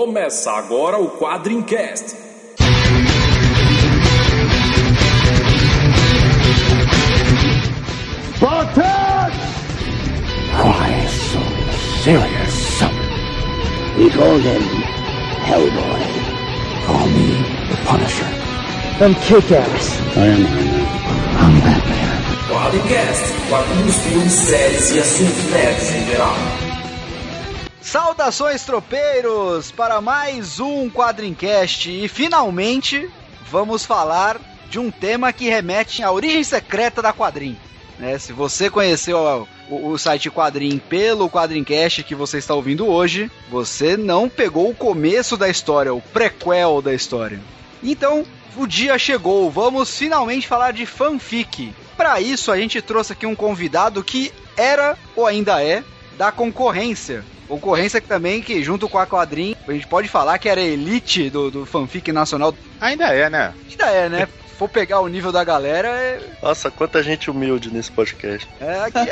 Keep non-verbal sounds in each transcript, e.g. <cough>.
Começa agora o Quadrincast. Spartan! Why so serious? We call him Hellboy. Call me the Punisher. I'm Kick-Ass. I am Iron Man. I'm Batman. Quadrincast, quadrinhos, filmes, séries e assuntos nerds em geral. Saudações tropeiros para mais um Quadrincast e finalmente vamos falar de um tema que remete à origem secreta da quadrim. Né? Se você conheceu o, o site Quadrim pelo Quadrincast que você está ouvindo hoje, você não pegou o começo da história, o prequel da história. Então, o dia chegou, vamos finalmente falar de fanfic. Para isso, a gente trouxe aqui um convidado que era ou ainda é da concorrência. Concorrência que também, que junto com a Quadrim, a gente pode falar que era a elite do, do fanfic nacional. Ainda é, né? Ainda é, né? <laughs> For pegar o nível da galera, é, Nossa, quanta gente humilde nesse podcast. é aqui,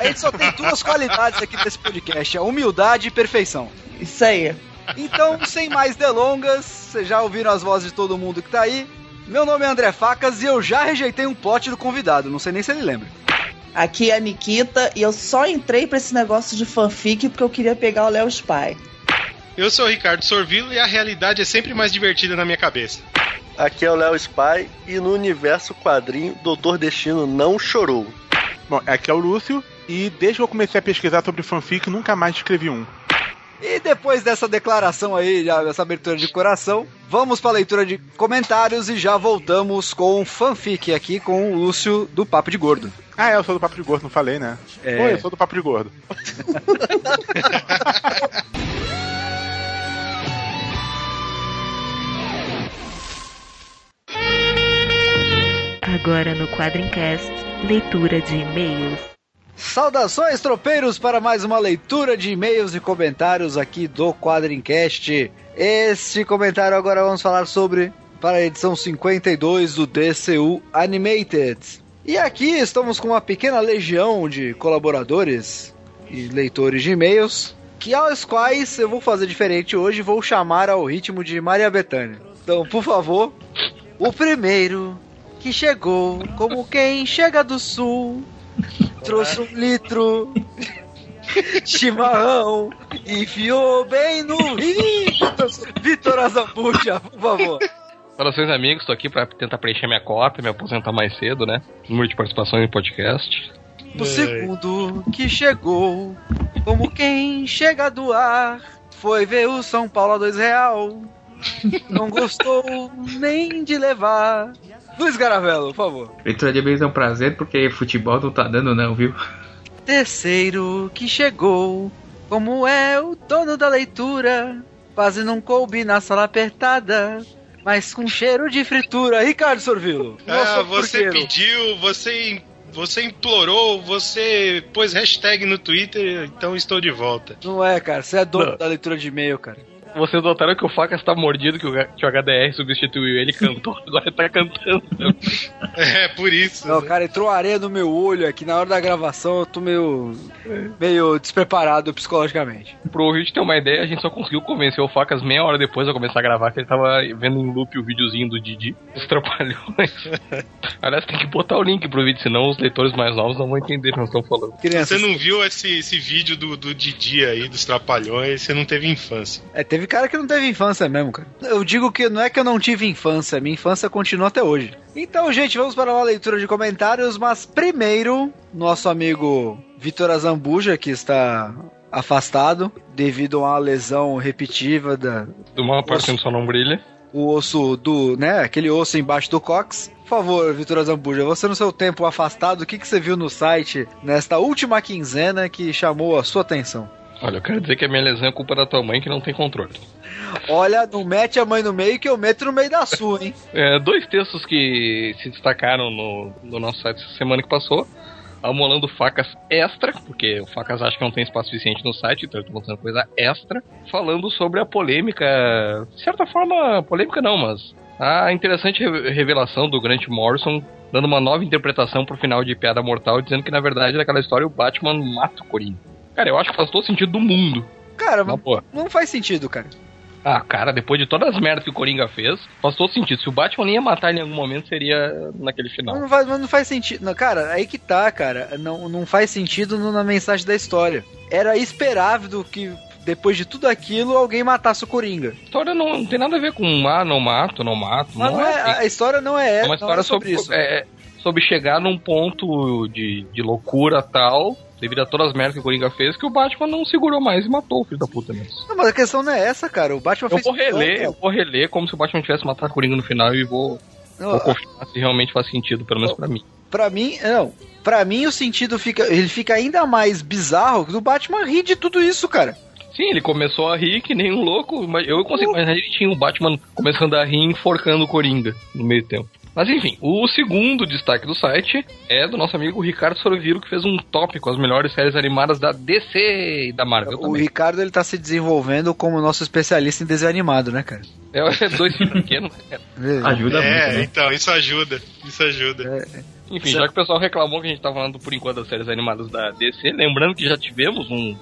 a gente só tem duas qualidades aqui desse podcast: a humildade e perfeição. Isso aí. Então, sem mais delongas, vocês já ouviram as vozes de todo mundo que tá aí. Meu nome é André Facas e eu já rejeitei um plot do convidado, não sei nem se ele lembra. Aqui é a Nikita e eu só entrei pra esse negócio de fanfic porque eu queria pegar o Léo Spy. Eu sou o Ricardo Sorvilo e a realidade é sempre mais divertida na minha cabeça. Aqui é o Léo Spy e no universo quadrinho, Doutor Destino não chorou. Bom, aqui é o Lúcio e desde que eu comecei a pesquisar sobre fanfic, nunca mais escrevi um. E depois dessa declaração aí, dessa abertura de coração, vamos para a leitura de comentários e já voltamos com fanfic aqui com o Lúcio do Papo de Gordo. Ah, é, eu sou do Papo de Gordo, não falei, né? É. Oi, eu sou do Papo de Gordo. Agora no Quadrincast, leitura de e-mails. Saudações, tropeiros, para mais uma leitura de e-mails e comentários aqui do Quadrincast. Este comentário agora vamos falar sobre para a edição 52 do DCU Animated. E aqui estamos com uma pequena legião de colaboradores e leitores de e-mails, que aos quais eu vou fazer diferente hoje, vou chamar ao ritmo de Maria Bethânia. Então, por favor, o primeiro que chegou como quem chega do sul trouxe um litro de chimarrão e enfiou bem no. Vitor Azambuja, por favor. Saudações amigos, tô aqui pra tentar preencher minha cópia, me aposentar mais cedo, né? Número de participações em podcast. O segundo que chegou como quem chega do ar foi ver o São Paulo a dois real. Não gostou nem de levar. Luiz Garavello, por favor. Leitura de e-mails é um prazer, porque futebol não tá dando não, viu? Terceiro que chegou, como é o dono da leitura, quase não coube na sala apertada, mas com cheiro de fritura. Ricardo Sorvilo. Ah, você porqueiro. pediu, você, você implorou, você pôs hashtag no Twitter, então estou de volta. Não é, cara, você é dono Não. da leitura de e-mail, cara. Vocês notaram que o Facas tá mordido, que o, que o HDR substituiu ele, cantou, <laughs> agora ele tá cantando. É, por isso. Não, cara, entrou areia no meu olho aqui na hora da gravação, eu tô meio. meio despreparado psicologicamente. Pro ouvinte ter uma ideia, a gente só conseguiu convencer o Facas meia hora depois de eu começar a gravar, que ele tava vendo em loop o videozinho do Didi, dos Trapalhões. <laughs> Aliás, tem que botar o link pro vídeo, senão os leitores mais novos não vão entender o que nós estamos falando. Crianças. Você não viu esse, esse vídeo do, do Didi aí, dos Trapalhões, você não teve infância. É, teve cara que não teve infância mesmo, cara. Eu digo que não é que eu não tive infância, minha infância continua até hoje. Então, gente, vamos para uma leitura de comentários, mas primeiro, nosso amigo Vitor Azambuja, que está afastado devido a uma lesão repetitiva da Do uma parte só não brilha. o osso do, né, aquele osso embaixo do cox. Por favor, Vitor Azambuja, você no seu tempo afastado, o que, que você viu no site nesta última quinzena que chamou a sua atenção? Olha, eu quero dizer que a minha lesão é culpa da tua mãe que não tem controle. Olha, não mete a mãe no meio que eu meto no meio da sua, hein? É, dois textos que se destacaram no, no nosso site essa semana que passou. Amolando facas extra, porque o facas acha que não tem espaço suficiente no site, então eu tô mostrando coisa extra. Falando sobre a polêmica, de certa forma, polêmica não, mas a interessante re- revelação do Grant Morrison, dando uma nova interpretação pro final de Piada Mortal, dizendo que na verdade naquela história o Batman mata o Coringa. Cara, eu acho que faz todo sentido do mundo. Cara, boa. não faz sentido, cara. Ah, cara, depois de todas as merdas que o Coringa fez, faz todo sentido. Se o Batman ia matar em algum momento, seria naquele final. Mas não faz, mas não faz sentido. Não, cara, aí que tá, cara. Não, não faz sentido na mensagem da história. Era esperável que, depois de tudo aquilo, alguém matasse o Coringa. A história não, não tem nada a ver com ah, não mato, não mato. Mas não é, assim. a história não é É essa. uma não história é sobre sobre, isso. é, sobre chegar num ponto de, de loucura tal, devido a todas as merdas que o Coringa fez, que o Batman não segurou mais e matou o filho da puta mesmo. Não, mas a questão não é essa, cara. O Batman Eu fez vou reler, eu vou reler como se o Batman tivesse matado o Coringa no final e vou, Não, vou confirmar se realmente faz sentido, pelo menos pra mim. Pra mim, não. Pra mim o sentido fica. Ele fica ainda mais bizarro do Batman rir de tudo isso, cara. Sim, ele começou a rir que nem um louco, mas eu consigo imaginar direitinho o Batman começando a rir enforcando o Coringa no meio tempo. Mas enfim, o segundo destaque do site é do nosso amigo Ricardo Sorviro, que fez um top com as melhores séries animadas da DC e da Marvel O também. Ricardo ele tá se desenvolvendo como nosso especialista em desenho animado, né, cara? É dois filhos pequenos, né, cara? <laughs> Ajuda é, muito, né? então, isso ajuda. Isso ajuda. Enfim, já que o pessoal reclamou que a gente tá falando por enquanto das séries animadas da DC, lembrando que já tivemos um,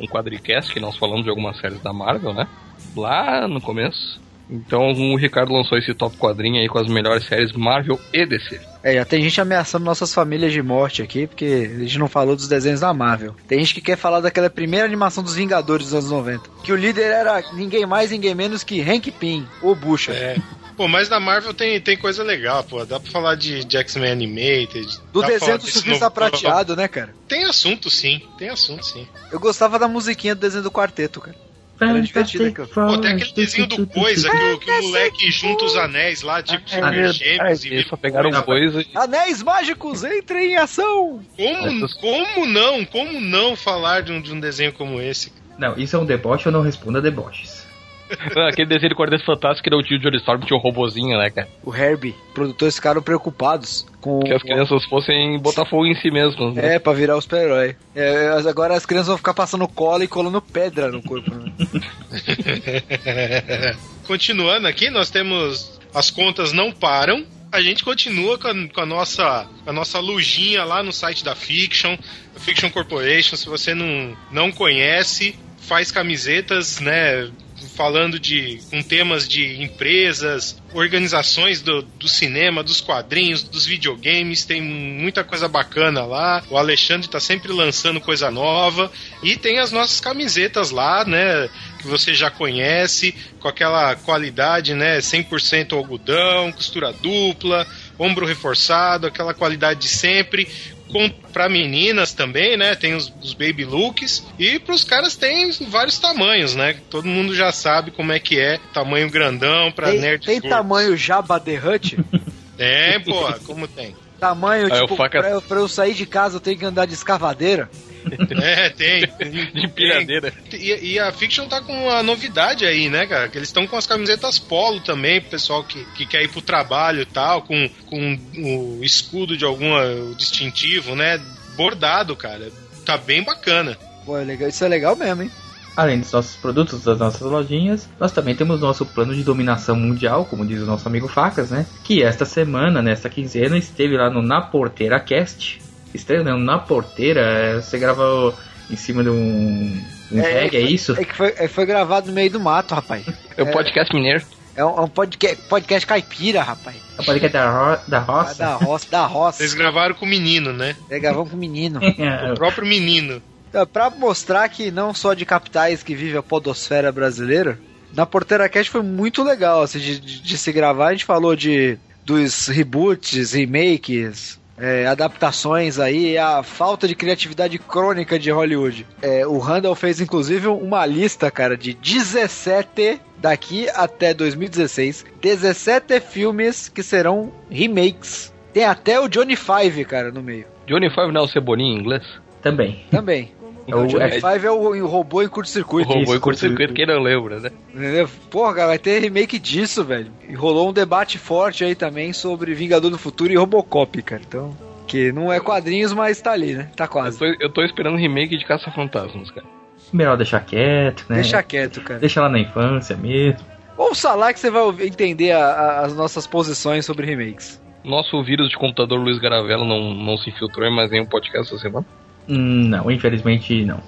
um quadricast que nós falamos de algumas séries da Marvel, né? Lá no começo. Então o Ricardo lançou esse top quadrinho aí com as melhores séries Marvel e DC. É, já tem gente ameaçando nossas famílias de morte aqui, porque a gente não falou dos desenhos da Marvel. Tem gente que quer falar daquela primeira animação dos Vingadores dos anos 90. Que o líder era ninguém mais, ninguém menos que Hank Pym, o Bucha. É. Pô, mas da Marvel tem, tem coisa legal, pô. Dá pra falar de, de X-Men Animated. Do desenho do surfista novo- prateado, né, cara? Tem assunto, sim. Tem assunto, sim. Eu gostava da musiquinha do desenho do quarteto, cara. Era divertido aquilo. Pô, tem aquele desenho do Coisa que, o- que o moleque junta os anéis lá, tipo É super verdade, gêmeos e eles vira só pegaram coisa. coisa e Anéis mágicos, entrem em ação! Como, como não? Como não falar de um, de um desenho como esse? Não, isso é um deboche, eu não respondo a deboches. <laughs> Aquele desenho de Quarteto Fantástico que era o tio de Johnny Storm, tinha um robozinho, né, cara? O Herbie, produtores ficaram preocupados com. Que as crianças fossem botar fogo em si mesmas. Né? É, pra virar o super-herói. É, agora as crianças vão ficar passando cola e colando pedra no corpo. Né? <laughs> Continuando aqui, nós temos as contas não param. A gente continua com a, com a nossa a nossa lujinha lá no site da Fiction, a Fiction Corporation. Se você não, não conhece, faz camisetas, né? Falando de com temas de empresas, organizações do, do cinema, dos quadrinhos, dos videogames, tem muita coisa bacana lá. O Alexandre tá sempre lançando coisa nova. E tem as nossas camisetas lá, né? Que você já conhece, com aquela qualidade, né? 100% algodão, costura dupla, ombro reforçado, aquela qualidade de sempre. Com, pra meninas também, né? Tem os, os baby looks. E pros caras tem vários tamanhos, né? Todo mundo já sabe como é que é. Tamanho grandão pra Tem, nerds tem gordos. tamanho Jabba the Hutt? <laughs> Tem, porra, como tem? tamanho, Aí tipo, faca- pra, pra eu sair de casa eu tenho que andar de escavadeira? <laughs> É, tem. De empilhadeira. E, e a Fiction tá com uma novidade aí, né, cara? Que eles estão com as camisetas polo também, pro pessoal que, que quer ir pro trabalho e tal, com, com o escudo de algum distintivo, né? Bordado, cara. Tá bem bacana. Pô, é legal, isso é legal mesmo, hein? Além dos nossos produtos, das nossas lojinhas, nós também temos nosso plano de dominação mundial, como diz o nosso amigo Facas, né? Que esta semana, nesta quinzena, esteve lá no Na Porteira Cast. Esteve né? na Porteira, é, você grava em cima de um, um reggae, é isso? É que foi, é, foi gravado no meio do mato, rapaz. É o podcast mineiro. É um, é um podcast, podcast caipira, rapaz. É o podcast da, ro da Ah, roça? Da roça, da roça. Eles gravaram com o menino, né? É, gravamos com o menino. <laughs> O próprio menino. Então, pra mostrar que não só de capitais que vive a podosfera brasileira, na Porteira Cast foi muito legal assim, de, de- de se gravar. A gente falou de dos reboots, remakes, é, adaptações aí, e a falta de criatividade crônica de Hollywood. É, o Randall fez inclusive uma lista, cara, de 17 daqui até 2016, 17 filmes que serão remakes. Tem até o Johnny Five, cara, no meio. Johnny Five não é o Cebolinha em inglês? Também. Também. É o- o Johnny é- Five é o, o robô em O curto-circuito. robô Isso, em curto-circuito, quem não lembra, né? Entendeu? Porra, cara, vai ter remake disso, velho. E rolou um debate forte aí também sobre Vingador do Futuro e Robocop, cara. Então, que não é quadrinhos, mas tá ali, né? Tá Eu quase. tô, eu tô esperando um remake de Caça-Fantasmas, cara. Melhor deixar quieto, né? Deixa quieto, cara. Deixa lá na infância mesmo. Ouça lá que você vai entender a- a- as nossas posições sobre remakes. Nosso vírus de computador Luiz Garavelo não, não se infiltrou em mais nenhum podcast essa semana. Não, infelizmente não.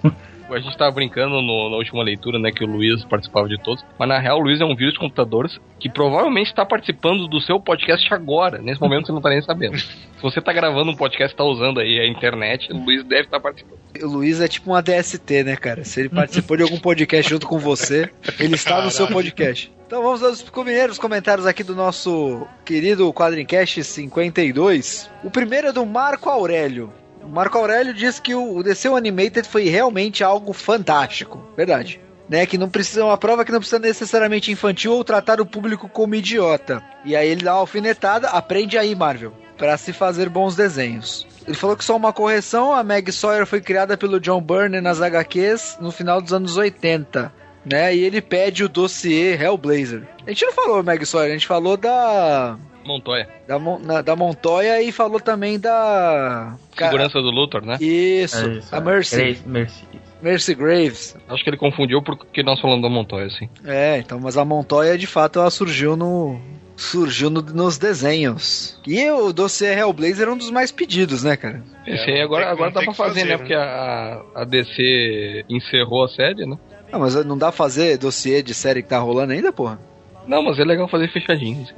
a gente tava brincando no- na última leitura, né, que o Luiz participava de todos, mas na real o Luiz é um vírus de computadores que provavelmente está participando do seu podcast agora. Nesse momento você não tá nem sabendo. <laughs> Se você tá gravando um podcast e tá usando aí a internet, o Luiz deve estar participando. O Luiz é tipo um ADST, né, cara? Se ele participou de algum podcast junto com você, ele está no seu podcast. Então vamos aos primeiros comentários aqui do nosso querido Quadrincast 52. O primeiro é do Marco Aurélio. Marco Aurélio diz que o o DC Animated foi realmente algo fantástico. Verdade. Né, que não precisa, uma prova que não precisa necessariamente infantil ou tratar o público como idiota. E aí ele dá uma alfinetada, aprende aí, Marvel, para se fazer bons desenhos. Ele falou que só uma correção, a Meg Sawyer foi criada pelo John Byrne nas HQs no final dos anos 80. Né, e ele pede o dossiê Hellblazer. A gente não falou Meg Sawyer, a gente falou da Montoya. da, Mon- na- da Montoya e falou também da Segurança do Luthor, né? Isso, É isso, a é. Mercy, Grace- Mercy. Mercy Graves. Acho que ele confundiu porque nós falamos da Montoya, assim. É, então, mas a Montoya de fato ela surgiu no surgiu no- nos desenhos. E o dossiê Hellblazer é um dos mais pedidos, né, cara? Esse aí agora, agora não dá pra fazer, fazer, né? né? Porque a, a DC encerrou a série, né? Ah, mas não dá pra fazer dossiê de série que tá rolando ainda, porra? Não, mas é legal fazer fechadinho, assim.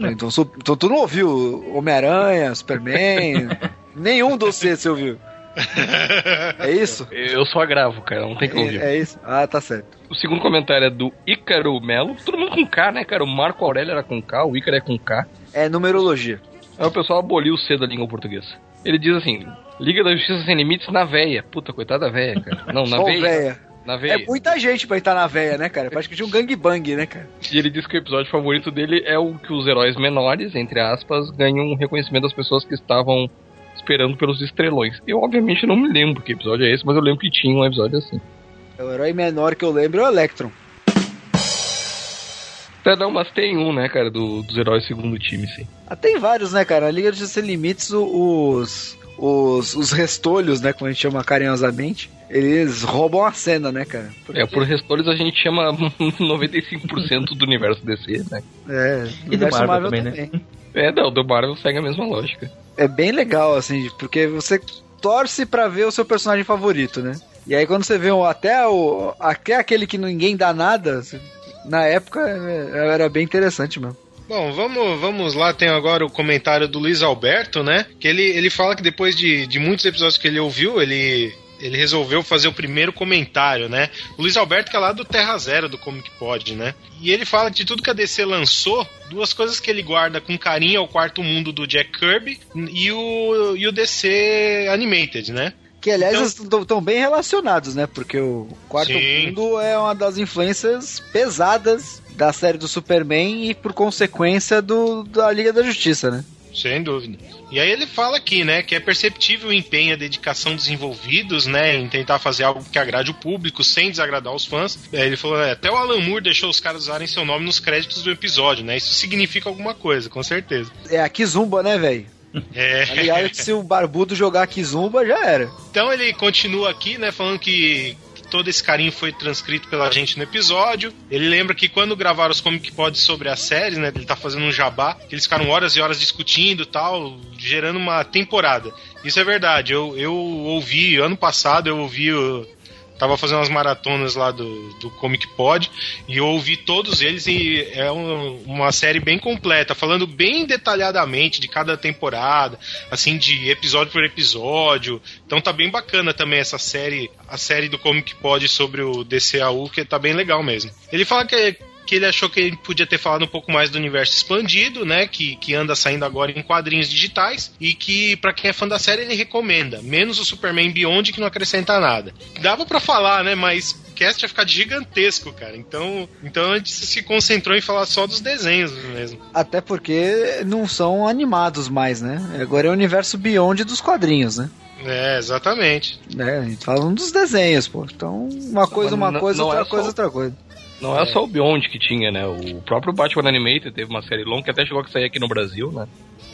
Então, su- então tu não ouviu Homem-Aranha, Superman, <laughs> nenhum dossiê você ouviu. É isso? Eu só agravo, cara, não tem que ouvir. É, é isso? Ah, tá certo. O segundo comentário é do Ícaro Melo. Todo mundo com K, né, cara? O Marco Aurélio era com K, o Ícaro é com K. É numerologia. Aí o pessoal aboliu o C da língua portuguesa. Ele diz assim: Liga da Justiça Sem Limites na veia. Puta, coitada da veia, cara. Não, na Só veia. véia. Na É veia. muita gente pra entrar na véia, né, cara? Parece que tinha um gangbang, né, cara? E ele diz que o episódio favorito dele é o que os heróis menores, entre aspas, ganham um reconhecimento das pessoas que estavam esperando pelos estrelões. Eu, obviamente, não me lembro que episódio é esse, mas eu lembro que tinha um episódio assim. O herói menor que eu lembro é o Electron. É, não, mas tem um, né, cara, do- dos heróis segundo time, sim. Ah, tem vários, né, cara? A Liga de Sem Limites, os, os, os restolhos, né, como a gente chama carinhosamente, eles roubam a cena, né, cara? É, por restores a gente chama <laughs> 95% do universo DC, né? É, E do universo Marvel também, né? É, não, do Marvel segue a mesma lógica. É bem legal, assim, porque você torce pra ver o seu personagem favorito, né? E aí quando você vê um, até, o, até aquele que ninguém dá nada, na época é, era bem interessante mesmo. Bom, vamos, vamos lá. Tem agora o comentário do Luiz Alberto, né? Que ele, ele fala que depois de, de muitos episódios que ele ouviu, ele, ele resolveu fazer o primeiro comentário, né? O Luiz Alberto, que é lá do Terra Zero, do Comic Pod, né? E ele fala que de tudo que a DC lançou, duas coisas que ele guarda com carinho é o quarto mundo do Jack Kirby e o, e o DC Animated, né? Que aliás estão bem relacionados, né? Porque o Quarto Sim. Mundo é uma das influências pesadas da série do Superman e por consequência do, da Liga da Justiça, né? Sem dúvida. E aí ele fala aqui, né, que é perceptível o empenho e a dedicação dos envolvidos, né, em tentar fazer algo que agrade o público sem desagradar os fãs. É, ele falou, é, até o Alan Moore deixou os caras usarem seu nome nos créditos do episódio, né? Isso significa alguma coisa, com certeza. É a Kizumba, né, velho? É. Que se o Barbudo jogar Kizumba, já era. Então ele continua aqui, né, falando que todo esse carinho foi transcrito pela gente no episódio. Ele lembra que quando gravaram os Comic Pods sobre a série, né, ele tá fazendo um jabá, que eles ficaram horas e horas discutindo e tal, gerando uma temporada. Isso é verdade. Eu, eu ouvi, ano passado eu ouvi o- Tava fazendo umas maratonas lá do, do Comic Pod e eu ouvi todos eles e é um- uma série bem completa, falando bem detalhadamente de cada temporada, assim, de episódio por episódio. Então tá bem bacana também essa série, a série do Comic Pod sobre o DCAU, que tá bem legal mesmo. Ele fala que que ele achou que ele podia ter falado um pouco mais do universo expandido, né? Que, que anda saindo agora em quadrinhos digitais. E que, pra quem é fã da série, ele recomenda. Menos o Superman Beyond, que não acrescenta nada. Dava pra falar, né? Mas o cast ia ficar gigantesco, cara. Então, então a gente se concentrou em falar só dos desenhos mesmo. Até porque não são animados mais, né? Agora é o universo Beyond dos quadrinhos, né? É, exatamente. né? A gente fala dos desenhos, pô. Então, uma coisa, uma não- coisa, não outra é só- coisa, outra coisa. Não é só o Beyond que tinha, né? O próprio Batman Animated teve uma série longa que até chegou a sair aqui no Brasil, né?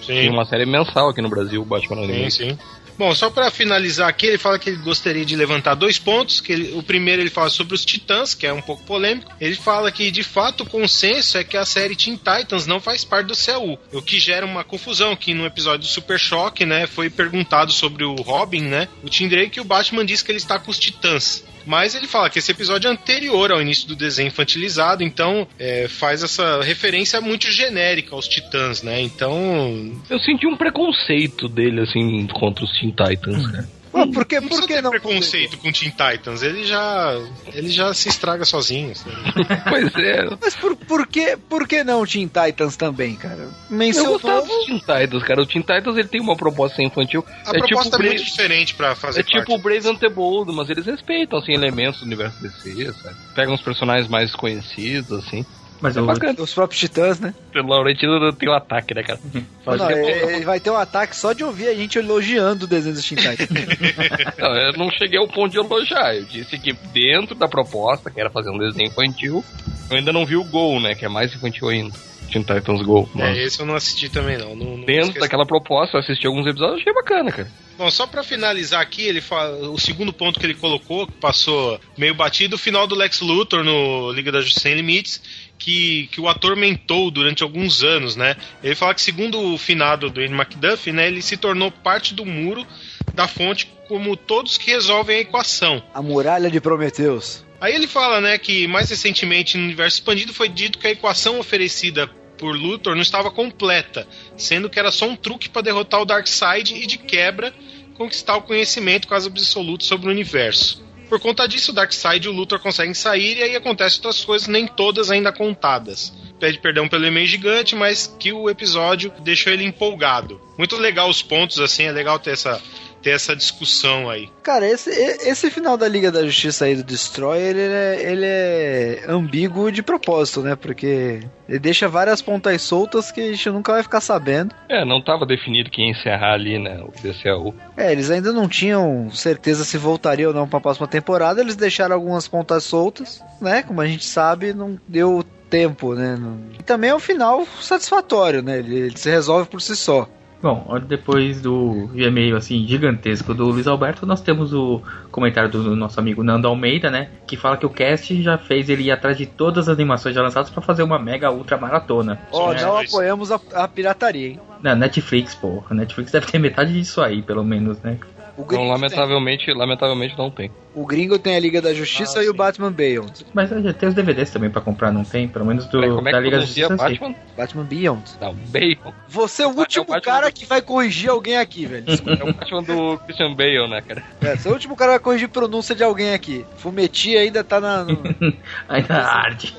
Tinha uma série mensal aqui no Brasil, o Batman Sim, Animated. sim. Bom, só pra finalizar aqui, ele fala que ele gostaria de levantar dois pontos. Que ele- o primeiro ele fala sobre os Titãs, que é um pouco polêmico. Ele fala que de fato o consenso é que a série Teen Titans não faz parte do CU, o que gera uma confusão. Que no episódio do Super Choque, né, foi perguntado sobre o Robin, né? O Tim Drake e o Batman diz que ele está com os Titãs. Mas ele fala que esse episódio é anterior ao início do desenho infantilizado, então é, faz essa referência muito genérica aos Titãs, né? Então. Eu senti um preconceito dele, assim, contra os Teen Titans, cara. Pô, por que, Não por que não? preconceito com Teen Titans, ele já, ele já se estraga sozinho. sabe? <laughs> Pois é. Mas por, por, que, por que não Teen Titans também, cara? Eu Mencionou. gostava dos Teen Titans, cara. O Teen Titans ele tem uma proposta infantil. A é proposta tipo é Brave, muito diferente pra fazer É tipo o parte. Brave and the Bold, mas eles respeitam, assim, elementos do universo DC, sabe? Pegam os personagens mais conhecidos, assim. Mas É o, bacana. Os próprios titãs, né? O Laurentino tem o ataque, né, cara? Faz Não, tempo- ele, ele vai ter um ataque só de ouvir a gente elogiando o desenho dos Teen Titans. <laughs> Não, eu não cheguei ao ponto de elogiar. Eu disse que dentro da proposta, que era fazer um desenho infantil, eu ainda não vi o Gol, né? Que é mais infantil ainda. Teen Titans Go. Mas É, esse eu não assisti também, não. não, não dentro daquela proposta, eu assisti alguns episódios e achei bacana, cara. Bom, só pra finalizar aqui, ele fala, o segundo ponto que ele colocou, que passou meio batido, o final do Lex Luthor no Liga da Justiça Sem Limites, que, que o atormentou durante alguns anos, né? Ele fala que segundo o finado do Ian McDuffie, né, ele se tornou parte do muro da fonte como todos que resolvem a equação. A muralha de Prometeus. Aí ele fala, né, que mais recentemente no universo expandido foi dito que a equação oferecida por Luthor não estava completa, sendo que era só um truque para derrotar o Darkseid e de quebra conquistar o conhecimento quase absoluto sobre o universo. Por conta disso, Darkseid e o Luthor conseguem sair e aí acontecem outras coisas, nem todas ainda contadas. Pede perdão pelo e-mail gigante, mas que o episódio deixou ele empolgado. Muito legal os pontos, assim, é legal ter essa, ter essa discussão aí. Cara, esse, esse final da Liga da Justiça aí do Destroyer, ele é, ele é ambíguo de propósito, né? Porque ele deixa várias pontas soltas que a gente nunca vai ficar sabendo. É, não tava definido quem ia encerrar ali, né? O DCAU. É, eles ainda não tinham certeza se voltaria ou não pra próxima temporada, eles deixaram algumas pontas soltas, né? Como a gente sabe, não deu tempo, né? E também é um final satisfatório, né? Ele, ele se resolve por si só. Bom, depois do e-mail assim gigantesco do Luiz Alberto, nós temos o comentário do nosso amigo Nando Almeida, né? Que fala que o cast já fez ele ir atrás de todas as animações já lançadas pra fazer uma mega ultra maratona. Ó, É, não apoiamos a, a pirataria, hein? Na Netflix, porra. A Netflix deve ter metade disso aí, pelo menos, né? O Então, gringo, lamentavelmente, lamentavelmente não tem. tem, o gringo tem a Liga da Justiça Ah, e o. Batman Beyond. Mas tem os DVDs também pra comprar, não tem? Pelo menos do, como é da que Liga da pronuncia Justiça. Batman? Batman Beyond. Não, Bacon. Você é o É o último Batman cara do- que vai corrigir alguém aqui, velho. Desculpa. É o Batman do Christian Bale, né, cara? É, você é o último cara que vai corrigir pronúncia de alguém aqui. Fumeti ainda tá na. no- <laughs> Ainda arde.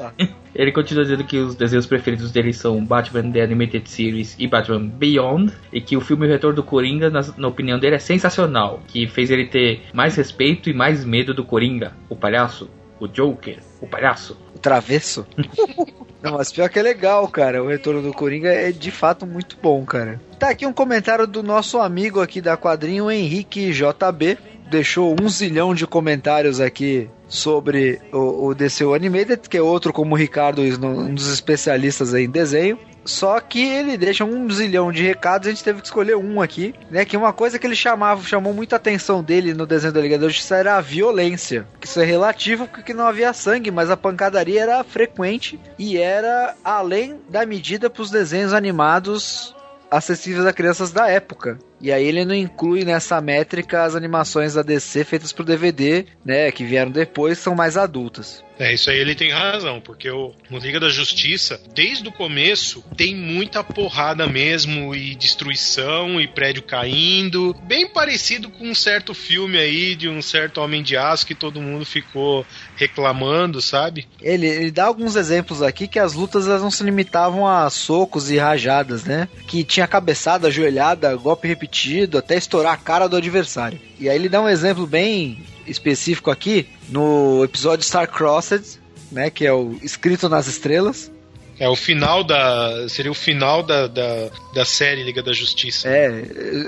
Ele continua dizendo que os desenhos preferidos dele são Batman The Animated Series e Batman Beyond, e que o filme O Retorno do Coringa, na, na opinião dele, é sensacional, que fez ele ter mais respeito e mais medo do Coringa, o palhaço, o Joker, o palhaço. O travesso? <laughs> Não, mas pior que é legal, cara. O retorno do Coringa é de fato muito bom, cara. Tá aqui um comentário do nosso amigo aqui da quadrinho, Henrique JB. Deixou um zilhão de comentários aqui sobre o, o DCU Animated, que é outro como o Ricardo, um dos especialistas em desenho. Só que ele deixa um zilhão de recados, a gente teve que escolher um aqui, né? Que uma coisa que ele chamava, chamou muita atenção dele no desenho da Liga da Justiça era a violência. Que isso é relativo porque não havia sangue, mas a pancadaria era frequente e era além da medida para os desenhos animados acessíveis a crianças da época. E aí ele não inclui nessa métrica as animações da DC feitas pro DVD, né, que vieram depois, são mais adultas. É, isso aí ele tem razão, porque o, no Liga da Justiça, desde o começo, tem muita porrada mesmo, e destruição, e prédio caindo. Bem parecido com um certo filme aí, de um certo Homem de Aço, que todo mundo ficou reclamando, sabe? Ele, ele dá alguns exemplos aqui que as lutas elas não se limitavam a socos e rajadas, né? Que tinha cabeçada, ajoelhada, golpe repetido, até estourar a cara do adversário. E aí ele dá um exemplo bem específico aqui no episódio Star Crossed, né? Que é o Escrito nas Estrelas. É o final da. Seria o final da, da, da série Liga da Justiça. É,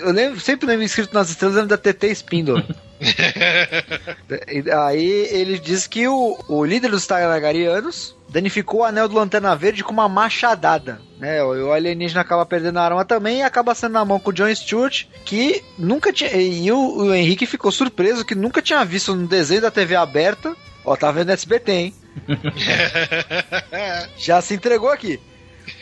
eu lembro, sempre lembro Escrito nas Estrelas, da TT Spindle. <laughs> Aí ele diz que o, o líder dos Targaryen danificou o anel do Lanterna Verde com uma machadada. Né? O alienígena acaba perdendo a arma também e acaba sendo na mão com o John Stewart, que nunca tinha. E o, o Henrique ficou surpreso que nunca tinha visto no desenho da TV aberta. Ó, tá vendo SBT, hein? <laughs> Já se entregou aqui.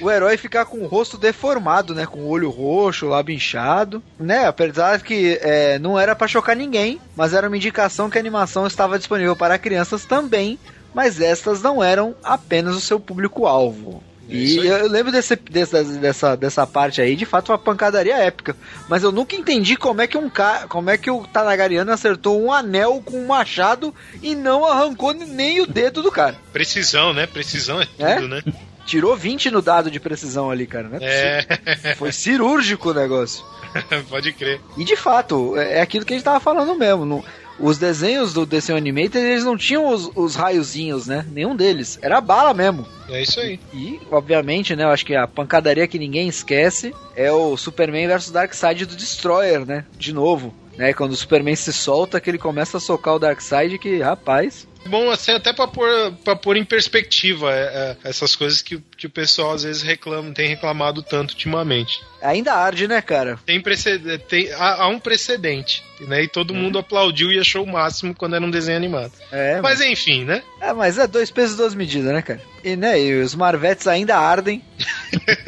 o herói ficar com o rosto deformado, né? Com o olho roxo, lábio inchado, né? Apesar que é, não era pra chocar ninguém, mas era uma indicação que a animação estava disponível para crianças também, mas estas não eram apenas o seu público-alvo. E eu, lembro desse, dessa, dessa, dessa parte aí, de fato, uma pancadaria épica. Mas eu nunca entendi como é que um cara. Como é que o Tanagariano acertou um anel com um machado e não arrancou nem o dedo do cara. Precisão, né? Precisão é tudo, É? né? Tirou 20 no dado de precisão ali, cara. Né? É. Foi cirúrgico o negócio. <laughs> Pode crer. E de fato, é é aquilo que a gente tava falando mesmo. no- os desenhos do desenho Animated, eles não tinham os, os raiozinhos, né? Nenhum deles. Era bala mesmo. É isso aí. E, obviamente, né? Eu acho que a pancadaria que ninguém esquece é o Superman versus Darkseid do Destroyer, né? De novo. Né, quando o Superman se solta, que ele começa a socar o Darkseid, que, rapaz. Bom, assim, até pra pôr, pra pôr em perspectiva é, é, essas coisas que, que o pessoal às vezes reclama, tem reclamado tanto ultimamente. Ainda arde, né, cara? Tem precedente, tem, há, há um precedente, né? E todo mundo aplaudiu e achou o máximo quando era um desenho animado. É, Mas enfim, né? É, mas é dois pesos, duas medidas, né, cara? E, né, e os Marvetes ainda ardem.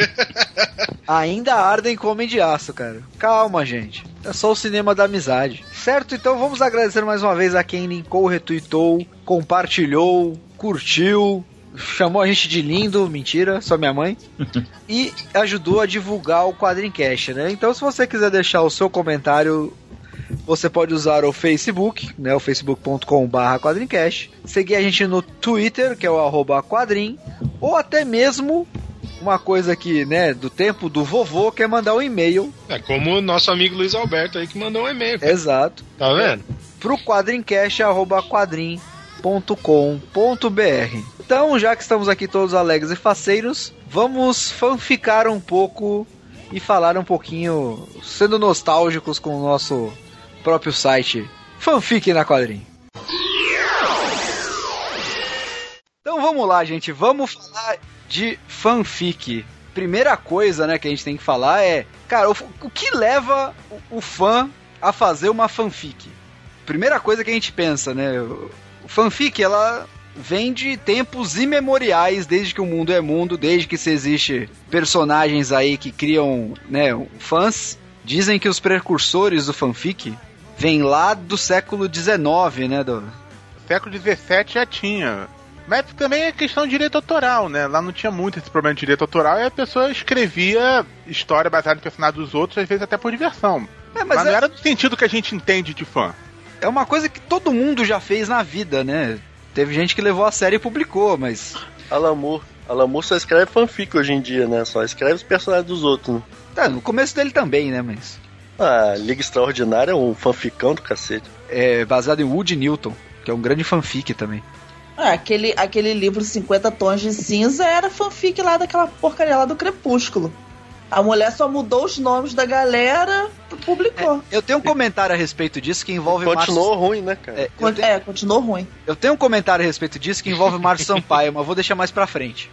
<laughs> ainda ardem como Homem de Aço, cara. Calma, gente. É só o cinema da amizade. Certo? Então vamos agradecer mais uma vez a quem linkou, retweetou, compartilhou, curtiu, chamou a gente de lindo, mentira, só minha mãe. <laughs> e ajudou a divulgar o Quadrincast, né? Então se você quiser deixar o seu comentário você pode usar o Facebook, né, o facebook.com.br quadrincast, seguir a gente no Twitter, que é o arroba quadrim, ou até mesmo uma coisa que, né, do tempo do vovô, que é mandar um e-mail. É como o nosso amigo Luiz Alberto aí que mandou um e-mail. cara. Exato. Tá vendo? Pro quadrincast, arroba. Então, já que estamos aqui todos alegres e faceiros, vamos fanficar um pouco e falar um pouquinho, sendo nostálgicos com o nosso próprio site Fanfic na Quadrim. Então vamos lá, gente, vamos falar de fanfic. Primeira coisa, né, que a gente tem que falar é, cara, o, o que leva o, o fã a fazer uma fanfic? Primeira coisa que a gente pensa, né, o, o fanfic, ela vem de tempos imemoriais, desde que o mundo é mundo, desde que se existe personagens aí que criam, né, fãs. Dizem que os precursores do fanfic vêm lá do século XIX, né, do, século XVII já tinha. Mas também é questão de direito autoral, né? Lá não tinha muito esse problema de direito autoral e a pessoa escrevia história baseada em personagens dos outros, às vezes até por diversão. É, mas mas não é- era no sentido que a gente entende de fã. é uma coisa que todo mundo já fez na vida, né? Teve gente que levou a série e publicou, mas. Alan Moore só escreve fanfic hoje em dia, né? Só escreve os personagens dos outros, né? Tá, no começo dele também, né? Mas. A Liga Extraordinária é um fanficão do cacete. É baseado em Woody Newton, que é um grande fanfic também. Ah, aquele, aquele livro 50 Tons de Cinza era fanfic lá daquela porcaria lá do Crepúsculo. A mulher só mudou os nomes da galera e publicou. Eu tenho um comentário a respeito disso que envolve Continuou ruim, né, cara? É, Con- tenho, É, continuou ruim. eu tenho um comentário a respeito disso que envolve Márcio <laughs> Sampaio, mas vou deixar mais pra frente.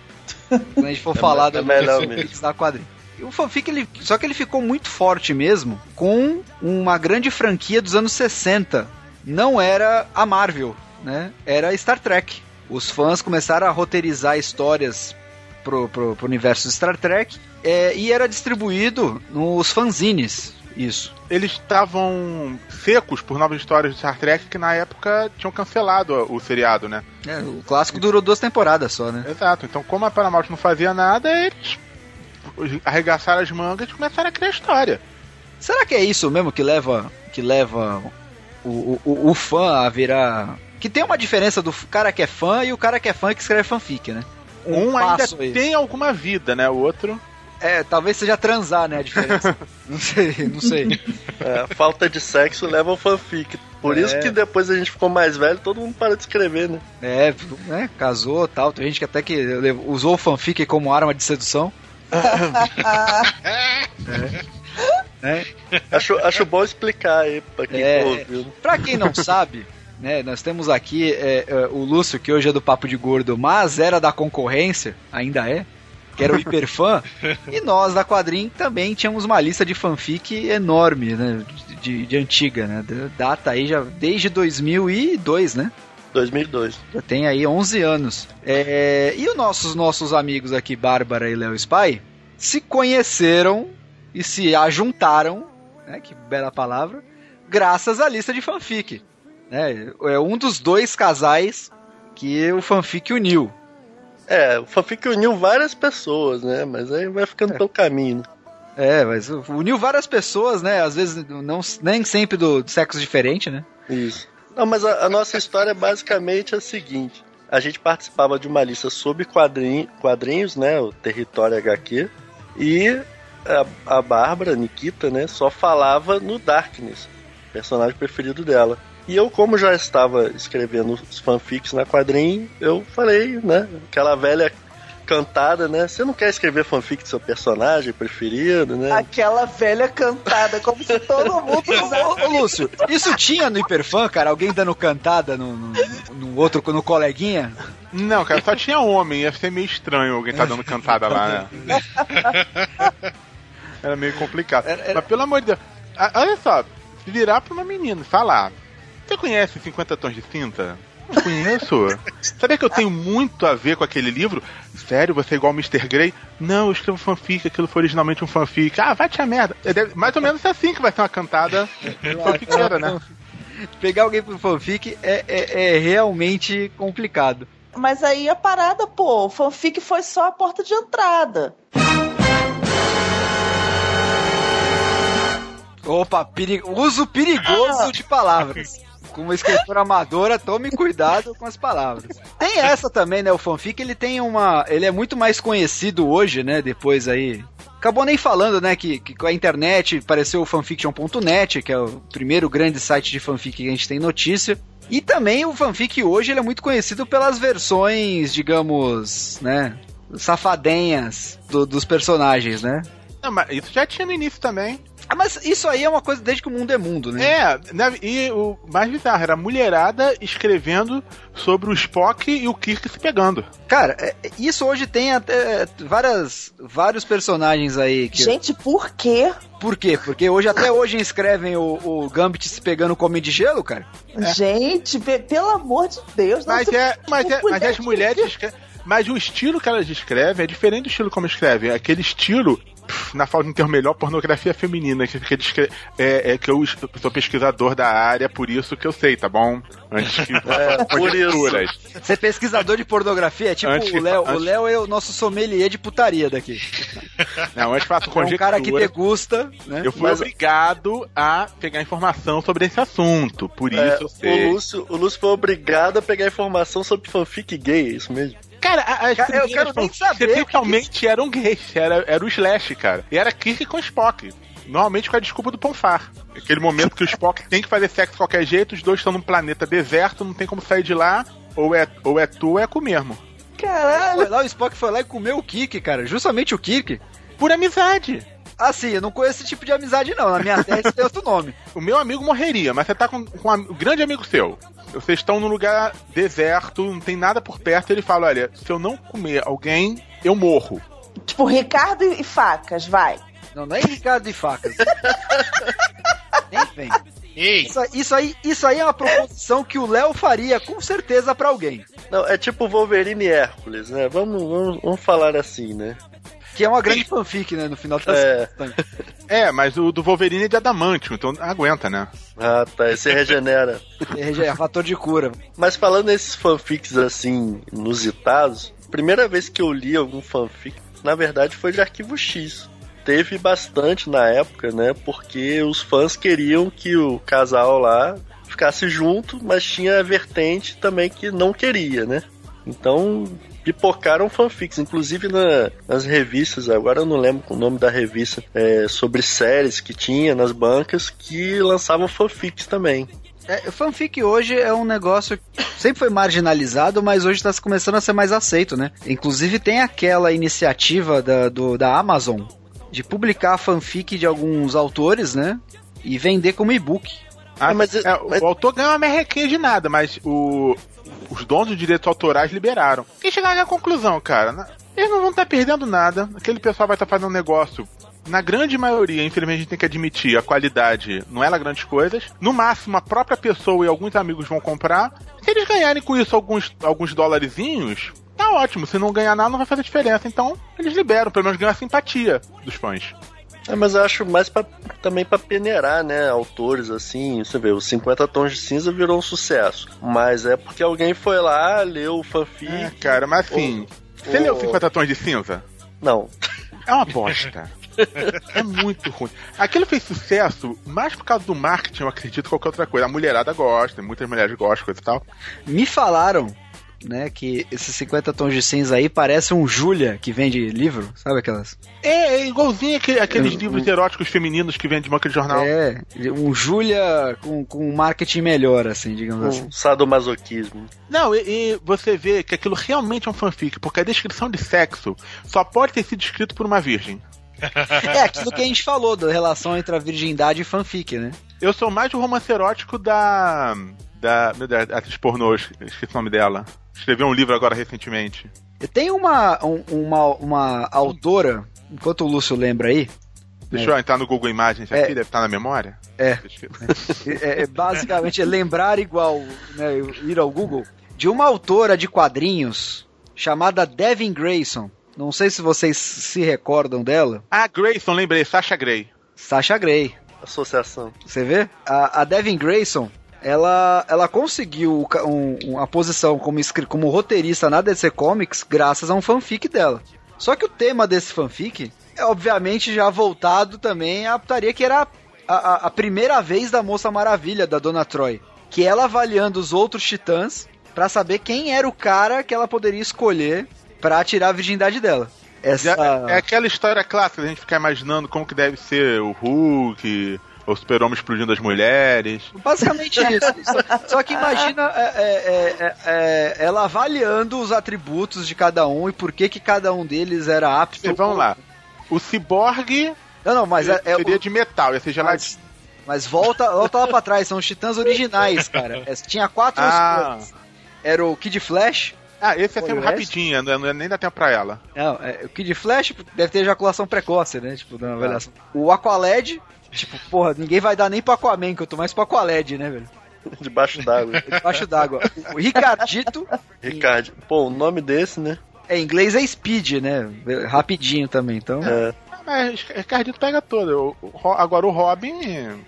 Quando a gente for falar é do melhor fanfics da quadrinha. O fanfic, ele, só que ele ficou muito forte mesmo com uma grande franquia dos anos 60. Não era a Marvel, né? Era Star Trek. Os fãs começaram a roteirizar histórias pro, pro, pro universo de Star Trek é, e era distribuído nos fanzines. Isso. Eles estavam secos por novas histórias de Star Trek que na época tinham cancelado o seriado, né? É, o clássico durou duas temporadas só, né? Exato. Então, como a Paramount não fazia nada, eles arregaçaram as mangas e começaram a criar história. Será que é isso mesmo que leva que leva o, o, o- fã a virar. Que tem uma diferença do cara que é fã e o cara que é fã que escreve fanfic, né? Um, ainda passo aí. tem alguma vida, né? O outro. É, talvez seja transar, né? A diferença. <laughs> não sei, não sei. É, falta de sexo leva ao fanfic. Por É. isso que depois a gente ficou mais velho, todo mundo para de escrever, né? É, né? Casou tal. Tem gente que até que usou o fanfic como arma de sedução. Né? Acho, acho bom explicar aí pra quem É, ouvindo. Pra quem não sabe, né, nós temos aqui é, é, o Lúcio, que hoje é do Papo de Gordo, mas era da concorrência, ainda é, que era o hiperfã, e nós da Quadrim também tínhamos uma lista de fanfic enorme, né, de, de antiga, né, data aí já desde 2002, né? 2002. Já tem aí 11 anos. É, e os nossos, nossos amigos aqui, Bárbara e Léo Spy, se conheceram e se ajuntaram, né, que bela palavra, graças à lista de fanfic. Né, é um dos dois casais que o fanfic uniu. É, o fanfic uniu várias pessoas, né? Mas aí vai ficando pelo caminho. É, mas uniu várias pessoas, né? Às vezes não, nem sempre do, do sexo diferente, né? Isso. Não, mas a, a nossa história é basicamente a seguinte. A gente participava de uma lista sobre quadrinho, quadrinhos, né? O Território HQ. E a, a Bárbara, Nikita, né? Só falava no Darkness, personagem preferido dela. E eu, como já estava escrevendo os fanfics na quadrinho, eu falei, né? Aquela velha cantada, né? Você não quer escrever fanfic do seu personagem preferido, né? Aquela velha cantada, como se todo mundo Ô, ô, Lúcio, isso tinha no Hiperfã, cara? Alguém dando cantada no, no, no outro, no coleguinha? Não, cara, só tinha homem, ia ser meio estranho alguém tá dando cantada lá, né? <laughs> Era meio complicado. Mas pelo amor de Deus, a- olha só, se virar pra uma menina e falar: Você conhece 50 Tons de Cinta? Não conheço. Sabia que eu tenho muito a ver com aquele livro? Sério, você é igual o Mr. Grey? Não, eu escrevo fanfic, aquilo foi originalmente um fanfic. Ah, vai te a merda. É, deve- mais ou menos assim que vai ser uma cantada fanfiqueira, né? Pegar alguém pro fanfic é, é, é realmente complicado. Mas aí a parada, pô, o fanfic foi só a porta de entrada. Opa, peri- uso perigoso de palavras. Como escritora amadora, tome cuidado com as palavras. Tem essa também, né? O fanfic, ele tem uma. Ele é muito mais conhecido hoje, né? Depois aí. Acabou nem falando, né? Que, que com a internet apareceu o fanfiction.net, que é o primeiro grande site de fanfic que a gente tem notícia. E também o fanfic hoje ele é muito conhecido pelas versões, digamos, né? Safadinhas do- dos personagens, né? Não, mas isso já tinha no início também. Ah, mas isso aí é uma coisa desde que o mundo é mundo, né? É, né, e o mais bizarro era a mulherada escrevendo sobre o Spock e o Kirk se pegando. Cara, é- isso hoje tem até várias, vários personagens aí. Que... Gente, por quê? Por quê? Porque hoje até hoje escrevem o, o Gambit se pegando com homem de gelo, cara. Gente, pe- pelo amor de Deus, não Mas, se- é, mas, é, mas as mulheres escrevem. Mas o estilo que elas escrevem é diferente do estilo como escrevem. É aquele estilo, na falta de um termo melhor, pornografia feminina, que, que, descre- é, é que eu sou pesquisador da área, por isso que eu sei, tá bom? Antes que <laughs> <laughs> É, por conjecturas. Você é pesquisador de pornografia, é tipo Antes o Léo. O antes- Léo é o nosso sommelier de putaria daqui. Não, antes faço <laughs> É um conjectura. cara que degusta, né? Eu fui Mas- obrigado a pegar informação sobre esse assunto, por isso É, eu sei. o, Lúcio, o Lúcio foi obrigado a pegar informação sobre fanfic gay, é isso mesmo? Cara, a- as Cara, eu primeiras quero nem saber Essencialmente eram gays, era, era o Slash, cara. E era Kirk com Spock. Normalmente com a desculpa do Ponfar. Aquele momento que o Spock tem que fazer sexo de qualquer jeito, os dois estão num planeta deserto, não tem como sair de lá, ou é, ou é tu ou é cu mesmo. Caralho. Foi lá, o Spock foi lá e comeu o Kirk, cara. Justamente o Kirk. Por amizade. Assim, eu não conheço esse tipo de amizade, não. Na minha terra isso tem outro nome. O meu amigo morreria, mas você tá com, com um um grande amigo seu. Vocês estão num lugar deserto, não tem nada por perto, ele fala: olha, se eu não comer alguém, eu morro. Tipo, Ricardo e facas, vai. Não, não é Ricardo de facas. <laughs> Nem vem. Ei, Isso, isso aí, isso aí é uma proposição que o Léo faria com certeza pra alguém. Não, é tipo Wolverine e Hércules, né? Vamos, vamos, vamos falar assim, né? Que é uma grande fanfic, né? No final das É. contas. É, mas o do Wolverine é de Adamantium, então aguenta, né? Ah, tá, esse regenera. <laughs> É, é fator de cura. Mas falando nesses fanfics assim, inusitados, primeira vez que eu li algum fanfic, na verdade foi de Arquivo X. Teve bastante na época, né? Porque os fãs queriam que o casal lá ficasse junto, mas tinha a vertente também que não queria, né? Então pipocaram fanfics, inclusive na- nas revistas, agora eu não lembro o nome da revista, é, sobre séries que tinha nas bancas que lançavam fanfics também. É, fanfic hoje é um negócio que sempre foi marginalizado, mas hoje está começando a ser mais aceito, né? Inclusive tem aquela iniciativa da, do- da Amazon de publicar fanfic de alguns autores, né? E vender como e-book. Ah, mas- é, mas- O autor ganha uma merrequinha de nada, mas o, os donos de direitos autorais liberaram. E chegaram à conclusão, cara, né? eles não vão estar perdendo nada. Aquele pessoal vai estar fazendo um negócio Na grande maioria, infelizmente, a gente tem que admitir, a qualidade não é lá grandes coisas. No máximo, a própria pessoa e alguns amigos vão comprar. Se eles ganharem com isso alguns, alguns dólarzinhos, tá ótimo. Se não ganhar nada, não vai fazer diferença. Então, eles liberam, pelo menos ganham a simpatia dos fãs. É, mas eu acho mais pra, também pra peneirar, né? Autores, assim. Você vê, os 50 Tons de Cinza virou um sucesso. Mas é porque alguém foi lá, leu o fanfic. É, cara, mas assim. Você leu 50 Tons de Cinza? Não. É uma bosta. é muito ruim. Aquilo fez sucesso mais por causa do marketing, eu acredito, que qualquer outra coisa. A mulherada gosta, muitas mulheres gostam, coisa e tal. Me falaram, né, que esses 50 tons de cinza aí parece um Julia que vende livro, sabe aquelas? É, é igualzinho aquele, aqueles livros eróticos femininos que vende de banca de jornal. É, um Julia com, com um marketing melhor, assim, digamos assim. Um sadomasoquismo. Não, e, e você vê que aquilo realmente é um fanfic, porque a descrição de sexo só pode ter sido escrito por uma virgem. É aquilo que a gente falou da relação entre a virgindade e fanfic, né? Eu sou mais o romance erótico da. da. Meu Deus, atriz pornô, esqueci o nome dela. Escreveu um livro agora recentemente. Tem uma, um, uma, uma autora, enquanto o Lúcio lembra aí. Deixa é. eu entrar no Google Imagens aqui, é. deve estar na memória. É. é, é basicamente é lembrar igual né, ir ao Google. De uma autora de quadrinhos chamada Devin Grayson. Não sei se vocês se recordam dela. Ah, Grayson, lembrei, Sasha Gray. Sasha Gray. Associação. Você vê? A, a Devin Grayson, ela, ela conseguiu um, uma posição como, como roteirista na DC Comics graças a um fanfic dela. Só que o tema desse fanfic é obviamente já voltado também à putaria que era a, a, a primeira vez da Moça Maravilha, da Dona Troy. Que ela avaliando os outros titãs para saber quem era o cara que ela poderia escolher para tirar a virgindade dela. Essa... É, é, aquela história clássica, a gente ficar imaginando como que deve ser o Hulk, o super-homem explodindo as mulheres. Basicamente isso. Só que imagina é, é, é, é, ela avaliando os atributos de cada um e por que, que cada um deles era apto. Sim, vamos lá. O ciborgue não, não, mas seria, seria de metal, ia ser geladinho. Mas, mas volta, volta lá pra trás, são os titãs originais, cara. tinha quatro ah. Era o Kid Flash, ah, esse é tempo rapidinho, não, não, nem dá tempo pra ela. Não, é, o Kid Flash deve ter ejaculação precoce, né? Tipo, na avaliação. Ah. O Aqualed, tipo, porra, ninguém vai dar nem pro Aquaman, que eu tô mais pro Aqualed, né, velho? <laughs> Debaixo d'água. Debaixo d'água. O Ricardito. Ricardo. Pô, o nome desse, né? É, em inglês é Speed, né? Rapidinho também, então. É. Mas Ricardito pega todo. Agora o Robin.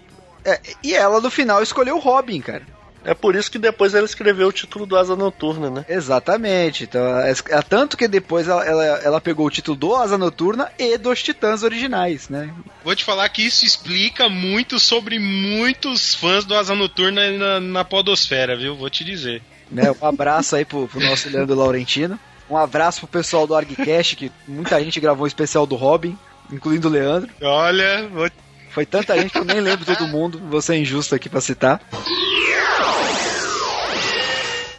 É, e ela no final escolheu o Robin, cara. É por isso que depois ela escreveu o título do Asa Noturna, né? Exatamente. Então, é, é tanto que depois ela, ela, ela, pegou o título do Asa Noturna e dos Titãs originais, né? Vou te falar que isso explica muito sobre muitos fãs do Asa Noturna na, na podosfera, viu? Vou te dizer. Né, um abraço aí pro, pro nosso Leandro Laurentino. Um abraço pro pessoal do ArgCast, que muita gente gravou um especial do Robin, incluindo o Leandro. Olha, vou... Foi tanta gente que eu nem lembro todo mundo, vou ser injusto aqui pra citar.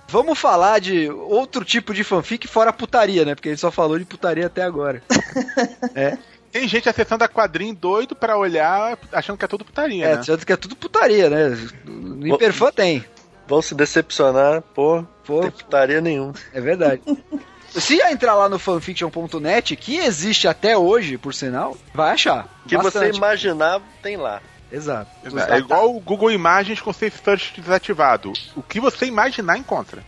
Vamos falar de outro tipo de fanfic fora putaria, né? Porque ele só falou de putaria até agora. <laughs> é. Tem gente acessando a quadrinho doido para olhar, achando que é tudo putaria, é, né? achando que é tudo putaria, né? No Hiperfã tem. Vão se decepcionar, pô, pô, tem putaria nenhuma. É verdade. <laughs> Se entrar lá no fanfiction.net, que existe até hoje, por sinal, vai achar. O que bastante. você imaginar, tem lá. Exato. É igual o Google Imagens com Safe Search desativado. O que você imaginar encontra.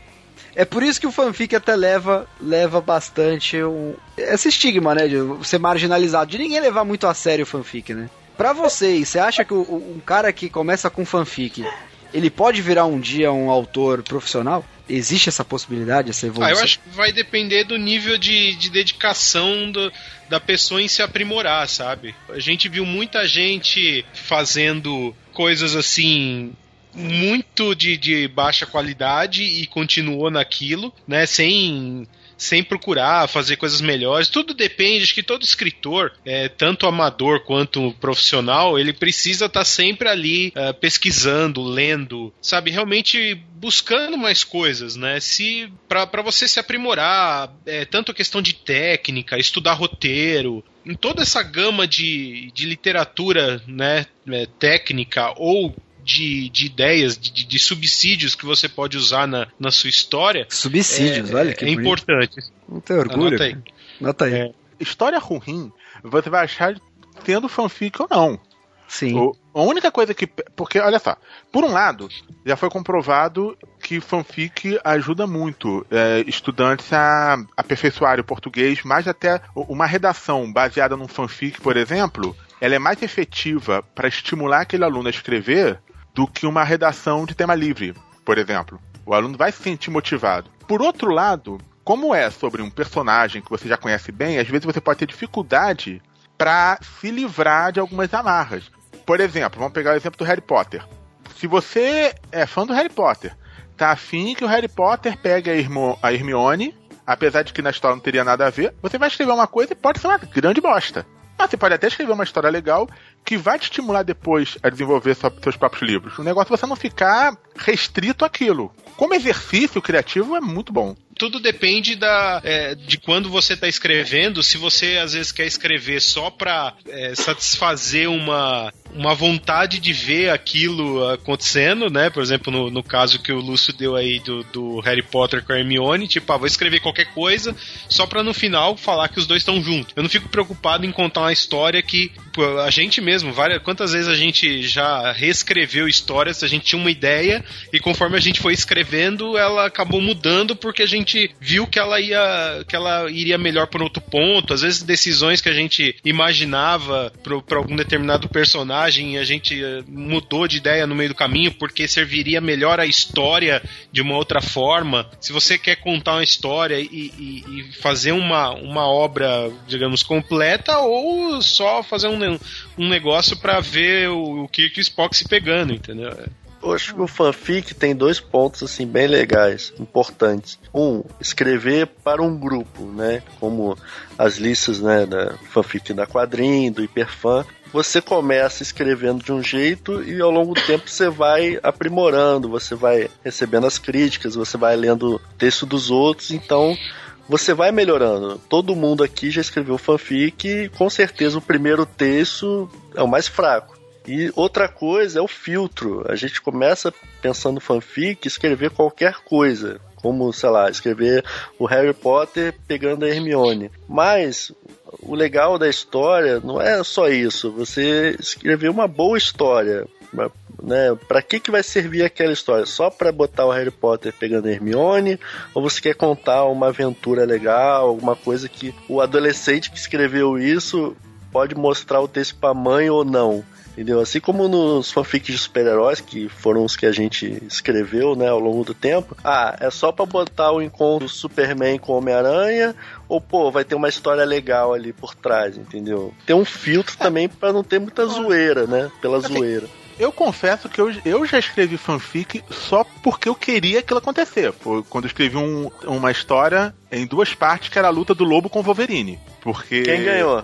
É por isso que o fanfic até leva, leva bastante um, esse estigma, né? De ser marginalizado, de ninguém levar muito a sério o fanfic, né? Pra vocês, você acha que o, um cara que começa com fanfic, ele pode virar um dia um autor profissional? Existe essa possibilidade, essa evolução? Ah, eu acho que vai depender do nível de, de dedicação do, da pessoa em se aprimorar, sabe? A gente viu muita gente fazendo coisas assim muito de, de baixa qualidade e continuou naquilo, né? Sem sem procurar fazer coisas melhores. Tudo depende, acho que todo escritor, é, tanto amador quanto profissional, ele precisa estar tá sempre ali é, pesquisando, lendo, sabe? Realmente buscando mais coisas, né? Se para você se aprimorar, é, tanto a questão de técnica, estudar roteiro, em toda essa gama de, de literatura, né, é, técnica ou de, de ideias, de, de, subsídios que você pode usar na, na sua história. Subsídios, é, olha que É bonito. importante. Não tem orgulho. Anota aí. Nota aí. É, história ruim, você vai achar sendo fanfic ou não. Sim. O- a única coisa que. Porque, olha só, por um lado, já foi comprovado que fanfic ajuda muito é, estudantes a aperfeiçoarem o português, mais até uma redação baseada num fanfic, por exemplo, ela é mais efetiva para estimular aquele aluno a escrever do que uma redação de tema livre, por exemplo. O aluno vai se sentir motivado. Por outro lado, como é sobre um personagem que você já conhece bem, às vezes você pode ter dificuldade para se livrar de algumas amarras. Por exemplo, vamos pegar o exemplo do Harry Potter. Se você é fã do Harry Potter, tá afim que o Harry Potter pegue a, Hermione, apesar de que na história não teria nada a ver, você vai escrever uma coisa e pode ser uma grande bosta. Mas você pode até escrever uma história legal que vai te estimular depois a desenvolver seus próprios livros. O negócio é você não ficar restrito àquilo. Como exercício criativo é muito bom. Tudo depende da, é, de quando você está escrevendo. Se você às vezes quer escrever só para satisfazer uma, uma vontade de ver aquilo acontecendo, né? Por exemplo, no, no caso que o Lúcio deu aí do, do Harry Potter com a Hermione, tipo, ah, vou escrever qualquer coisa só para no final falar que os dois estão juntos. Eu não fico preocupado em contar uma história que pô, a gente mesmo, várias, quantas vezes a gente já reescreveu histórias, a gente tinha uma ideia e conforme a gente foi escrevendo, ela acabou mudando porque a gente viu que ela ia que ela iria melhor por outro ponto. Às vezes decisões que a gente imaginava para algum determinado personagem, a gente eh, mudou de ideia no meio do caminho porque serviria melhor a história de uma outra forma. Se você quer contar uma história e, e- e fazer uma, uma obra, digamos, completa ou só fazer um, um negócio para ver o, o Kirk e o Spock se pegando, entendeu? Eu acho que o fanfic tem dois pontos assim bem legais, importantes. Um, escrever para um grupo, né? Como as listas, né, da fanfic da quadrinho, do hiperfã. Você começa escrevendo de um jeito e ao longo do tempo você vai aprimorando, você vai recebendo as críticas, você vai lendo texto dos outros, então você vai melhorando. Todo mundo aqui já escreveu fanfic e com certeza o primeiro texto é o mais fraco. E outra coisa é o filtro. A gente começa pensando fanfic, escrever qualquer coisa. Como, sei lá, escrever o Harry Potter pegando a Hermione. Mas o legal da história não é só isso. Você escrever uma boa história. Né? Pra que, que vai servir aquela história? Só pra botar o Harry Potter pegando a Hermione? Ou você quer contar uma aventura legal, alguma coisa que o adolescente que escreveu isso pode mostrar o texto pra mãe ou não? Entendeu? Assim como nos fanfics de super-heróis, que foram os que a gente escreveu, né, ao longo do tempo. Ah, é só pra botar o encontro do Superman com o Homem-Aranha, ou pô, vai ter uma história legal ali por trás, entendeu? Tem um filtro também pra não ter muita zoeira, né? Pela zoeira. Eu confesso que eu, eu já escrevi fanfic só porque eu queria aquilo acontecer. Foi quando eu escrevi um- uma história em duas partes que era a luta do lobo com o Wolverine. Porque. Quem ganhou?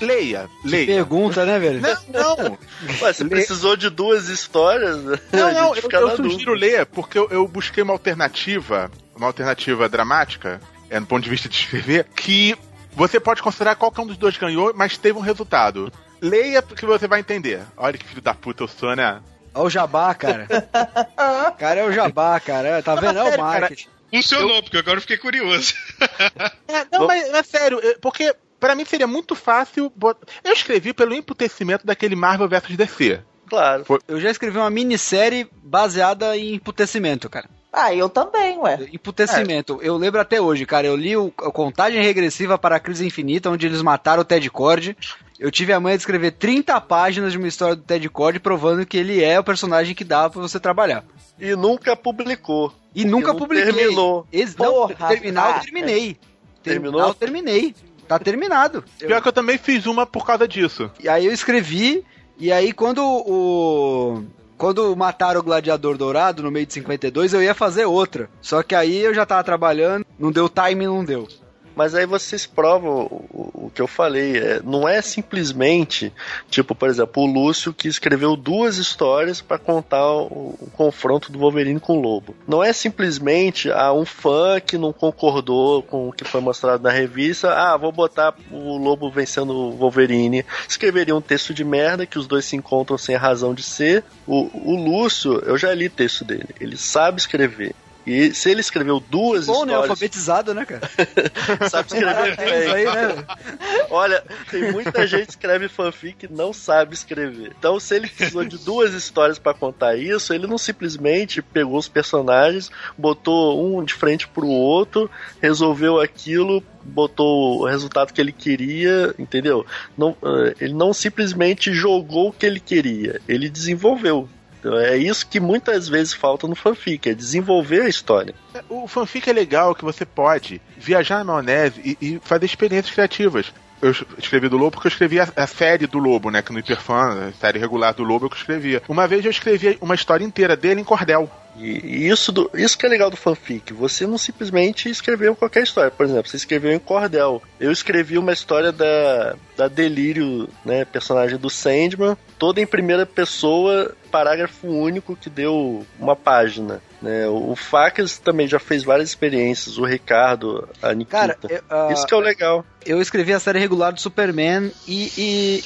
Leia, leia. Pergunta, né, velho? Não, não. Ué, você precisou de duas histórias? Não, <laughs> A não, gente eu, eu sugiro ler porque eu, eu busquei uma alternativa, uma alternativa dramática, é, no ponto de vista de escrever, que você pode considerar qual que é um dos dois ganhou, mas teve um resultado. Leia porque você vai entender. Olha que filho da puta eu sou, né? Olha o jabá, cara. <laughs> cara é o jabá, cara. Tá vendo? É o marketing. Funcionou, porque agora eu fiquei curioso. É, não, mas é sério, é, porque pra mim seria muito fácil. bot- Eu escrevi pelo emputecimento daquele Marvel vs DC. Claro. Eu já escrevi uma minissérie baseada em emputecimento, cara. Ah, eu também, ué. Emputecimento. Eu lembro até hoje, cara. Eu li o a Contagem Regressiva para a Crise Infinita, onde eles mataram o Ted Cord. Eu tive a manha de escrever 30 páginas de uma história do Ted Cord provando que ele é o personagem que dá pra você trabalhar. E nunca publicou. E nunca não publiquei. terminou. Ex não, Porra, terminar eu terminei. Terminou? Terminar eu terminei. Tá terminado. Eu- Pior que eu também fiz uma por causa disso. E aí eu escrevi, e aí quando o. Quando mataram o Gladiador Dourado no meio de 52, eu ia fazer outra. Só que aí eu já tava trabalhando, não deu time, não deu. Mas aí vocês provam o, o- que eu falei. é, não é simplesmente, tipo, por exemplo, o Lúcio que escreveu duas histórias para contar o, o confronto do Wolverine com o Lobo. Não é simplesmente ah, um fã que não concordou com o que foi mostrado na revista. Ah, vou botar o Lobo vencendo o Wolverine. Escreveria um texto de merda que os dois se encontram sem razão de ser. O, o Lúcio, eu já li texto dele. Ele sabe escrever. E se ele escreveu duas Bom, né? histórias. Alfabetizado, né, cara? <laughs> sabe escrever bem. aí, né? Olha, tem muita gente que escreve fanfic e não sabe escrever. Então, se ele precisou de duas histórias pra contar isso, ele não simplesmente pegou os personagens, botou um de frente pro outro, resolveu aquilo, botou o resultado que ele queria, entendeu? Não, eh, ele não simplesmente jogou o que ele queria, ele desenvolveu. Então, é isso que muitas vezes falta no fanfic, é desenvolver a história. O fanfic é legal que você pode viajar na maionese e, e fazer experiências criativas. Eu escrevi do Lobo porque eu escrevi a, a série do Lobo, né? Que no Hiperfan, a série regular do Lobo, eu que escrevia. Uma vez eu escrevi uma história inteira dele em cordel. E, isso, do, isso que é legal do fanfic. Você não simplesmente escreveu qualquer história. Por exemplo, você escreveu em Cordel. Eu escrevi uma história da, da Delírio, né? Personagem do Sandman, toda em primeira pessoa, parágrafo único que deu uma página. Né? O Facas também já fez várias experiências. O Ricardo, a Nikita. Cara, eu, ah, isso que é o legal. Eu escrevi a série regular do Superman e,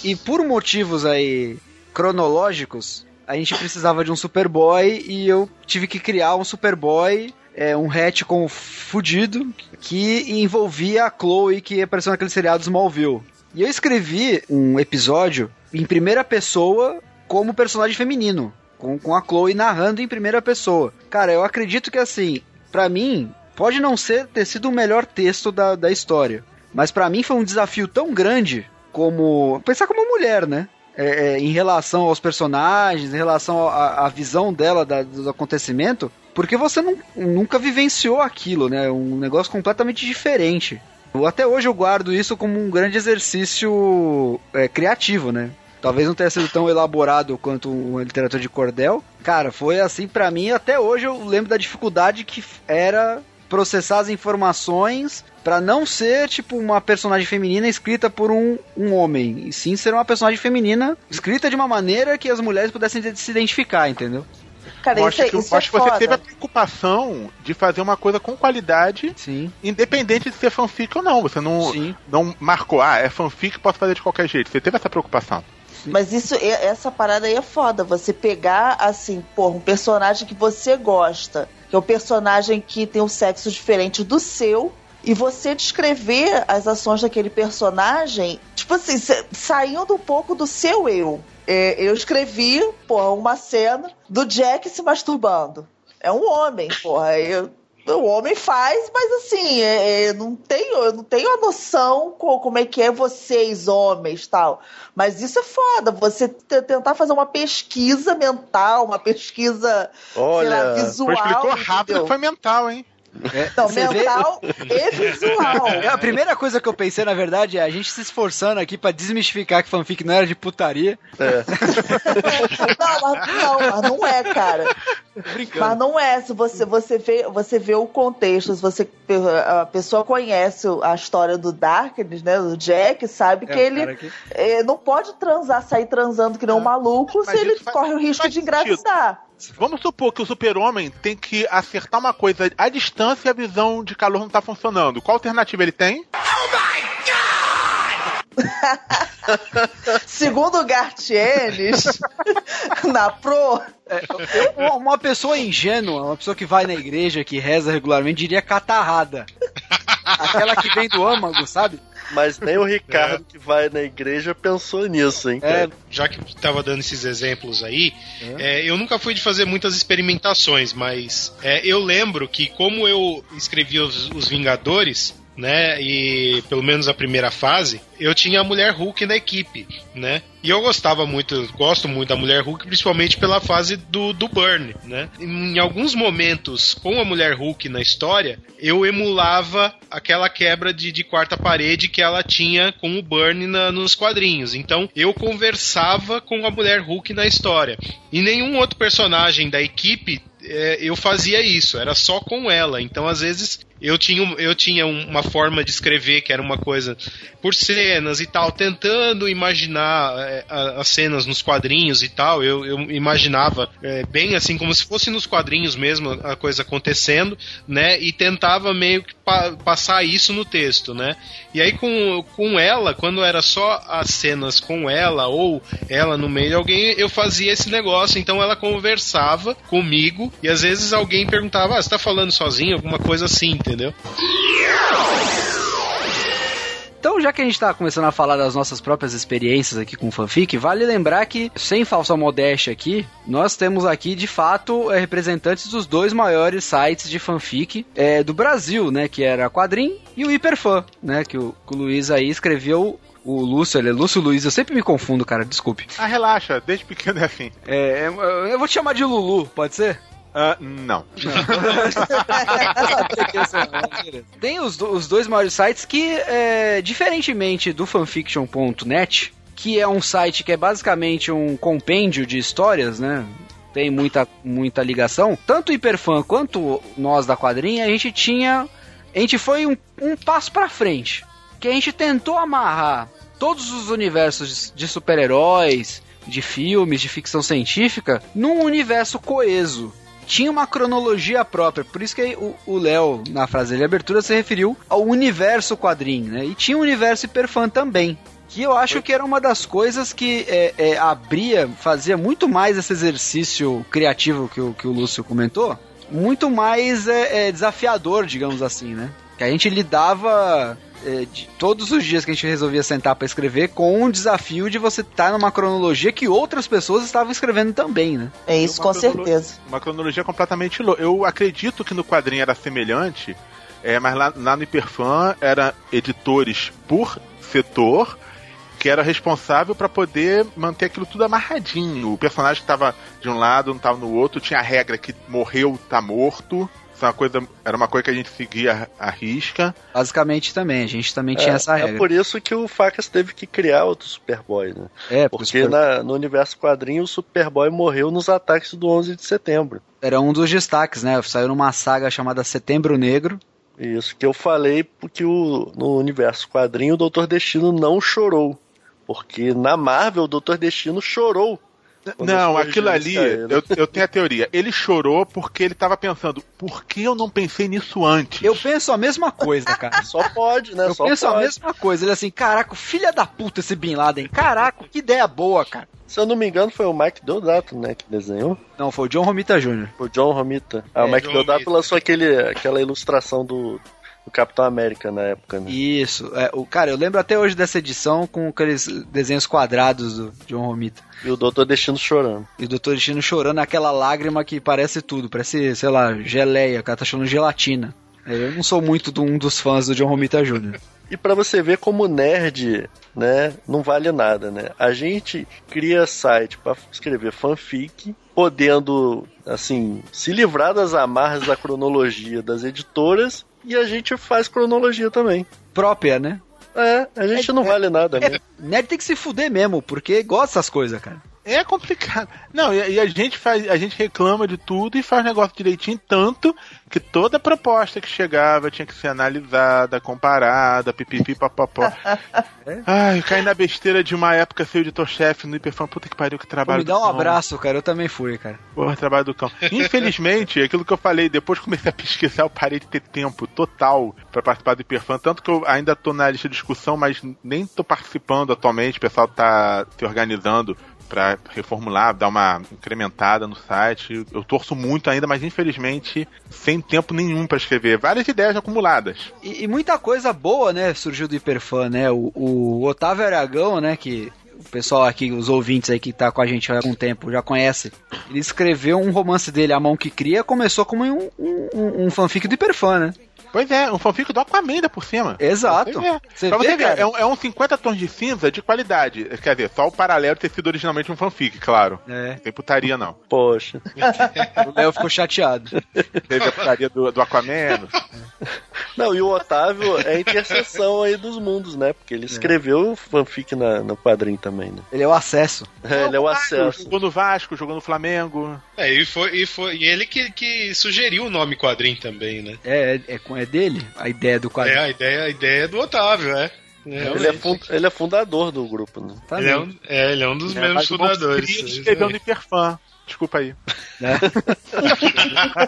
e, e por motivos aí cronológicos, a gente precisava de um Superboy e eu tive que criar um Superboy, é, um retcon fudido, que envolvia a Chloe que apareceu naquele seriado Smallville. E eu escrevi um episódio em primeira pessoa como personagem feminino, com, com a Chloe narrando em primeira pessoa. Cara, eu acredito que assim, para mim, pode não ser ter sido o melhor texto da, da história, mas para mim foi um desafio tão grande como pensar como mulher, né? É, é, em relação aos personagens, em relação à, visão dela da, do acontecimento, porque você não, nunca vivenciou aquilo, né? Um negócio completamente diferente. Eu, até hoje eu guardo isso como um grande exercício é, criativo, né? Talvez não tenha sido tão elaborado quanto uma literatura de cordel. Cara, foi assim para mim. Até hoje eu lembro da dificuldade que era processar as informações para não ser tipo uma personagem feminina escrita por um, um homem, e sim ser uma personagem feminina escrita de uma maneira que as mulheres pudessem se identificar, entendeu? Cara, eu isso, acho que, isso eu é acho que você foda. teve a preocupação de fazer uma coisa com qualidade, Sim. independente de ser fanfic ou não. Você não, Sim. não marcou, ah, é fanfic, posso fazer de qualquer jeito. Você teve essa preocupação. Mas isso, essa parada aí é foda. Você pegar, assim, pô, um personagem que você gosta, que é um personagem que tem um sexo diferente do seu, e você descrever as ações daquele personagem, tipo assim, sa- saindo um pouco do seu eu. É, eu escrevi, porra, uma cena do Jack se masturbando. É um homem, porra. Eu, o homem faz, mas assim, é, é, não tenho, eu não tenho a noção co- como é que é vocês, homens, tal. Mas isso é foda, você te- tentar fazer uma pesquisa mental, uma pesquisa, sei lá, Olha, visual. Foi explicou rápido entendeu? que foi mental, hein? <laughs> Não, Você vê? mental e visual. É, A primeira coisa que eu pensei, na verdade, é a gente se esforçando aqui pra desmistificar que fanfic não era de putaria. é. <laughs> Não, mas não, mas não é, cara. Mas não é. Se você, você, vê, você vê o contexto, se você, a pessoa conhece a história do Darkness, né? Do Jack, sabe que É, o ele que- eh, não pode transar, sair transando que nem um maluco Mas se ele faz- corre o risco de sentido. Vamos supor que o super-homem tem que acertar uma coisa à distância e a visão de calor não tá funcionando. Qual alternativa ele tem? <laughs> Segundo o Gartienes, <laughs> na Pro, Uma- Uma pessoa ingênua, uma pessoa que vai na igreja, que reza regularmente, diria catarrada. Aquela que vem do âmago, sabe? Mas nem o Ricardo <laughs> que vai na igreja pensou nisso, hein? É? Já que tava dando esses exemplos aí, é, eu nunca fui de fazer muitas experimentações, mas é, eu lembro que como eu escrevi os, os Vingadores, né, e pelo menos a primeira fase, eu tinha a Mulher Hulk na equipe, né? E eu gostava muito, gosto muito da Mulher Hulk, principalmente pela fase do, do Burn, né? Em alguns momentos, com a Mulher Hulk na história, eu emulava aquela quebra de, de quarta parede que ela tinha com o Burn na- nos quadrinhos. Então, eu conversava com a Mulher Hulk na história. E nenhum outro personagem da equipe é, eu fazia isso, era só com ela. Então, às vezes, eu tinha, eu tinha uma forma de escrever que era uma coisa por cenas e tal, tentando imaginar é, as cenas nos quadrinhos e tal. Eu, eu imaginava é, bem assim, como se fosse nos quadrinhos mesmo a coisa acontecendo, né? E tentava meio que pa passar isso no texto, né? E aí com, com ela, quando era só as cenas com ela ou ela no meio de alguém, eu fazia esse negócio. Então ela conversava comigo e às vezes alguém perguntava: ah, você tá falando sozinho? Alguma coisa assim, entendeu? Então, já que a gente tá começando a falar das nossas próprias experiências aqui com fanfic, vale lembrar que, sem falsa modéstia aqui, nós temos aqui, de fato, é, representantes dos dois maiores sites de fanfic é, do Brasil, né? Que era a Quadrim e o Hiperfã, né? Que o, que o Luiz aí escreveu o Lúcio, ele é Lúcio Luiz, eu sempre me confundo, cara, desculpe. Ah, relaxa, desde pequeno é assim. É, eu vou te chamar de Lulu, pode ser? Uh, <laughs> não. Tem os, os, dois maiores sites que, é, diferentemente do fanfiction.net, que é um site que é basicamente um compêndio de histórias, né? Tem muita, muita ligação. Tanto o Hiperfã quanto nós da quadrinha, a gente tinha. A gente foi um, um passo pra frente. Que a gente tentou amarrar todos os universos de super-heróis, de filmes, de ficção científica, num universo coeso tinha uma cronologia própria. Por isso que o Léo, na frase de abertura, se referiu ao universo quadrinho, né? E tinha o universo hiperfã também. Que eu acho que era uma das coisas que é, é, abria, fazia muito mais esse exercício criativo que o, que o Lúcio comentou, muito mais é, é desafiador, digamos assim, né? Que a gente lidava de, todos os dias que a gente resolvia sentar para escrever com um desafio de você estar tá numa cronologia que outras pessoas estavam escrevendo também, né? É isso, com certeza. Uma cronologia completamente louca. Eu acredito que no quadrinho era semelhante, é, mas lá, lá no Hiperfan era editores por setor que era responsável para poder manter aquilo tudo amarradinho. O personagem que estava de um lado, não estava no outro, tinha a regra que morreu, tá morto uma coisa, era uma coisa que a gente seguia à risca. Basicamente também, a gente também tinha é, essa regra. É por isso que o Facas teve que criar outro Superboy, né? É, porque Super... na, no universo quadrinho o Superboy morreu nos ataques do 11 de setembro. Era um dos destaques, né? Saiu numa saga chamada Setembro Negro. Isso, que eu falei porque o, no universo quadrinho o Doutor Destino não chorou. Porque na Marvel o Doutor Destino chorou não, aquilo ali, eu, eu tenho a teoria. Ele chorou porque ele tava pensando, por que eu não pensei nisso antes? Eu penso a mesma coisa, cara. <laughs> Só pode, né? Eu Só penso pode. a mesma coisa. Ele assim, caraca, filha da puta esse Bin Laden. Caraca, que ideia boa, cara. Se eu não me engano, foi o Mike Deodato, né, que desenhou? Não, foi o John Romita Jr. O John Romita. Ah, é, o Mike John Deodato Romita. lançou aquele, aquela ilustração do, o Capitão América na época, né? Isso. É, o, cara, eu lembro até hoje dessa edição com aqueles desenhos quadrados do John Romita. E o Doutor Destino chorando. E o Doutor Destino chorando, aquela lágrima que parece tudo, parece, sei lá, geleia, o cara tá chorando gelatina. É, eu não sou muito de um dos fãs do John Romita Jr. E para você ver como nerd, né, não vale nada, né? A gente cria site para escrever fanfic, podendo, assim, se livrar das amarras da cronologia das editoras e a gente faz cronologia também. Própria, né? É, a gente é, não é, vale nada, é, né? Nerd tem que se fuder mesmo, porque gosta dessas coisas, cara. É complicado. Não, e, a gente faz, a gente reclama de tudo e faz negócio direitinho, tanto que toda proposta que chegava tinha que ser analisada, comparada, pipipi papapó. <laughs> é? Ai, cai na besteira de uma época ser editor-chefe no Hiperfã, puta que pariu, que trabalho Pô, Me dá um abraço, cara, eu também fui, cara. Porra, trabalho do cão. Infelizmente, aquilo que eu falei, depois comecei a pesquisar, eu parei de ter tempo total para participar do Hiperfã, tanto que eu ainda tô na lista de discussão, mas nem tô participando atualmente, o pessoal tá se organizando para reformular, dar uma incrementada no site. Eu torço muito ainda, mas infelizmente sem tempo nenhum para escrever. Várias ideias acumuladas. E, e, muita coisa boa, né, surgiu do Hiperfã, né? O, o Otávio Aragão, né, que o pessoal aqui, os ouvintes aí que tá com a gente há algum tempo já conhece. Ele escreveu um romance dele, A Mão que Cria, começou como um, um, um fanfic do Hiperfã, né? Pois é, um fanfic do Aquaman ainda por cima. Exato. Você pra você ver, é um, é um 50 tons de cinza de qualidade. Quer dizer, só o paralelo ter sido originalmente um fanfic, claro. É. Não tem putaria, não. Poxa. <laughs> o Léo ficou chateado. Teve a putaria do, do Aquaman. Não, e o Otávio é a interseção aí dos mundos, né? Porque ele é. escreveu fanfic na, no quadrinho também, né? Ele é o acesso. É, ele é o acesso. Jogou no Vasco, jogou no Flamengo. É, e foi, e foi e ele que, que sugeriu o nome quadrinho também, né? É, é, é é dele? A ideia do É, quadrinho. a ideia, a ideia é do Otávio, é. Ele é, ele é fundador do grupo, né? Tá Ele é um, é, ele é um dos É, membros mas o Bob fundadores. Escrevendo escreveu no Hiperfã. Desculpa aí. né? <laughs>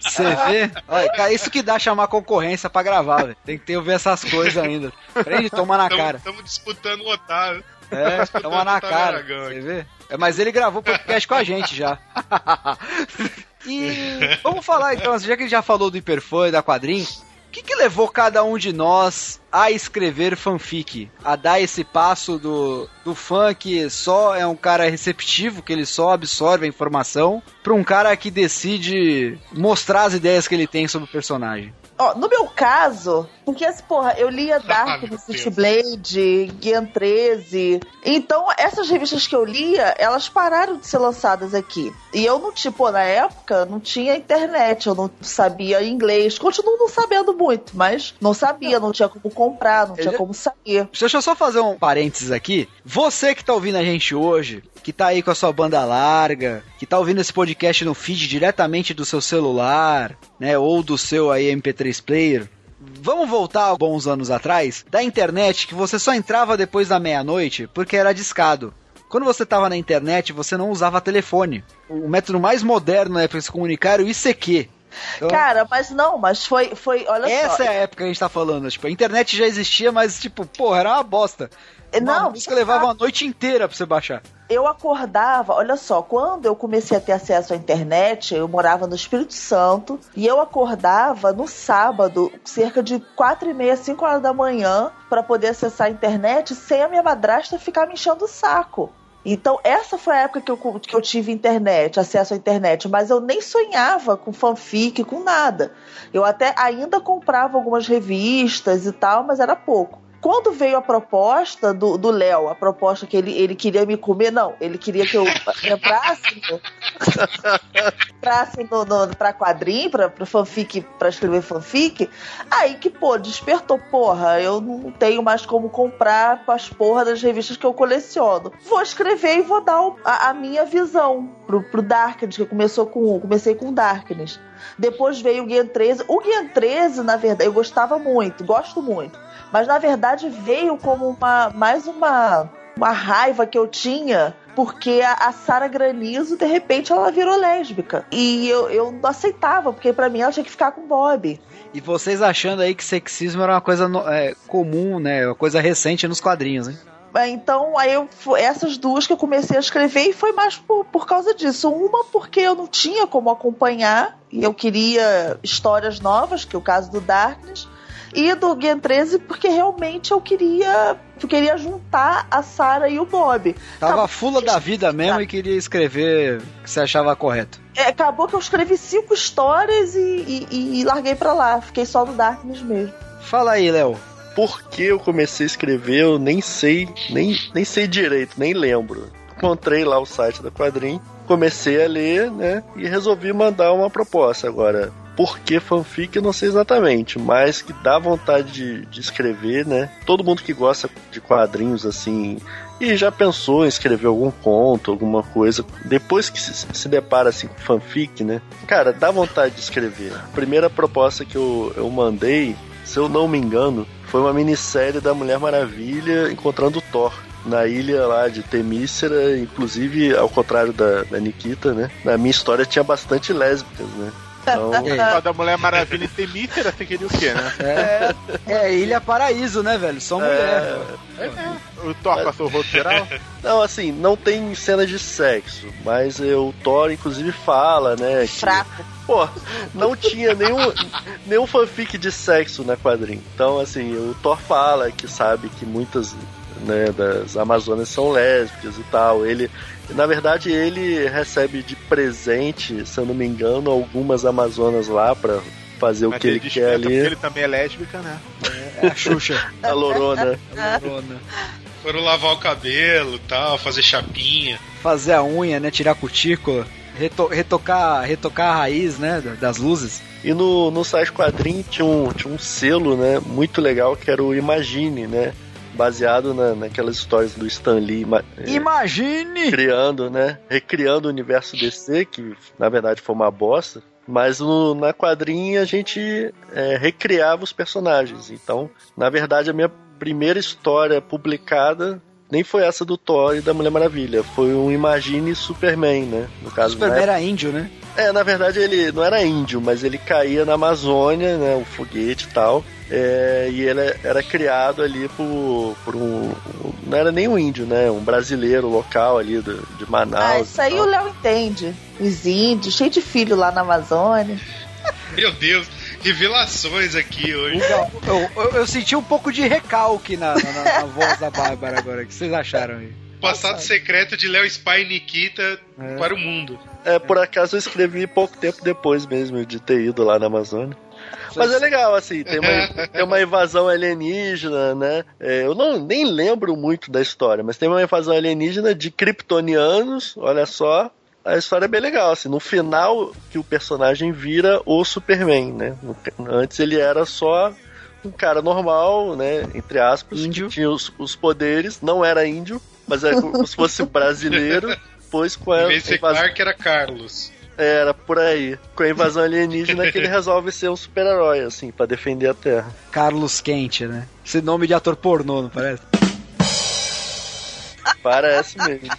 Você vê? Olha, isso que dá chamar concorrência pra gravar, velho. Tem que ter ouvir essas coisas ainda. Prende, toma na cara. Estamos disputando o Otávio. É, toma na cara. Você vê? É, mas ele gravou podcast com a gente já. <laughs> e vamos falar então, já que ele já falou do Hiperfã e da quadrinho, o que, que levou cada um de nós a escrever fanfic? A dar esse passo do, do fã que só é um cara receptivo, que ele só absorve a informação, pra um cara que decide mostrar as ideias que ele tem sobre o personagem. Ó, no meu caso, porque assim, porra, eu lia Dark Deus. Blade, Guian 13. Então, essas revistas que eu lia, elas pararam de ser lançadas aqui. E eu não, tipo, na época, não tinha internet, eu não sabia inglês. Continuo não sabendo muito, mas não sabia, não tinha como comprar, não tinha Ele- como sair. Deixa eu só fazer um parênteses aqui. Você que tá ouvindo a gente hoje, que tá aí com a sua banda larga, que tá ouvindo esse podcast no feed diretamente do seu celular, né, ou do seu aí MP3 player, Vamos voltar a bons anos atrás, da internet que você só entrava depois da meia-noite porque era discado. Quando você estava na internet, você não usava telefone. O método mais moderno né, para se comunicar era o ICQ. Então, Cara, mas não, mas foi, foi olha essa só. é a época que a gente tá falando. Tipo, a internet já existia, mas, tipo, porra, era uma bosta. Uma Não, música levava uma noite inteira pra você baixar. eu acordava, olha só, quando eu comecei a ter acesso à internet, eu morava no Espírito Santo e eu acordava no sábado, cerca de quatro e meia, cinco horas da manhã, para poder acessar a internet sem a minha madrasta ficar me enchendo o saco. Então, essa foi a época que eu, que eu tive internet, acesso à internet, mas eu nem sonhava com fanfic, com nada. Eu até ainda comprava algumas revistas e tal, mas era pouco. Quando veio a proposta do Léo, a proposta que ele, ele queria me comer, não, ele queria que eu <laughs> entrasse, no, <laughs> entrasse no, no, pra quadrinho, pra, pra fanfic, pra escrever fanfic, aí que, pô, despertou, porra, eu não tenho mais como comprar as porra das revistas que eu coleciono. Vou escrever e vou dar o- a, a minha visão pro, pro Darkness, que começou com, comecei com Darkness. Depois veio o Guian 13. O Guian 13, na verdade, eu gostava muito, gosto muito. Mas na verdade veio como uma mais uma, uma raiva que eu tinha, porque a, a Sara Granizo, de repente, ela virou lésbica. E eu, eu não aceitava, porque pra mim ela tinha que ficar com Bob. E vocês achando aí que sexismo era uma coisa é, comum, né? Uma coisa recente nos quadrinhos, hein? É, Então, aí eu, essas duas que eu comecei a escrever e foi mais por, por causa disso. Uma porque eu não tinha como acompanhar e eu queria histórias novas, que é o caso do Darkness. E do Gen 13 porque realmente eu queria eu queria juntar a Sarah e o Bob. Tava Acabou- fula da vida mesmo e queria escrever o que você achava correto. É, acabou que eu escrevi cinco histórias e, e- e larguei pra lá. Fiquei só no Darkness mesmo. Fala aí, Léo. Por que eu comecei a escrever, eu nem sei, nem, nem sei direito, nem lembro. Encontrei lá o site da quadrinho, comecei a ler, né? E resolvi mandar uma proposta. Agora, por que fanfic eu não sei exatamente, mas que dá vontade de, de escrever, né? Todo mundo que gosta de quadrinhos assim. E já pensou em escrever algum conto, alguma coisa, depois que se, se depara assim com fanfic, né? Cara, dá vontade de escrever. A primeira proposta que eu, eu mandei, se eu não me engano, foi uma minissérie da Mulher Maravilha encontrando o Thor. Na ilha lá de Temícera, inclusive, ao contrário da, da Nikita, né? Na minha história tinha bastante lésbicas, né? Então, Só da Mulher Maravilha e Temícera, você queria o quê, né? É, é Ilha Paraíso, né, velho? Só mulher. O Thor passou o rosto geral? não, assim, não tem cena de sexo, mas o Thor, inclusive, fala, né? Que, Fraco. Pô, não tinha nenhum, nenhum fanfic de sexo na quadrinho. Então, assim, o Thor fala que sabe que muitas né, das Amazonas são lésbicas e tal. Ele, na verdade, ele recebe de presente, se eu não me engano, algumas Amazonas lá pra fazer Mas o que ele desperta quer porque ali. ele também é lésbica, né? É a Xuxa. <laughs> A Lorona. <laughs> Lorona. Foram lavar o cabelo tal, fazer chapinha. Fazer a unha, né? Tirar a cutícula. reto- retocar, retocar a raiz, né? da- Das luzes. E no, no site quadrinho tinha um, tinha um selo, né, muito legal que era o Imagine, né? Baseado na, naquelas histórias do Stan Lee é, Imagine! criando, né? Recriando o universo DC, que na verdade foi uma bosta. Mas no, na quadrinha a gente é, recriava os personagens. Então, na verdade, a minha primeira história publicada nem foi essa do Thor e da Mulher Maravilha. Foi um Imagine Superman, né? No caso, Superman era índio, né? É, na verdade ele não era índio, mas ele caía na Amazônia, né? O foguete e tal. É, e ele era criado ali por, por um. Não era nem um índio, né? Um brasileiro local ali do, de Manaus. Ah, isso aí o. Léo entende. Os índios, cheio de filho lá na Amazônia. Meu Deus, revelações aqui hoje. Então, eu, eu- eu senti um pouco de recalque na, na- na voz da Bárbara agora. O que vocês acharam aí? Passado secreto de Léo Spy e Nikita É. para o mundo. É, por acaso eu escrevi pouco tempo depois mesmo de ter ido lá na Amazônia. Mas é legal, assim, tem uma, tem uma invasão alienígena, né? É, eu não, nem lembro muito da história, mas tem uma invasão alienígena de kryptonianos, olha só. A história é bem legal, assim, no final que o personagem vira o Superman, né? Antes ele era só um cara normal, né? Entre aspas, que tinha os, os poderes, não era índio, mas era como se fosse <laughs> brasileiro, pois com a Em vez de ser invasão- Clark, era Carlos. Era por aí. Com a invasão alienígena que ele <laughs> resolve ser um super-herói, assim, pra defender a Terra. Carlos Quente, né? Esse nome de ator pornô, não parece? Parece mesmo. <laughs>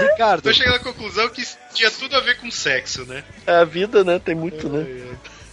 Ricardo. Tô chegando à conclusão que isso tinha tudo a ver com sexo, né? É a vida, né? Tem muito, né?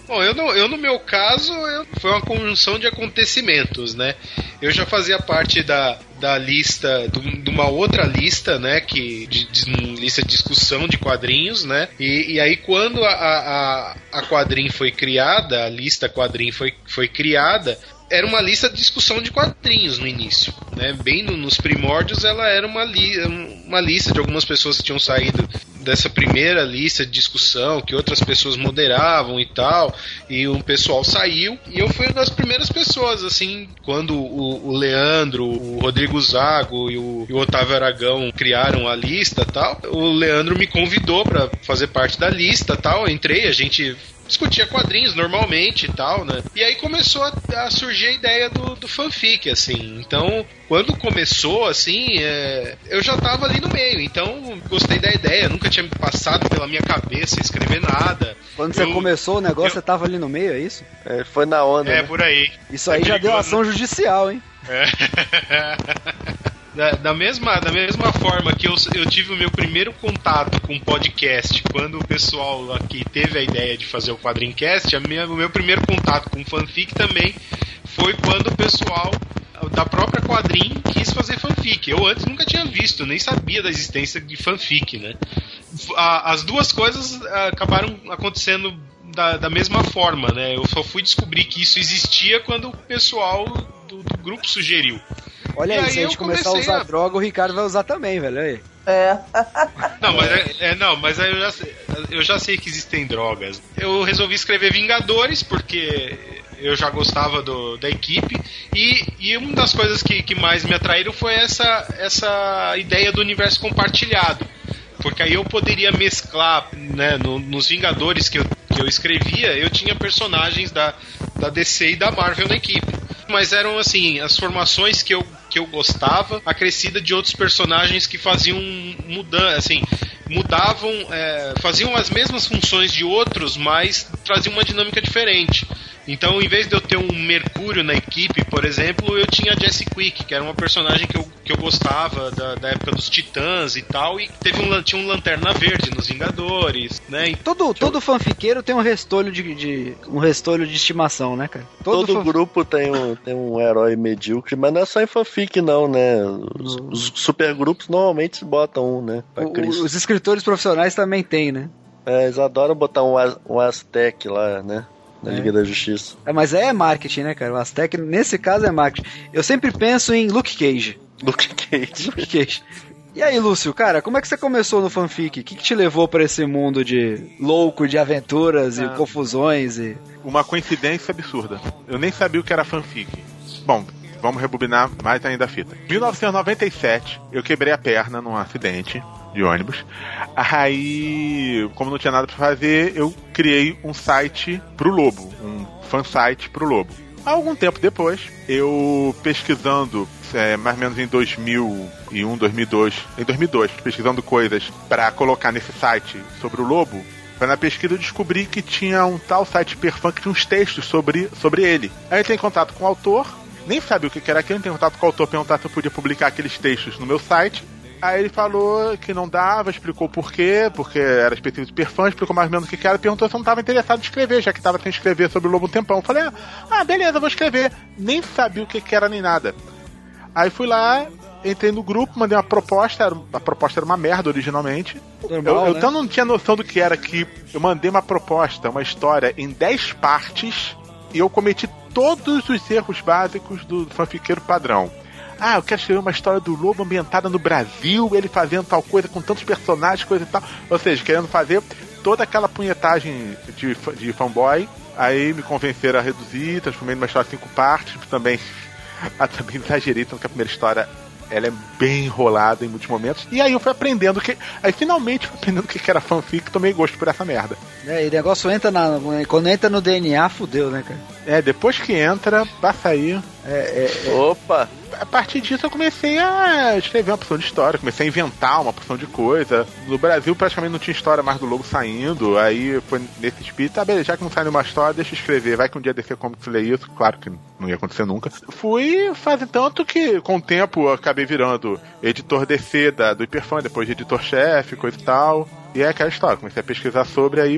Bom, eu no, eu no meu caso, eu- foi uma conjunção de acontecimentos, né? Eu já fazia parte da, da lista, de uma outra lista, né? Que, de, de- lista de discussão de quadrinhos, né? E, e aí, quando a, a, a quadrinho foi criada, a lista quadrinho foi, foi criada, era uma lista de discussão de quadrinhos no início, né? Bem no- nos primórdios, ela era uma, li, uma lista de algumas pessoas que tinham saído dessa primeira lista de discussão que outras pessoas moderavam e tal, e um pessoal saiu, e eu fui uma das primeiras pessoas, assim, quando o, o Leandro, o Rodrigo Zago e o, e o Otávio Aragão criaram a lista tal, o Leandro me convidou para fazer parte da lista tal, eu entrei, a gente discutia quadrinhos normalmente e tal, né? E aí começou a, a surgir a ideia do, do fanfic, assim. Então, quando começou, assim, é, eu já tava ali no meio. Então, gostei da ideia. Nunca tinha me passado pela minha cabeça escrever nada. Quando você Eu- começou o negócio, você tava ali no meio, é isso? É, foi na onda. É, né? por aí. Isso aí É já deu ação judicial, hein? É. <laughs> Da, da mesma, da mesma forma que eu, eu tive o meu primeiro contato com podcast quando o pessoal aqui teve a ideia de fazer o Quadrincast, a minha, o meu primeiro contato com fanfic também foi quando o pessoal da própria Quadrim quis fazer fanfic. Eu antes nunca tinha visto, nem sabia da existência de fanfic, né? As duas coisas ah, acabaram acontecendo da, da mesma forma, né? Eu só fui descobrir que isso existia quando o pessoal do, do grupo sugeriu. Olha E aí, aí se a gente eu começar a usar a- droga, o Ricardo vai usar também, velho. Aí. É. <laughs> Não, mas, é, é, não, mas aí eu já, sei, eu já sei que existem drogas. Eu resolvi escrever Vingadores porque eu já gostava do, da equipe e, e uma das coisas que, que mais me atraíram foi essa, essa ideia do universo compartilhado. Porque aí eu poderia mesclar, né, no- nos Vingadores que eu, que eu escrevia, eu tinha personagens da, da DC e da Marvel na equipe. Mas eram, assim, as formações que eu, que eu gostava, acrescida de outros personagens que faziam mudança, assim, mudavam, é, faziam as mesmas funções de outros, mas traziam uma dinâmica diferente. Então, em vez de eu ter um Mercúrio na equipe, por exemplo, eu tinha a Jessie Quick, que era uma personagem que eu, que eu gostava da, da época dos Titãs e tal, e teve um, tinha um Lanterna Verde nos Vingadores, né? Todo, todo fanfiqueiro tem um restolho de, de- um restolho de estimação, né, cara? Todo, fan- grupo tem um, tem um herói medíocre, mas não é só em fanfic, não, né? Os, os supergrupos normalmente botam um, né? Pra o- os escritores profissionais também tem, né? É, eles adoram botar um, um Aztec lá, né? Na É. Liga da Justiça. É, mas é marketing, né, cara? O Aztec, nesse caso, é marketing. Eu sempre penso em Luke Cage. Luke Cage. Luke Cage. E aí, Lúcio, cara, como é que você começou no fanfic? O que, que te levou pra esse mundo de louco, de aventuras e Ah. confusões e... Uma coincidência absurda. Eu nem sabia o que era fanfic. Bom, vamos rebobinar mais ainda a fita. 1997, eu quebrei a perna num acidente de ônibus. Aí, como não tinha nada pra fazer, eu criei um site pro Lobo, um fansite pro Lobo. Algum tempo depois, eu pesquisando, é, mais ou menos em 2001, 2002, em 2002, pesquisando coisas pra colocar nesse site sobre o Lobo, Foi na pesquisa eu descobri que tinha um tal site Perfan que tinha uns textos sobre, sobre ele. Aí eu contato com o autor, nem sabia o que que era aquilo, entrei em contato com o autor, perguntar se eu podia publicar aqueles textos no meu site. Aí ele falou que não dava, explicou por quê, porque era específico de perfã, explicou mais ou menos o que era, perguntou se eu não estava interessado em escrever, já que estava sem escrever sobre o Lobo um tempão. Eu falei, ah, beleza, vou escrever. Nem sabia o que que era nem nada. Aí fui lá, entrei no grupo, mandei uma proposta, era- a proposta era uma merda originalmente. Normal, eu, eu né? então não tinha noção do que era que eu mandei uma proposta, uma história em 10 partes e eu cometi todos os erros básicos do fanfiqueiro padrão. Ah, eu quero escrever uma história do lobo ambientada no Brasil, ele fazendo tal coisa com tantos personagens, coisa e tal. Ou seja, querendo fazer toda aquela punhetagem de, de fanboy. Aí me convenceram a reduzir, transformei numa história de cinco partes, também, <laughs> ah, também exagerei, tanto que a primeira história ela é bem enrolada em muitos momentos. E aí eu fui aprendendo que. Aí finalmente fui aprendendo o que era fanfic, tomei gosto por essa merda. É, e o negócio entra na. Quando entra no DNA, fudeu, né, cara? É, depois que entra, vai sair. É, é, Opa! A partir disso eu comecei a escrever uma porção de história, comecei a inventar uma porção de coisa. No Brasil praticamente não tinha história mais do Lobo saindo, aí foi nesse espírito, ah, beleza, já que não sai nenhuma história, deixa eu escrever. Vai que um dia DC Comics lê isso, claro que não ia acontecer nunca. Fui fazer tanto que com o tempo eu acabei virando editor DC da, do Hiperfã, depois editor-chefe, coisa e tal. E é aquela história, comecei a pesquisar sobre, aí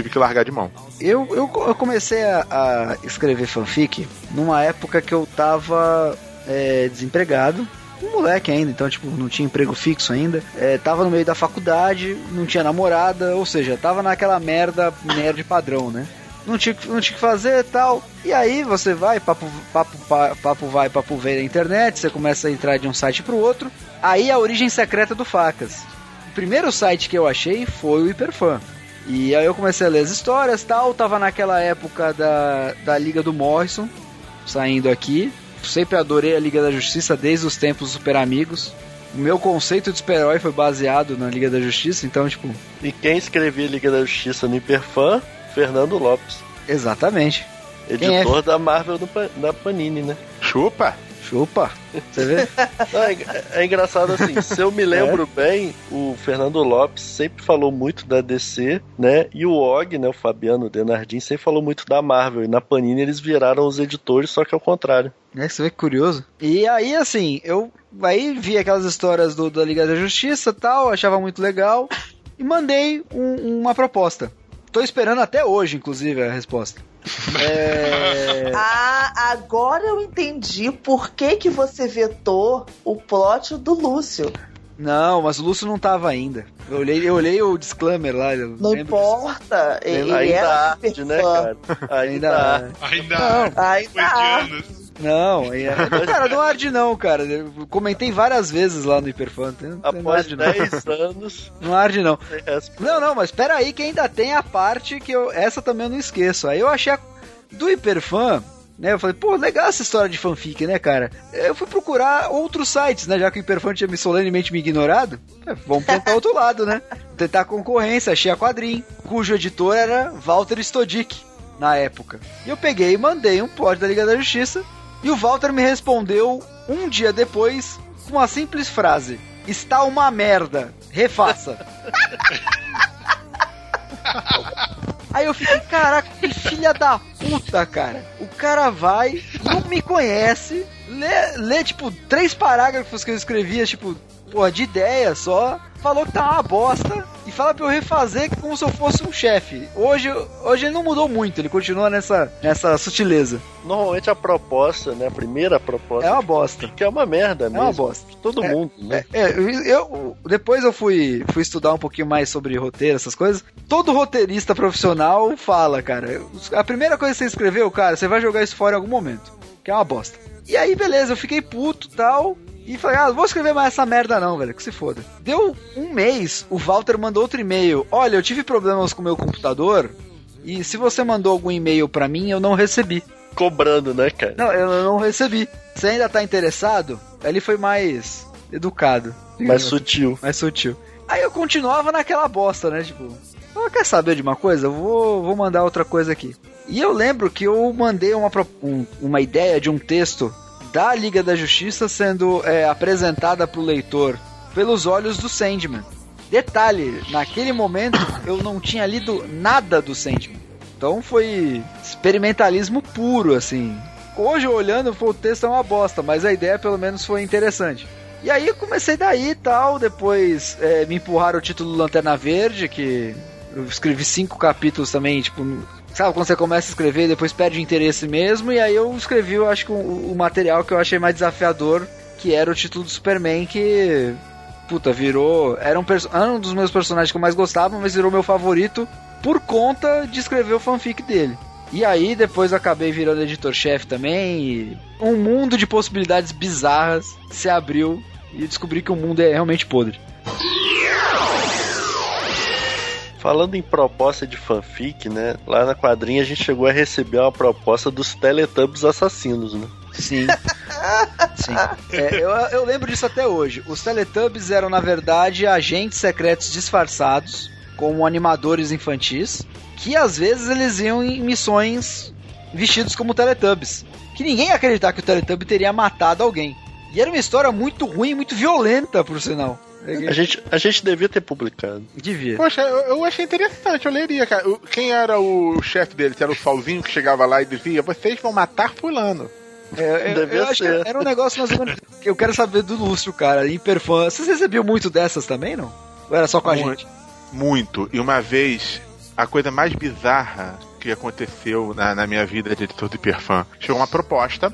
tive que largar de mão. Eu, eu, eu comecei a, a escrever fanfic numa época que eu tava é, desempregado. Um moleque ainda, então, tipo, não tinha emprego fixo ainda. É, tava no meio da faculdade, não tinha namorada, ou seja, tava naquela merda nerd padrão, né? Não tinha, não tinha que fazer tal. E aí você vai, papo, papo, pa- papo vai, papo vem na internet, você começa a entrar de um site pro outro. Aí a origem secreta do Facas. O primeiro site que eu achei foi o Hiperfã. E aí eu comecei a ler as histórias tal. Tava naquela época da, da Liga do Morrison, saindo aqui. Sempre adorei a Liga da Justiça desde os tempos dos Super Amigos. O meu conceito de super-herói foi baseado na Liga da Justiça, então, tipo, E quem escrevia Liga da Justiça no Hiperfã? Fernando Lopes. exatamente. Editor é? da Marvel da Panini, né? Chupa! Chupa! Você vê? <laughs> Não, é, é engraçado assim, se eu me <laughs> lembro bem, o Fernando Lopes sempre falou muito da DC, né? E o Og, né, o Fabiano Denardim, sempre falou muito da Marvel. E na Panini eles viraram os editores, só que ao contrário. É, você vê que curioso. E aí, assim, eu aí vi aquelas histórias do, da Liga da Justiça e tal, achava muito legal, e mandei um- uma proposta. Tô esperando até hoje, inclusive, a resposta. É... <laughs> Ah, agora eu entendi por que, que você vetou o plot do Lúcio. Não, mas o Lúcio não tava ainda. Eu olhei, eu olhei o disclaimer lá. eu Não importa. Ele Ainda era arde, super né, fã. cara? Ainda, Ainda-. Ainda Não, Ainda Não, é- cara, não arde não, cara. Eu comentei várias vezes lá no. Não, não Após arde não. 10 anos, <laughs> Não arde não. Não, não, mas espera aí que ainda tem a parte que eu. Essa também eu não esqueço. Aí eu achei a, do Hiperfã, né? Eu falei, pô, legal essa história de fanfic, né, cara? Eu fui procurar outros sites, né? Já que o Hiperfã tinha me solenemente me ignorado. É, vamos tentar outro lado, né? Tentar concorrência, achei a quadrinho, cujo editor era Walter Stodic na época. E eu peguei e mandei um plot da Liga da Justiça. E o Walter me respondeu um dia depois com uma simples frase: Está uma merda, refaça. <laughs> Aí eu fiquei, caraca, que filha da puta, cara. O cara vai, não me conhece, lê, lê tipo, três parágrafos que eu escrevia, tipo, porra, de ideia só, falou que tá uma bosta e fala pra eu refazer como se eu fosse um chefe. Hoje, hoje ele não mudou muito, ele continua nessa, nessa sutileza. Normalmente a proposta, né? A primeira proposta É uma bosta. que é uma merda É mesmo. uma bosta. Todo É, mundo, né? É, eu, eu- depois eu fui, fui estudar um pouquinho mais sobre roteiro, essas coisas. Todo roteirista profissional fala, cara. A primeira coisa que você escreveu, cara, você vai jogar isso fora em algum momento. Que é uma bosta. E aí, beleza, eu fiquei puto e tal. E falei, ah, não vou escrever mais essa merda não, velho, que se foda. Deu um mês, o Walter mandou outro e-mail. Olha, eu tive problemas com o meu computador. E se você mandou algum e-mail pra mim, eu não recebi. Cobrando, né, cara? Não, eu não recebi. Você ainda tá interessado? Ele foi mais educado. Mais sutil. mais sutil. Aí eu continuava naquela bosta, né? Tipo, ah, quer saber de uma coisa? Eu Vou, vou mandar outra coisa aqui. E eu lembro que eu mandei uma, um- uma ideia de um texto da Liga da Justiça sendo é, apresentada pro leitor pelos olhos do Sandman. Detalhe, naquele momento eu não tinha lido nada do Sandman. Então foi experimentalismo puro, assim. Hoje olhando, o texto é uma bosta, mas a ideia pelo menos foi interessante. E aí comecei daí e tal, depois é, me empurraram o título Lanterna Verde, que eu escrevi cinco capítulos também, tipo, sabe quando você começa a escrever depois perde interesse mesmo, e aí eu escrevi, eu acho que o, o material que eu achei mais desafiador, que era o título do Superman, que puta, virou. Era um, era um dos meus personagens que eu mais gostava, mas virou meu favorito por conta de escrever o fanfic dele. E aí depois acabei virando editor-chefe também. E um mundo de possibilidades bizarras se abriu e descobri que o mundo é realmente podre. Falando em proposta de fanfic, né? Lá na quadrinha a gente chegou a receber uma proposta dos Teletubbies assassinos, né? Sim. <laughs> Sim. É, eu, eu lembro disso até hoje. Os Teletubbies eram, na verdade, agentes secretos disfarçados, como animadores infantis, que às vezes eles iam em missões vestidos como Teletubbies. Que ninguém ia acreditar que o Teletubby teria matado alguém. E era uma história muito ruim, muito violenta, por sinal. A gente, a gente devia ter publicado. Devia. Poxa, eu, eu achei interessante, eu leria, cara. Quem era o chefe deles? Era o Solzinho que chegava lá e dizia: vocês vão matar fulano. É, eu, eu acho que era um negócio mais ou menos. Eu quero saber do Lúcio, cara. Hiperfã. Vocês recebiam muito dessas também, não? Ou era só com a muito, gente? Muito. E uma vez, a coisa mais bizarra que aconteceu na, na minha vida de editor do Hiperfã chegou uma proposta.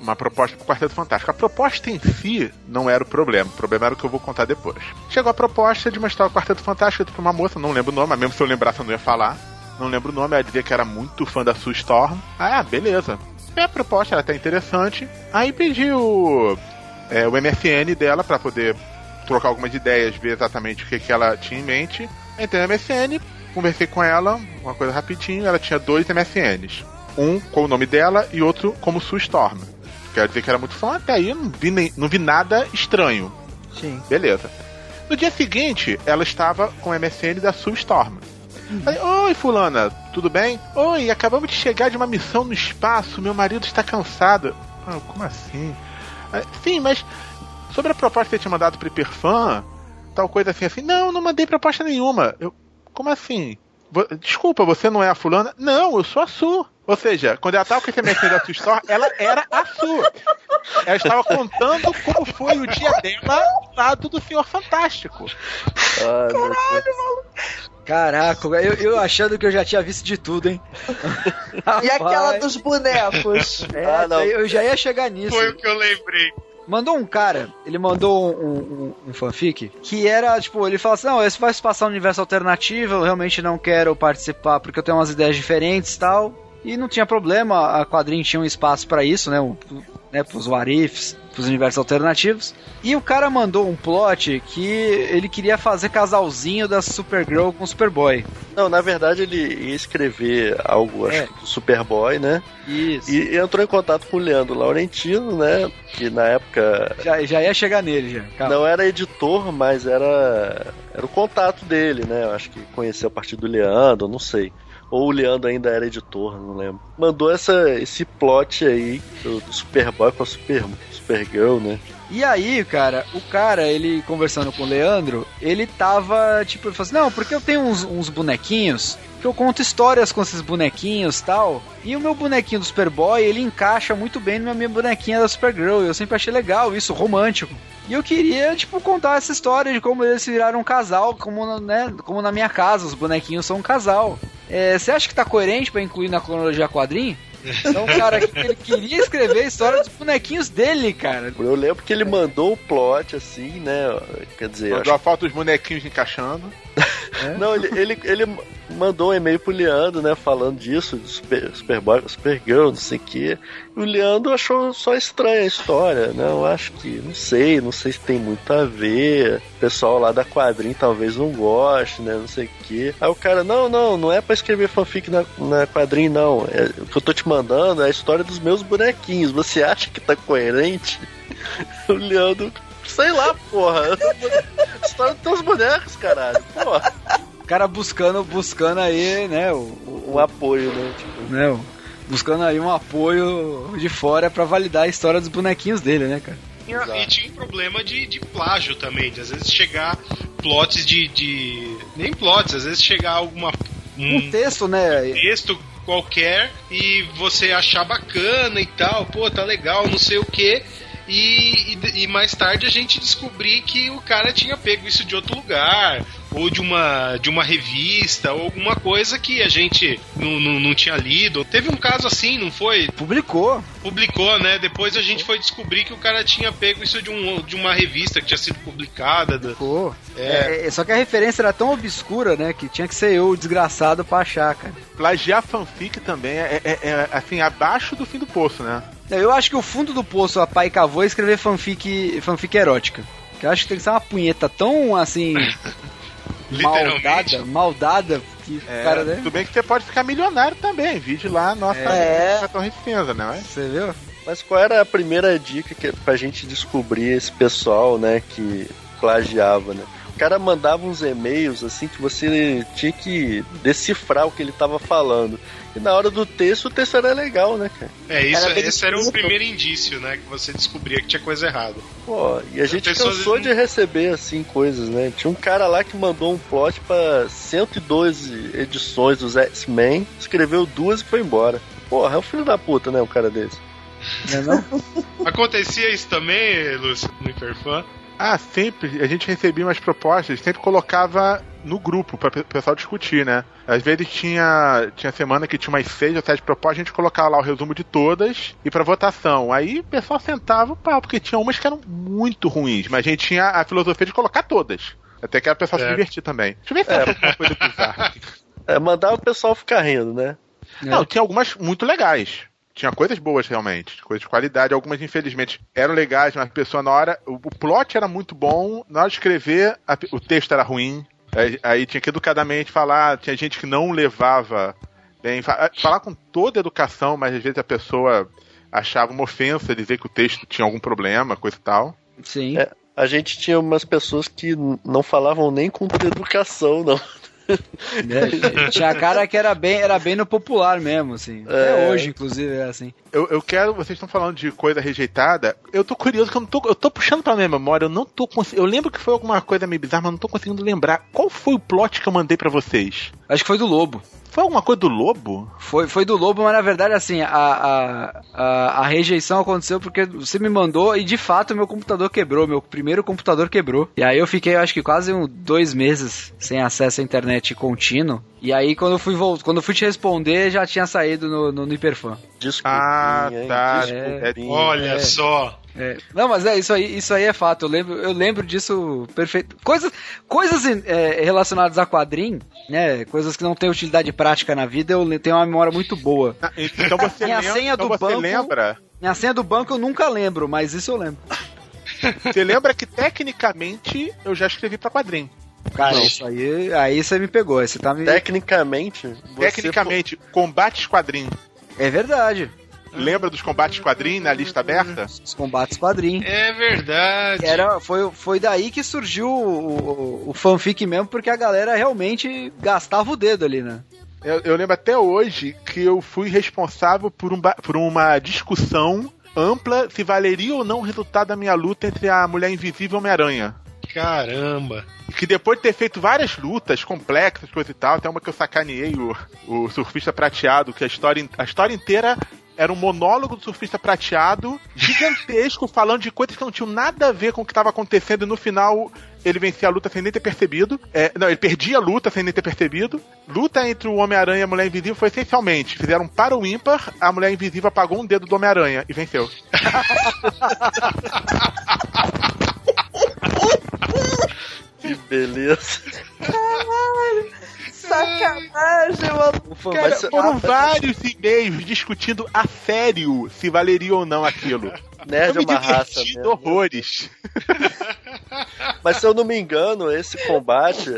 Uma proposta pro Quarteto Fantástico. A proposta em si não era o problema. O problema era o que eu vou contar depois. Chegou a proposta de mostrar o Quarteto Fantástico pra uma moça, não lembro o nome, mas mesmo se eu lembrasse eu não ia falar. Não lembro o nome, ela dizia que era muito fã da Sue Storm. Ah, beleza. É, a proposta era até interessante. Aí pedi o, é, o MSN dela para poder trocar algumas ideias, ver exatamente o que, que ela tinha em mente. Entrei no MSN, conversei com ela, uma coisa rapidinho, ela tinha dois MSNs. Um com o nome dela e outro como Sue Storm. Quer dizer que era muito fã, até aí não vi, nem, não vi nada estranho. Sim. Beleza. No dia seguinte, ela estava com o MSN da Sue Storm. Aí, Oi, fulana, tudo bem? Oi, acabamos de chegar de uma missão no espaço, meu marido está cansado. Ah, como assim? Ah, sim, mas sobre a proposta que você tinha mandado pro Hiperfã, tal coisa assim, assim, não, não mandei proposta nenhuma. Eu, como assim? Desculpa, você não é a fulana? Não, eu sou a Su. Ou seja, quando ela estava com esse MSN da sua história, ela era a sua. Ela estava contando como foi o dia dela ao lado do Senhor Fantástico. Caralho, maluco. Caraca, eu, eu achando que eu já tinha visto de tudo, hein? e aquela dos bonecos? É, ah, não. eu já ia chegar nisso. Foi o que eu lembrei. Mandou um cara, ele mandou um, um, um, fanfic que era, tipo, ele fala assim: Não, esse vai se passar no universo alternativo, eu realmente não quero participar porque eu tenho umas ideias diferentes e tal. E não tinha problema, a quadrinha tinha um espaço para isso, né? Né, pros warifs, pros universos alternativos. E o cara mandou um plot que ele queria fazer casalzinho da Supergirl com o Superboy. Não, na verdade ele ia escrever algo, acho, é. do Superboy, né? Isso. E entrou em contato com o Leandro Laurentino, né? Que na época. Já, já ia chegar nele, já. Calma. Não era editor, mas era. Era o contato dele, né? Eu acho que conheceu a partir do Leandro, não sei. Ou o Leandro ainda era editor, não lembro. Mandou essa, esse plot aí do, Superboy com a Super, Supergirl, né? E aí, cara, o cara, ele conversando com o Leandro, ele tava, tipo, ele falou assim, não, porque eu tenho uns, uns bonequinhos que eu conto histórias com esses bonequinhos tal. E o meu bonequinho do Superboy, ele encaixa muito bem na minha bonequinha da Supergirl. Eu sempre achei legal isso, romântico. E eu queria, tipo, contar essa história de como eles viraram um casal, como, né, como na minha casa, os bonequinhos são um casal. É, você acha que tá coerente para incluir na cronologia quadrinho? Então, cara, ele queria escrever a história dos bonequinhos dele, cara. Eu lembro que ele mandou o plot assim, né? Quer dizer. Mandou acho... a foto dos bonequinhos encaixando. É? <laughs> Não, ele, ele, ele mandou um e-mail pro Leandro, né? Falando disso, do Super, Superboy, Supergirl, não sei o quê. E o Leandro achou só estranha a história, né? Eu acho que, não sei, não sei se tem muito a ver. O pessoal lá da quadrinha talvez não goste, né? Não sei o quê. Aí o cara, não, não, não é pra escrever fanfic na, na quadrinha, não. É, o que eu tô te mandando é a história dos meus bonequinhos. Você acha que tá coerente? <laughs> o Leandro Sei lá, porra. <laughs> História dos teus bonecos, caralho. Porra. O cara buscando, buscando aí, né, o, o, um apoio, né? Tipo. Né, buscando aí um apoio de fora para validar a história dos bonequinhos dele, né, cara? tinha, e tinha um problema de, de plágio também, de às vezes chegar plots de, de. Nem plots, às vezes chegar alguma. Um, texto, né? Um texto qualquer e você achar bacana e tal, pô, tá legal, não sei o que. E, e, e, mais tarde a gente descobrir que o cara tinha pego isso de outro lugar, ou de uma, de uma revista, ou alguma coisa que a gente não, não, não tinha lido. Teve um caso assim, não foi? Publicou. Publicou, né? Depois a gente foi descobrir que o cara tinha pego isso de, um, de uma revista que tinha sido publicada. Publicou. É. É, só que a referência era tão obscura, né? Que tinha que ser eu, o desgraçado, pra achar, cara. Plagiar fanfic também é, é, é assim, abaixo do fim do poço, né? Eu acho que o fundo do poço a pai cavou é escrever fanfic, fanfic erótica. Que eu acho que tem que ser uma punheta tão assim. <laughs> maldada, maldada. Que é, cara, né? Tudo bem que você pode ficar milionário também. Vídeo lá, nossa, é. Torre de Cinza, né? Você viu? Mas qual era a primeira dica que, pra gente descobrir esse pessoal, né, que plagiava, né? O cara mandava uns e-mails assim que você tinha que decifrar o que ele tava falando. E na hora do texto, o texto era legal, né, cara? É, isso, era esse era o primeiro indício, né? Que você descobria que tinha coisa errada. Pô, e a gente cansou de receber, assim, coisas, né? Tinha um cara lá que mandou um plot pra 112 edições dos X-Men, escreveu duas e foi embora. Porra, é um filho da puta, né, um cara desse. Não é não? <laughs> Acontecia isso também, Lúcio, no Hiperfã? Ah, sempre. A gente recebia umas propostas, sempre colocava no grupo para o pessoal discutir, né? Às vezes tinha, tinha semana que tinha umas seis ou sete propostas, a gente colocava lá o resumo de todas e para votação. Aí o pessoal sentava, pá, porque tinha umas que eram muito ruins, mas a gente tinha a filosofia de colocar todas. Até que era o pessoal é. se divertir também. Deixa eu ver se é. alguma coisa bizarra. <laughs> É, mandar o pessoal ficar rindo, né? Não, é. tinha algumas muito legais tinha coisas boas realmente, coisas de qualidade. Algumas, infelizmente, eram legais, mas a pessoa na hora. O, o plot era muito bom, na hora de escrever, a, o texto era ruim. Aí, aí, tinha que educadamente falar, tinha gente que não levava bem. Falar com toda educação, mas às vezes a pessoa achava uma ofensa dizer que o texto tinha algum problema, coisa e tal. Sim. É, a gente tinha umas pessoas que não falavam nem com educação, não. É, tinha cara que era bem, era bem no popular mesmo, assim. Até é. hoje, inclusive, é assim. Eu, eu quero, vocês estão falando de coisa rejeitada. Eu tô curioso que eu não tô. Eu tô puxando pra minha memória, eu não tô Eu lembro que foi alguma coisa meio bizarra, mas não tô conseguindo lembrar. Qual foi o plot que eu mandei para vocês? Acho que foi do Lobo. Foi alguma coisa do Lobo? Foi, foi do Lobo, mas na verdade, assim, a, a, a, a, rejeição aconteceu porque você me mandou e de fato meu computador quebrou, meu primeiro computador quebrou. E aí eu fiquei, acho que quase um, dois meses sem acesso à internet contínuo. E aí quando eu fui, quando eu fui te responder, já tinha saído no, no, no Hiperfan. Desculpa. Ah, tá. É, Olha é. só. É. Não, mas é isso aí, isso aí é fato. Eu lembro, eu lembro disso perfeito. Coisas, coisas é, relacionadas a quadrinho, né? Coisas que não têm utilidade prática na vida, eu tenho uma memória muito boa. Ah, então você minha lembra, senha do então banco, lembra? Minha senha do banco eu nunca lembro, mas isso eu lembro. <laughs> Você lembra que tecnicamente eu já escrevi para quadrinho. Cara, não. isso aí, aí você me pegou. Você tá me... Tecnicamente, tecnicamente, combate quadrinho. É verdade. Lembra dos combates quadrinhos na lista aberta? Os combates quadrinhos. É verdade. Era, foi, foi daí que surgiu o, o, o fanfic mesmo, porque a galera realmente gastava o dedo ali, né? Eu, eu, lembro até hoje que eu fui responsável por, um, por uma discussão ampla se valeria ou não o resultado da minha luta entre a Mulher Invisível e o Homem-Aranha. Caramba! Que depois de ter feito várias lutas complexas, coisa e tal, até uma que eu sacaneei o, o surfista prateado, que a história, a história inteira era um monólogo do surfista prateado, gigantesco, falando de coisas que não tinham nada a ver com o que estava acontecendo, e no final ele vencia a luta sem nem ter percebido. É, não, ele perdia a luta sem nem ter percebido. Luta entre o Homem-Aranha e a Mulher Invisível foi essencialmente: fizeram para o ímpar, a Mulher Invisível apagou um dedo do Homem-Aranha e venceu. <laughs> que beleza. Caralho. Sacanagem, mano. Cara, foram vários e-mails discutindo a sério se valeria ou não aquilo. <laughs> Nerd é uma raça mesmo. horrores. <laughs> Mas se eu não me engano, esse combate,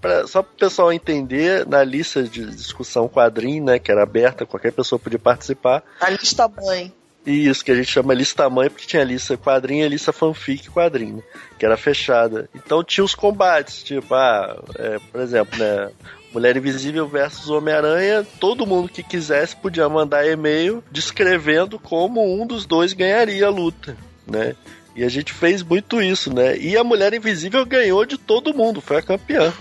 pra, só para o pessoal entender, na lista de discussão quadrinho, né, que era aberta, qualquer pessoa podia participar. A lista mãe. Isso, que a gente chama lista mãe, porque tinha lista quadrinho e lista fanfic quadrinho, que era fechada. Então tinha os combates, tipo, ah, é, por exemplo, né, Mulher Invisível versus Homem-Aranha, todo mundo que quisesse podia mandar e-mail descrevendo como um dos dois ganharia a luta, né? E a gente fez muito isso, né? E a Mulher Invisível ganhou de todo mundo, foi a campeã.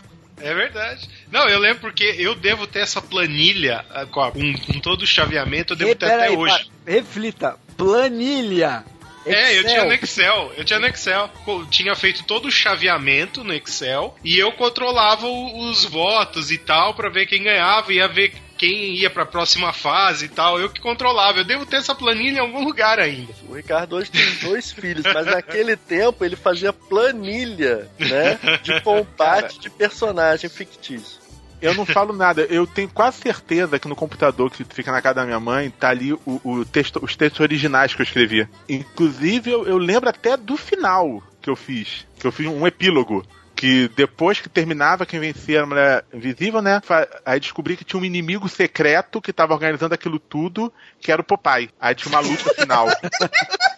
É verdade. Não, eu lembro porque eu devo ter essa planilha ah, com, a- com- com todo o chaveamento, eu devo Ei, ter até peraí, hoje. pa- reflita. Planilha. É, eu Excel. tinha no Excel. Eu tinha no Excel. Co- Tinha feito todo o chaveamento no Excel e eu controlava os votos e tal pra ver quem ganhava, ia ver quem ia pra próxima fase e tal. Eu que controlava. Eu devo ter essa planilha em algum lugar ainda. O Ricardo hoje tem dois <laughs> filhos, mas naquele tempo ele fazia planilha, né? De <laughs> combate de personagem fictício. Eu não falo nada, eu tenho quase certeza que no computador que fica na casa da minha mãe tá ali o, o texto, os textos originais que eu escrevi. Inclusive, eu, eu lembro até do final que eu fiz. Que eu fiz um epílogo. Que depois que terminava, quem vencia a mulher invisível, né? Aí descobri que tinha um inimigo secreto que tava organizando aquilo tudo, que era o Popeye. Aí tinha uma luta final. <laughs>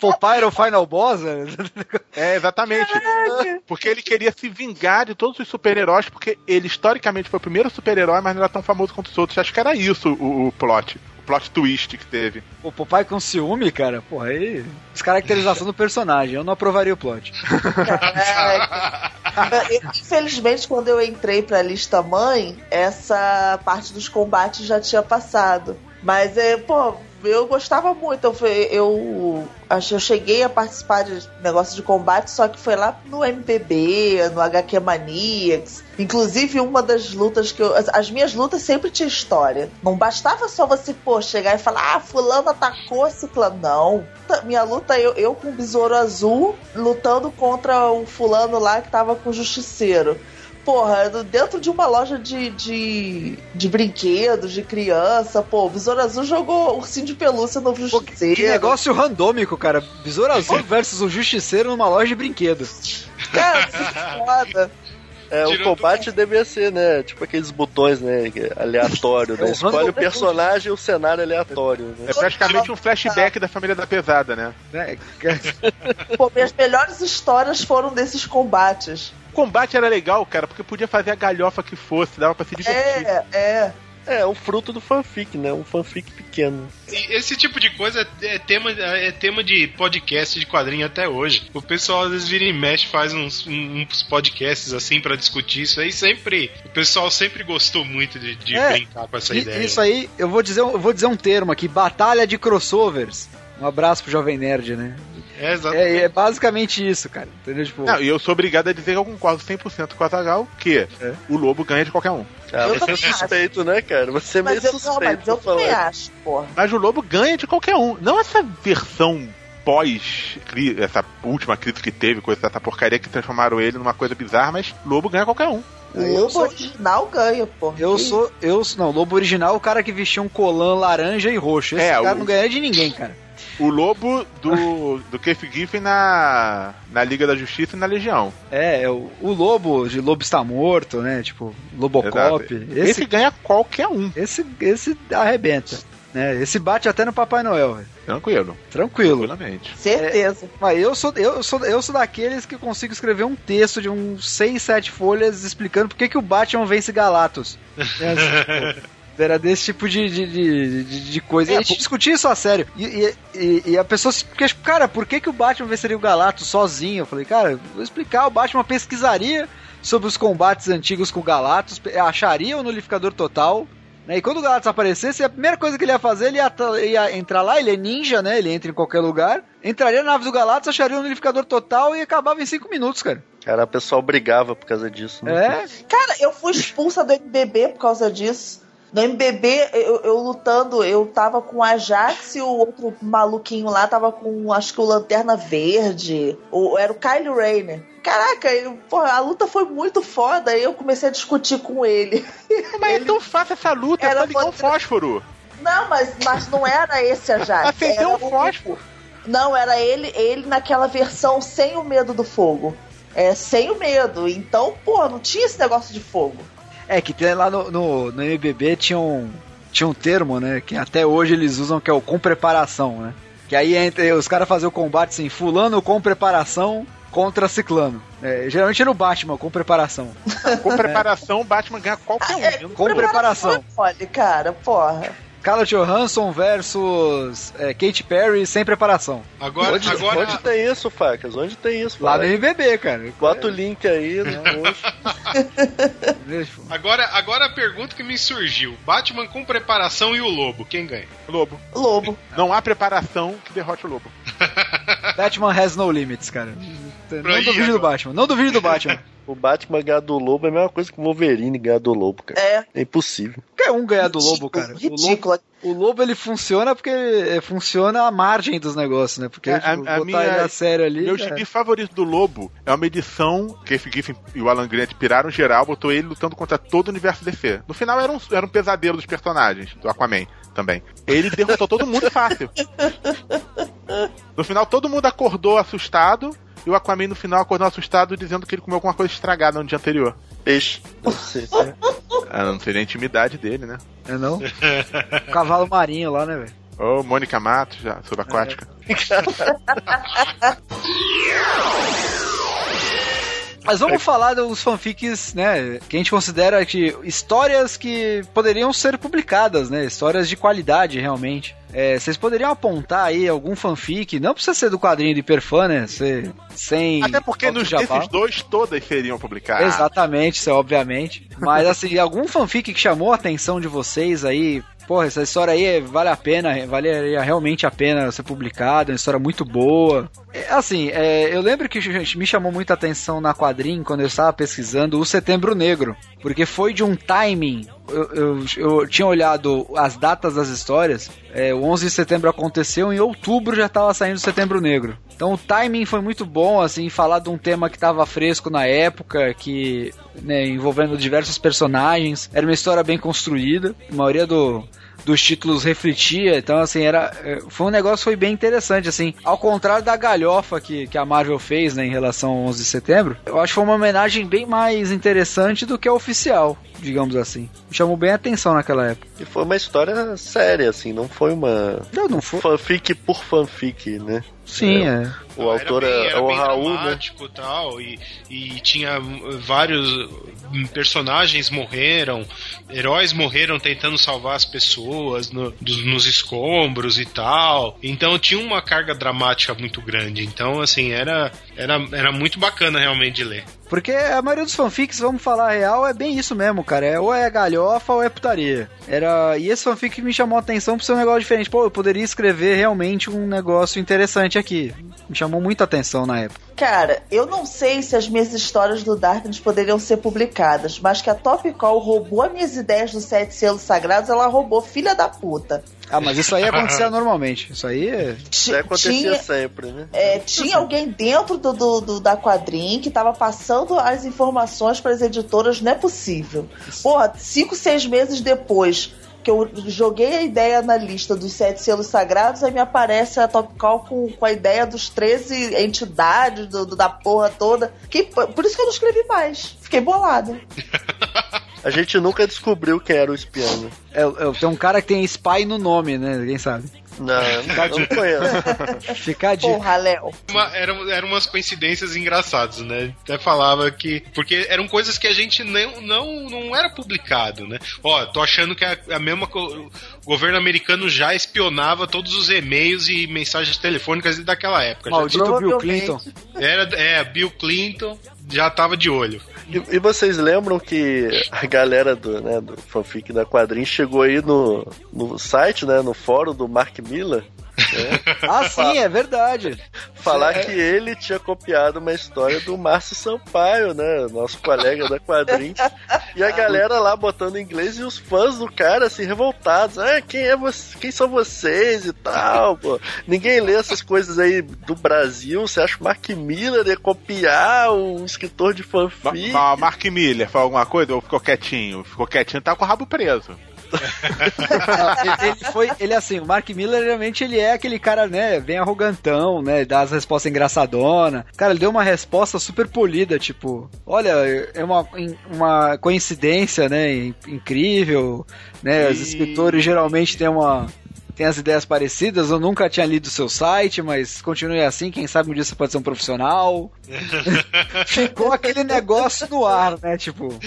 Popeye era o Final Boss, né? É, exatamente. Porque ele queria se vingar de todos os super-heróis, porque ele historicamente foi o primeiro super-herói, mas não era tão famoso quanto os outros. Acho que era isso o, o plot. O plot twist que teve. O Popeye com ciúme, cara, porra, aí. Descaracterização do personagem. Eu não aprovaria o plot. Eu, Infelizmente, quando eu entrei pra lista mãe, essa parte dos combates já tinha passado. Mas, é, pô, eu gostava muito. Eu, eu, eu cheguei a participar de negócio de combate, só que foi lá no MPB, no HQ Maniacs. Inclusive, uma das lutas que eu. As, as minhas lutas sempre tinha história. Não bastava só você, pô, chegar e falar, ah, fulano atacou ciclano. Não. Minha luta, eu, eu com o besouro azul, lutando contra um fulano lá que tava com o justiceiro. Porra, dentro de uma loja de, de, de brinquedos, de criança, pô, o Besouro Azul jogou ursinho de pelúcia no justiceiro. Que negócio randômico, cara. Besouro Azul versus o Justiceiro numa loja de brinquedos. Cara, que foda. É, o combate deveria ser, né? Tipo aqueles botões, né? é Aleatório, É né? o Escolhe o personagem e o cenário aleatório, né? É praticamente um flashback da família da pesada, né? Né? Pô, minhas melhores histórias foram desses combates. O combate era legal, cara, porque podia fazer a galhofa que fosse, dava pra se divertir. É, é. É, um fruto do fanfic, né? Um fanfic pequeno. E esse tipo de coisa é tema, é tema de podcast de quadrinho até hoje. O pessoal às vezes vira e mexe, faz uns, uns podcasts assim pra discutir isso aí. Sempre. O pessoal sempre gostou muito de, de É, brincar com essa ideia. Isso aí, eu vou dizer, um- eu vou dizer um termo aqui: batalha de crossovers. Um abraço pro Jovem Nerd, né? É, exatamente. É, é basicamente isso, cara. Entendeu? Tipo, Não, e eu sou obrigado a dizer que eu concordo 100% com o Azagal que É. o lobo ganha de qualquer um. Ah, Eu você é também acho. suspeito, né, cara? Você é meio Mas eu, não, suspeito. mas eu também acho, porra. Mas o lobo ganha de qualquer um. Não essa versão pós essa última crise que teve, coisa dessa porcaria que transformaram ele numa coisa bizarra, mas lobo ganha qualquer um. O lobo sou- original ganha, porra. Eu Que sou, eu sou- não, o Lobo Original é o cara que vestia um colã laranja e roxo. Esse É, cara o- não ganha de ninguém, cara. O lobo do, do Keith Giffen na, na Liga da Justiça e na Legião. É, é o, o Lobo de Lobo está morto, né? Tipo, Lobocop. Esse, Esse ganha qualquer um. esse, esse arrebenta. Né? Esse bate até no Papai Noel. Tranquilo. Tranquilo. Tranquilamente. Certeza. Mas eu sou, eu, sou, eu sou daqueles que consigo escrever um texto de uns 6, 7 folhas explicando por que, que o Batman vence Galactus. <laughs> É, assim, Era desse tipo de, de, de, de- de coisa. E a gente discutia isso a sério. E, e, e- e a pessoa se. Porque, cara, por que, que o Batman venceria o Galactus sozinho? Eu falei, cara, vou explicar. O Batman pesquisaria sobre os combates antigos com o Galactus, pe- acharia o nulificador total. né? E quando o Galactus aparecesse, a primeira coisa que ele ia fazer, ele ia, ia entrar lá, ele é ninja, né? Ele entra em qualquer lugar. Entraria na nave do Galactus, acharia o nulificador total e acabava em 5 minutos, cara. Cara, o pessoal brigava por causa disso. Né? É, Cara, eu fui expulsa do MBB por causa disso. No MBB, eu, eu lutando, eu tava com o Ajax e o outro maluquinho lá tava com, acho que o Lanterna Verde. Ou era o Kyle Rayner. Caraca, eu- porra, a luta foi muito foda. Aí eu comecei a discutir com ele. Mas é tão fácil essa luta, é Era só ligar um fósforo. Não, mas, mas não era esse Ajax. Acendeu era um o- fósforo. Não, era ele, ele naquela versão sem o medo do fogo. É, sem o medo. Então, pô, não tinha esse negócio de fogo. É, que tem lá no, no, no MBB tinha um, tinha um termo, né? Que até hoje eles usam que é o com preparação, né? Que aí entre, os caras faziam o combate assim, fulano com preparação contra ciclano. É, geralmente era o Batman com preparação. Com preparação, o Batman ganha qualquer um. É, Eu não- Com preparação. Olha, cara, porra. Scarlett Johansson versus é, Katy Perry sem preparação. Agora, onde, agora onde tem isso, Facas? Onde tem isso? Lá no. MBB, cara. Bota o link aí no post. <laughs> Agora, agora a pergunta que me surgiu: Batman com preparação e o Lobo, quem ganha? Lobo. Lobo. Não há preparação que derrote o Lobo. <laughs> Batman has no limits, cara. Não aí, duvide do. Batman. Não duvide do Batman. O Batman ganhar do Lobo é a mesma coisa que o Wolverine ganhar do Lobo, cara. É. É impossível. Qualquer um ganhar do Lobo, cara. Ridículo. O Lobo, o Lobo ele funciona porque é, funciona a margem dos negócios, né? Porque A- tipo, a- a botar minha- ele a sério ali. Meu é. gibi favorito do Lobo é uma edição que F. Giffen e o Alan Grant piraram geral, botou ele lutando contra todo o universo DC. No final era um, era um pesadelo dos personagens, do Aquaman também. Ele derrotou todo mundo fácil. <laughs> No final todo mundo acordou assustado e o Aquaman no final acordou assustado dizendo que ele comeu alguma coisa estragada no dia anterior. Peixe. Ser. <laughs> Ah, não seria a intimidade dele, né? É não? O <laughs> cavalo marinho lá, né, velho? Ô, Mônica Matos, já, subaquática. <laughs> Mas vamos falar dos fanfics, né? Que a gente considera que histórias que poderiam ser publicadas, né? Histórias de qualidade, realmente. É, vocês poderiam apontar aí algum fanfic? Não precisa ser do quadrinho de Hiperfã, né? Ser, sem. Até porque nos, desses dois todas seriam publicadas. Exatamente, isso é obviamente. Mas assim, algum fanfic que chamou a atenção de vocês aí? Porra, essa história aí é- vale a pena, valeria realmente a pena ser publicada, uma história muito boa. É, Assim, é, eu lembro que gente, me chamou muita atenção na quadrinho quando eu estava pesquisando o Setembro Negro, porque foi de um timing. Eu, eu, eu tinha olhado as datas das histórias, é, o 11 de setembro aconteceu, em outubro já estava saindo o Setembro Negro. Então o timing foi muito bom, assim, falar de um tema que estava fresco na época, que né, envolvendo diversos personagens, era uma história bem construída, a maioria do, dos títulos refletia, então assim, era é, foi um negócio foi bem interessante, assim, ao contrário da galhofa que, que a Marvel fez, né, em relação ao 11 de setembro, eu acho que foi uma homenagem bem mais interessante do que a oficial, digamos assim. Me chamou bem a atenção naquela época. E foi uma história séria, assim, não foi uma. Não, não foi. Fanfic por fanfic, né? Sim, é. O autor era bem, é, era é o bem Raul, né? dramático e tal, e, e tinha vários personagens morreram, heróis morreram tentando salvar as pessoas no- dos- nos escombros e tal. Então tinha uma carga dramática muito grande. Então, assim, era, era, era muito bacana realmente de ler. Porque a maioria dos fanfics, vamos falar a real, é bem isso mesmo, cara. É, ou é galhofa ou é putaria. Era, e esse fanfic me chamou a atenção por ser um negócio diferente. Pô, eu poderia escrever realmente um negócio interessante aqui. Me chamou muita atenção na época. Cara, eu não sei se as minhas histórias do Darkness poderiam ser publicadas, mas que a Top Call roubou as minhas ideias dos Sete Selos Sagrados, ela roubou filha da puta. Ah, mas isso aí acontecia <laughs> normalmente. Isso aí é. Isso acontecia tinha- sempre, né? É, tinha alguém dentro do, do- do- da quadrinha que tava passando as informações para as editoras, não é possível. Porra, cinco, seis meses depois que eu joguei a ideia na lista dos sete selos sagrados, aí me aparece a Top Call com, com a ideia dos 13 entidades do, do- da porra toda. Que, por isso que eu não escrevi mais. Fiquei bolada. <laughs> A gente nunca descobriu quem era o espião, né? É, é, tem um cara que tem spy no nome, né? Quem sabe? Não, eu não conheço. <laughs> Fica a dica. Porra, Léo. Uma, eram, eram umas coincidências engraçadas, né? Até falava que. Porque eram coisas que a gente não, não, não era publicado, né? Ó, tô achando que a, a mesma. O governo americano já espionava todos os e-mails e mensagens telefônicas daquela época. Já Maldito Bill Provavelmente. Clinton. Era, é, Bill Clinton já tava de olho. E, e vocês lembram que a galera do, né, do fanfic da quadrinha chegou aí no, no site, né, no fórum do Mark Miller, Ah, sim, é verdade. falar É. que ele tinha copiado uma história do Márcio Sampaio, né, nosso colega da quadrinha. E a galera lá botando inglês e os fãs do cara assim revoltados. Ah, quem é você? Quem são vocês e tal, pô. Ninguém lê essas coisas aí do Brasil. Você acha que o Mark Miller ia copiar um escritor de Ma- fanfic? ma- Mark Miller falou alguma coisa ou ficou quietinho? Ficou quietinho, tá com o rabo preso. <laughs> ele, foi, ele assim, o Mark Miller realmente ele é aquele cara, né, bem arrogantão, né, dá as respostas engraçadona. Cara, ele deu uma resposta super polida, tipo, olha, é uma, uma coincidência, né, in- incrível, né, os E- escritores geralmente têm uma tem as ideias parecidas. Eu nunca tinha lido o seu site, mas continue assim. Quem sabe um dia você pode ser um profissional. <laughs> Ficou aquele negócio no ar, né? Tipo.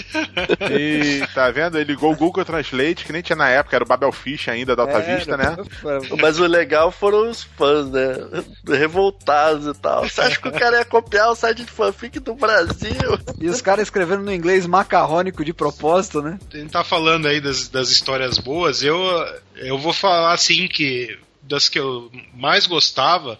E tá vendo? Ele ligou o Google Translate, que nem tinha na época, era o Babel Fish ainda da Alta É, Vista, né? <laughs> Mas o legal foram os fãs, né? Revoltados e tal. Você acha que o cara ia copiar o site de fanfic do Brasil? E os caras escrevendo no inglês macarrônico de propósito, né? A gente tá falando aí das, das histórias boas, eu, eu vou falar assim que das que eu mais gostava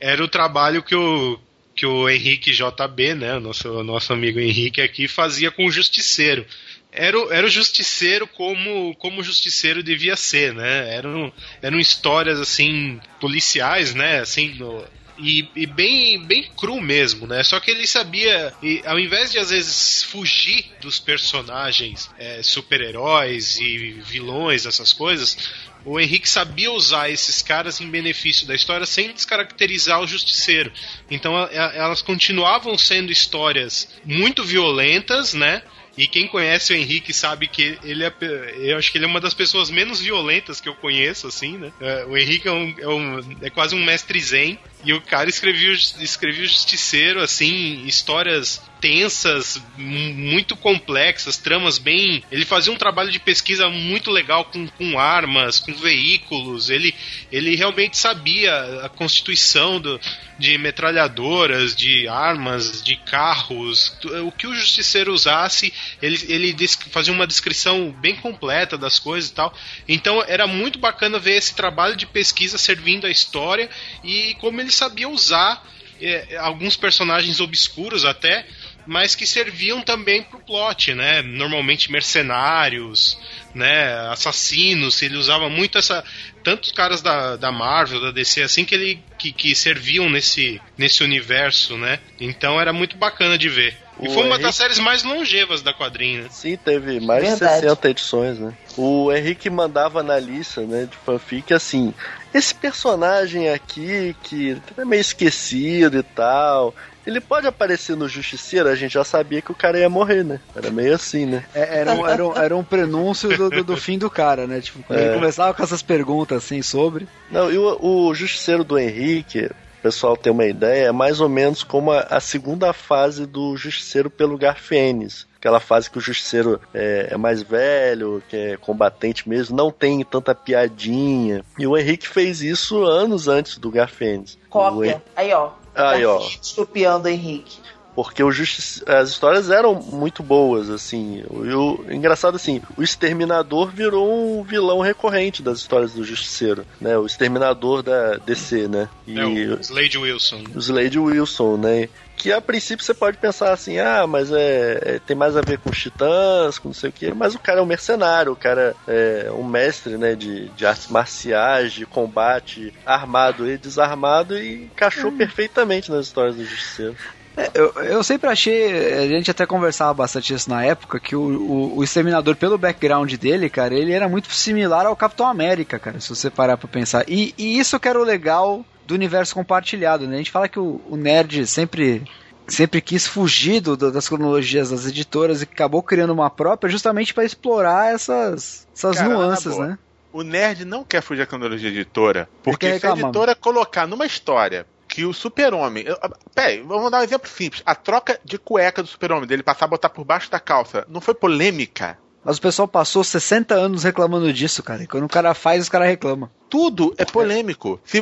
era o trabalho que o, que o Henrique JB, né, nosso, nosso amigo Henrique aqui, fazia com o Justiceiro. Era o, era o Justiceiro como, como o Justiceiro devia ser, né? Eram, eram histórias, assim, policiais, né? Assim, no- e, e bem, bem cru mesmo, né? Só que ele sabia, e ao invés de às vezes fugir dos personagens é, super-heróis e vilões, essas coisas, o Henrique sabia usar esses caras em benefício da história sem descaracterizar o justiceiro. Então elas continuavam sendo histórias muito violentas, né? E quem conhece o Henrique sabe que ele é. Eu acho que ele é uma das pessoas menos violentas que eu conheço, assim, né? É, O Henrique é, um, é, um- é quase um mestre zen. E o cara escrevia, o- escrevia Justiceiro, assim, histórias tensas, mu- muito complexas, tramas bem. Ele fazia um trabalho de pesquisa muito legal com, com armas, com veículos. Ele, ele realmente sabia a constituição do, de metralhadoras, de armas, de carros. O que o Justiceiro usasse, ele, ele fazia uma descrição bem completa das coisas e tal. Então era muito bacana ver esse trabalho de pesquisa servindo a história e como ele sabia usar é, alguns personagens obscuros até, mas que serviam também pro plot, né? Normalmente mercenários, né? Assassinos. Ele usava muito essa. Tantos caras da, da Marvel, da DC, assim, que ele que, que serviam nesse, nesse universo, né? Então era muito bacana de ver. E O foi uma Henrique- das séries mais longevas da quadrinha. Sim, teve mais Verdade. de 60 edições, né? O Henrique mandava na lista, né, de fanfic assim, esse personagem aqui que é meio esquecido e tal, ele pode aparecer no Justiceiro, a gente já sabia que o cara ia morrer, né? Era meio assim, né? É, Era um, era um, era um prenúncio do, do, do fim do cara, né? Tipo, quando É. ele começava com essas perguntas assim sobre. Não, e o, o Justiceiro do Henrique, o pessoal tem uma ideia, é mais ou menos como a, a segunda fase do Justiceiro pelo Garfênis. Aquela fase que o Justiceiro é, é mais velho, que é combatente mesmo, não tem tanta piadinha. E o Henrique fez isso anos antes do Hen- Cópia. Aí, ó. Aí, ó. Estupiando Henrique. Porque o Justice... as histórias eram muito boas, assim. O, e o- engraçado assim, o Exterminador virou um vilão recorrente das histórias do Justiceiro, né? O Exterminador da DC, né? E É o Slade Wilson. o Slade Wilson, né? Que a princípio você pode pensar assim, ah, mas é, é- tem mais a ver com os titãs, com não sei o quê, mas o cara é um mercenário, o cara é um mestre, né, de, de artes marciais, de combate armado e desarmado e encaixou perfeitamente nas histórias do Justiceiro. É, eu, eu sempre achei, a gente até conversava bastante isso na época, que o, o, o Exterminador, pelo background dele, cara, ele era muito similar ao Capitão América, cara, se você parar pra pensar. E, e isso que era o legal do universo compartilhado, né? A gente fala que o, o nerd sempre sempre quis fugir do- das cronologias das editoras e acabou criando uma própria justamente pra explorar essas, essas Cara, nuances, né? O nerd não quer fugir da cronologia editora, porque se a editora colocar numa história que o super-homem... Peraí, vamos dar um exemplo simples. A troca de cueca do super-homem, dele passar a botar por baixo da calça, não foi polêmica? Mas o pessoal passou 60 anos reclamando disso, cara. E quando o cara faz, os caras reclamam. Tudo é polêmico. Se,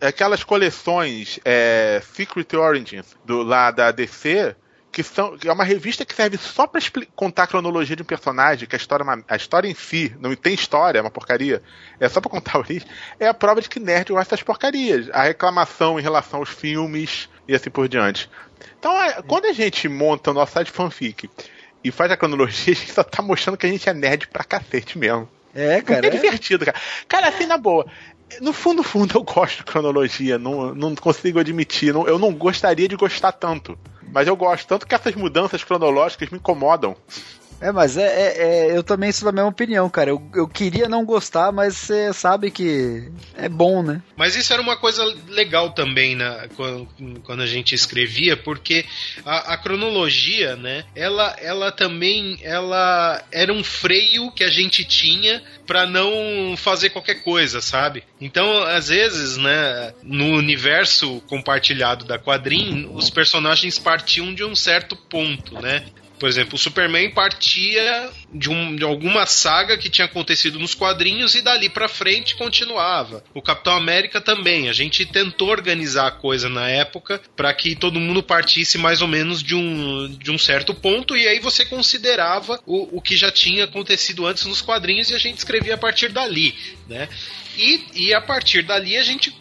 é, aquelas coleções é, Secret Origins do, lá da DC, que, são, que é uma revista que serve só expli- contar a cronologia de um personagem, que a história, é a história em si não tem história, é uma porcaria, é só pra contar a origem, é a prova de que nerd gosta das porcarias. A reclamação em relação aos filmes e assim por diante. Então, é, quando a gente monta o nosso site fanfic e faz a cronologia, a <laughs> gente só tá mostrando que a gente é nerd pra cacete mesmo. É, cara. É divertido, cara. Cara, assim, na boa. No fundo, fundo, eu gosto de cronologia. Não, não consigo admitir. não- eu não gostaria de gostar tanto. Mas eu gosto tanto que essas mudanças cronológicas me incomodam. É, mas é, é- é- eu também sou da mesma opinião, cara. Eu, eu queria não gostar, mas você sabe que é bom, né? Mas isso era uma coisa legal também na, quando, quando a gente escrevia, porque a, a cronologia, né, ela, ela também ela era um freio que a gente tinha pra não fazer qualquer coisa, sabe? Então, às vezes, né, no universo compartilhado da quadrinho, os personagens partiam de um certo ponto, né? Por exemplo, o Superman partia de, um- de alguma saga que tinha acontecido nos quadrinhos e dali pra frente continuava. O Capitão América também. A gente tentou organizar a coisa na época para que todo mundo partisse mais ou menos de um, de um certo ponto e aí você considerava o, o que já tinha acontecido antes nos quadrinhos e a gente escrevia a partir dali, né? E, e a partir dali a gente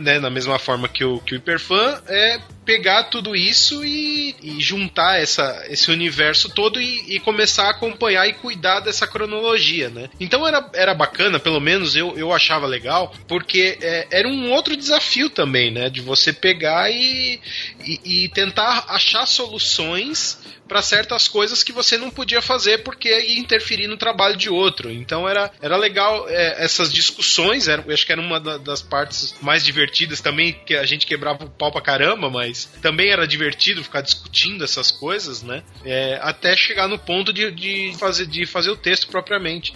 né, na mesma forma que o, que o Hiperfã, é pegar tudo isso e, e juntar essa, esse universo todo e, e começar a acompanhar e cuidar dessa cronologia, né? Então era, era bacana, pelo menos eu, eu achava legal, porque é, era um outro desafio também, né? De você pegar e, e, e tentar achar soluções para certas coisas que você não podia fazer porque ia interferir no trabalho de outro. Então era, era legal é, essas discussões, era, acho que era uma da- das partes mais divertidas também, que a gente quebrava o pau pra caramba, mas também era divertido ficar discutindo essas coisas, né? É, até chegar no ponto de, de, fazer, de fazer o texto propriamente.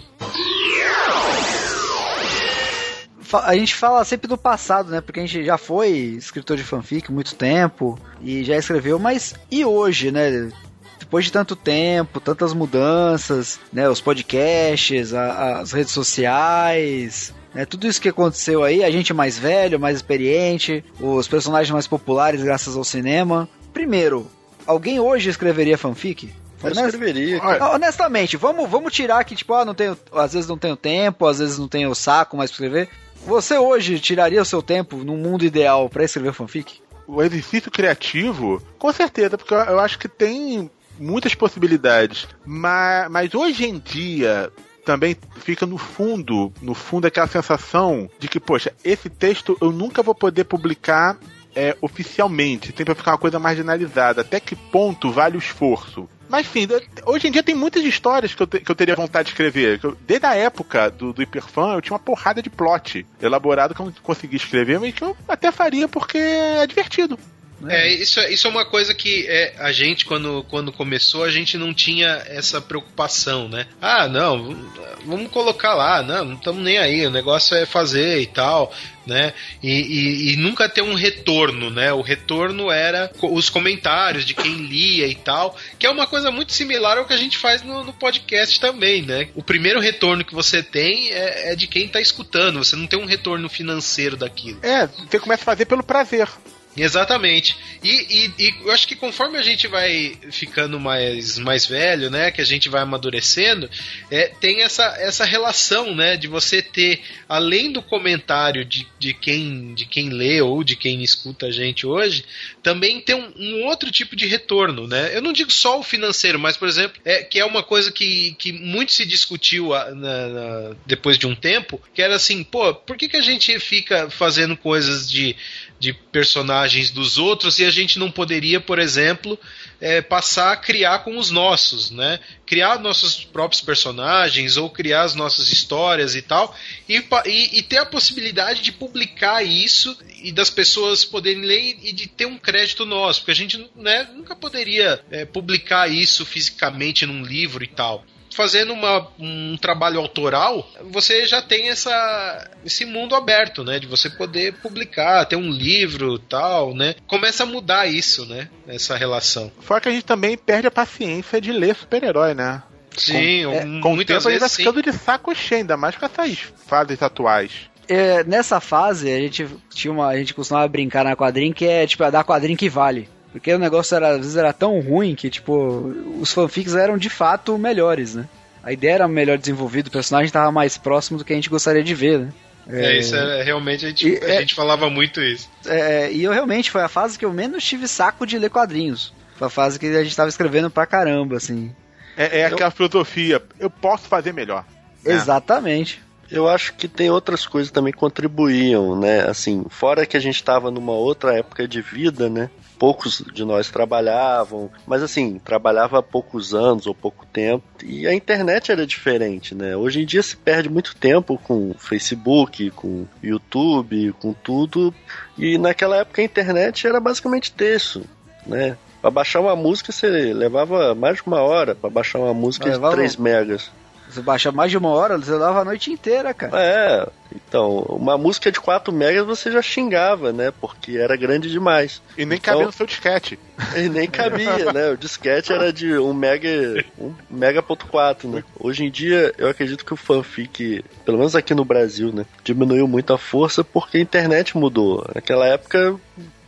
A gente fala sempre do passado, né? Porque a gente já foi escritor de fanfic muito tempo e já escreveu, mas e hoje, né? Depois de tanto tempo, tantas mudanças, né? Os podcasts, a- as redes sociais, né? Tudo isso que aconteceu aí, a gente mais velho, mais experiente, os personagens mais populares graças ao cinema. Primeiro, alguém hoje escreveria fanfic? Eu escreveria, cara. Honestamente, vamos, vamos tirar que, tipo, ah, não tenho, às vezes não tenho tempo, às vezes não tenho saco mais pra escrever. Você hoje tiraria o seu tempo num mundo ideal pra escrever fanfic? o exercício criativo, com certeza, porque eu, eu acho que tem muitas possibilidades. Mas, mas hoje em dia também fica no fundo, no fundo aquela sensação de que, poxa, esse texto eu nunca vou poder publicar é, oficialmente, tem pra ficar uma coisa marginalizada. Até que ponto vale o esforço? Mas enfim, hoje em dia tem muitas histórias que eu, te- que eu teria vontade de escrever. Eu- desde a época do, do Hiperfã, eu tinha uma porrada de plot elaborado que eu não consegui escrever, mas que eu até faria porque é divertido. É, isso, é- isso é uma coisa que é, a gente, quando, quando começou, a gente não tinha essa preocupação, né? Ah, não, vamos colocar lá, não, não estamos nem aí, o negócio é fazer e tal, né? E, e- e nunca ter um retorno, né? O retorno era os comentários de quem lia e tal, que é uma coisa muito similar ao que a gente faz no, no podcast também, né? O primeiro retorno que você tem é, é de quem tá escutando, você não tem um retorno financeiro daquilo. É, você começa a fazer pelo prazer. Exatamente. E, e- e eu acho que conforme a gente vai ficando mais, mais velho, né? Que a gente vai amadurecendo, é, tem essa, essa relação, né? De você ter, além do comentário de, de, quem, de quem lê ou de quem escuta a gente hoje, também tem um, um outro tipo de retorno, né? Eu não digo só o financeiro, mas, por exemplo, é, que é uma coisa que, que muito se discutiu ah, na- na- depois de um tempo, que era assim, pô, por que, que a gente fica fazendo coisas de de personagens dos outros e a gente não poderia, por exemplo, é, passar a criar com os nossos, né? Criar nossos próprios personagens ou criar as nossas histórias e tal, e, e- e ter a possibilidade de publicar isso e das pessoas poderem ler e de ter um crédito nosso, porque a gente né, nunca poderia é, publicar isso fisicamente num livro e tal fazendo uma- um trabalho autoral, você já tem essa, esse mundo aberto, né? De você poder publicar, ter um livro tal, né? Começa a mudar isso, né? Essa relação. Fora que a gente também perde a paciência de ler super-herói, né? Sim, com, um- com o muitas tempo a gente vai vezes sim. ficando de saco cheio, ainda mais com essas fases atuais. É, nessa fase, a gente tinha uma. A gente costumava brincar na quadrinha que é tipo, é dar quadrinho que vale. Porque o negócio era, às vezes era tão ruim que, tipo, os fanfics eram de fato melhores, né? A ideia era melhor desenvolvida, o personagem estava mais próximo do que a gente gostaria de ver, né? É, isso é, realmente a gente, E a é- gente falava muito isso. É, e eu realmente foi a fase que eu menos tive saco de ler quadrinhos. Foi a fase que a gente tava escrevendo pra caramba, assim. É, é aquela filosofia, eu posso fazer melhor. Exatamente. Eu acho que tem outras coisas também que contribuíam, né? Assim, fora que a gente estava numa outra época de vida, né? Poucos de nós trabalhavam, mas assim, trabalhava há poucos anos ou pouco tempo, e a internet era diferente, né? Hoje em dia se perde muito tempo com Facebook, com YouTube, com tudo, e naquela época a internet era basicamente texto, né? Pra baixar uma música você levava mais de uma hora pra baixar uma música de Levava- 3 megas. Você baixa mais de uma hora, você leva a noite inteira, cara. É, então, uma música de 4 megas você já xingava, né? Porque era grande demais. E nem Então- cabia no seu disquete. <laughs> E nem cabia, né? O disquete era de 1 mega, 1 mega.4, né? Hoje em dia, eu acredito que o fanfic, pelo menos aqui no Brasil, né? Diminuiu muito a força porque a internet mudou. Naquela época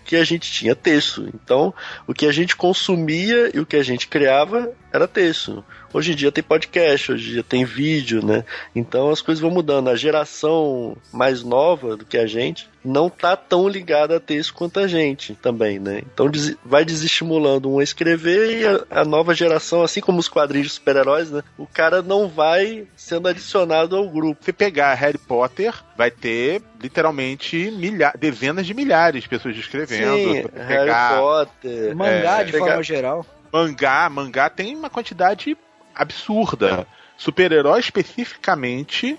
que a gente tinha texto. Então, o que a gente consumia e o que a gente criava era texto. Hoje em dia tem podcast, hoje em dia tem vídeo, né? Então as coisas vão mudando. A geração mais nova do que a gente não tá tão ligada a texto quanto a gente também, né? Então des- vai desestimulando um a escrever e a, a nova geração, assim como os quadrinhos de super-heróis, né? O cara não vai sendo adicionado ao grupo. Se pegar Harry Potter, vai ter literalmente milha dezenas de milhares de pessoas escrevendo. Sim, você Harry pegar Potter. Mangá, é, de pegar- forma geral. mangá, mangá tem uma quantidade absurda. Super-herói especificamente,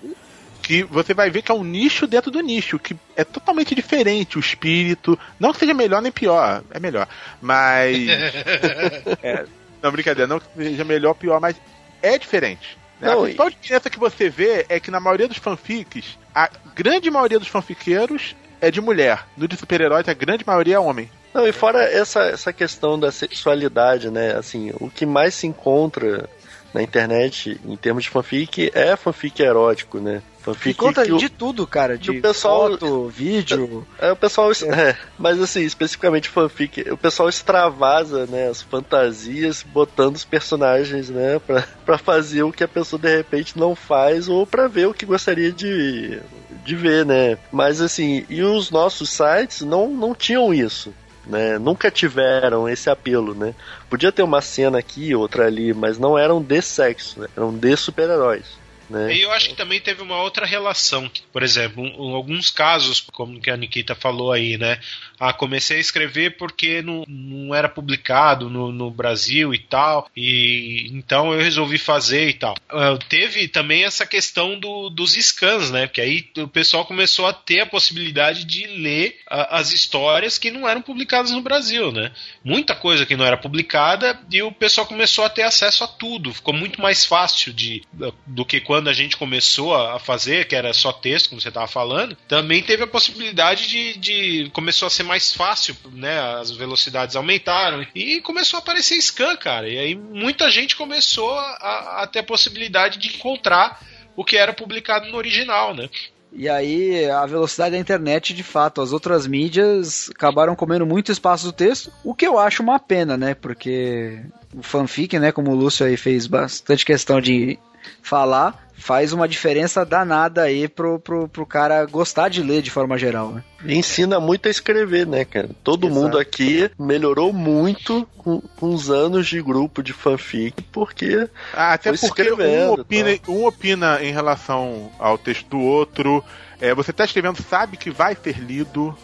que você vai ver que é um nicho dentro do nicho, que é totalmente diferente o espírito. Não que seja melhor nem pior, é melhor. Mas. <laughs> é, não, brincadeira, não que seja melhor ou pior, mas é diferente. né? Não, a principal diferença que você vê é que na maioria dos fanfics, a grande maioria dos fanfiqueiros é de mulher. No de super-heróis, a grande maioria é homem. Não, e fora essa, essa questão da sexualidade, né? Assim, o que mais se encontra na internet em termos de fanfic é fanfic erótico, né? Fanfic conta o- de tudo, cara. De pessoal- foto, vídeo. É, o pessoal. É, <laughs> mas assim, especificamente fanfic, o pessoal extravasa, né, as fantasias, botando os personagens, né, <laughs> pra, pra fazer o que a pessoa de repente não faz ou pra ver o que gostaria de, de ver, né. Mas assim, e os nossos sites não, não tinham isso. Né, nunca tiveram esse apelo, né? Podia ter uma cena aqui, outra ali, mas não eram de sexo, né? eram de super-heróis. Né? E eu acho que também teve uma outra relação. Por exemplo, em alguns casos, como que a Nikita falou aí, né? Ah, comecei a escrever porque não, não era publicado no, no Brasil e tal, e então eu resolvi fazer e tal. Ah, teve também essa questão do, dos scans, né? Porque aí o pessoal começou a ter a possibilidade de ler ah, as histórias que não eram publicadas no Brasil, né? Muita coisa que não era publicada e o pessoal começou a ter acesso a tudo. Ficou muito mais fácil de, do que quando a gente começou a fazer, que era só texto, como você estava falando. Também teve a possibilidade de, de começou a ser mais fácil, né? As velocidades aumentaram e começou a aparecer scan, cara. E aí muita gente começou a, a ter a possibilidade de encontrar o que era publicado no original, né? E aí, a velocidade da internet, de fato, as outras mídias acabaram comendo muito espaço do texto, o que eu acho uma pena, né? Porque o fanfic, né, como o Lúcio aí fez bastante questão de falar, faz uma diferença danada aí pro, pro, pro cara gostar de ler de forma geral, né? Ensina muito a escrever, né, cara? Todo Exato. mundo aqui melhorou muito com, com os anos de grupo de fanfic, porque Ah, até Foi porque um opina, um opina em relação ao texto do outro. É, você tá escrevendo, sabe que vai ser lido.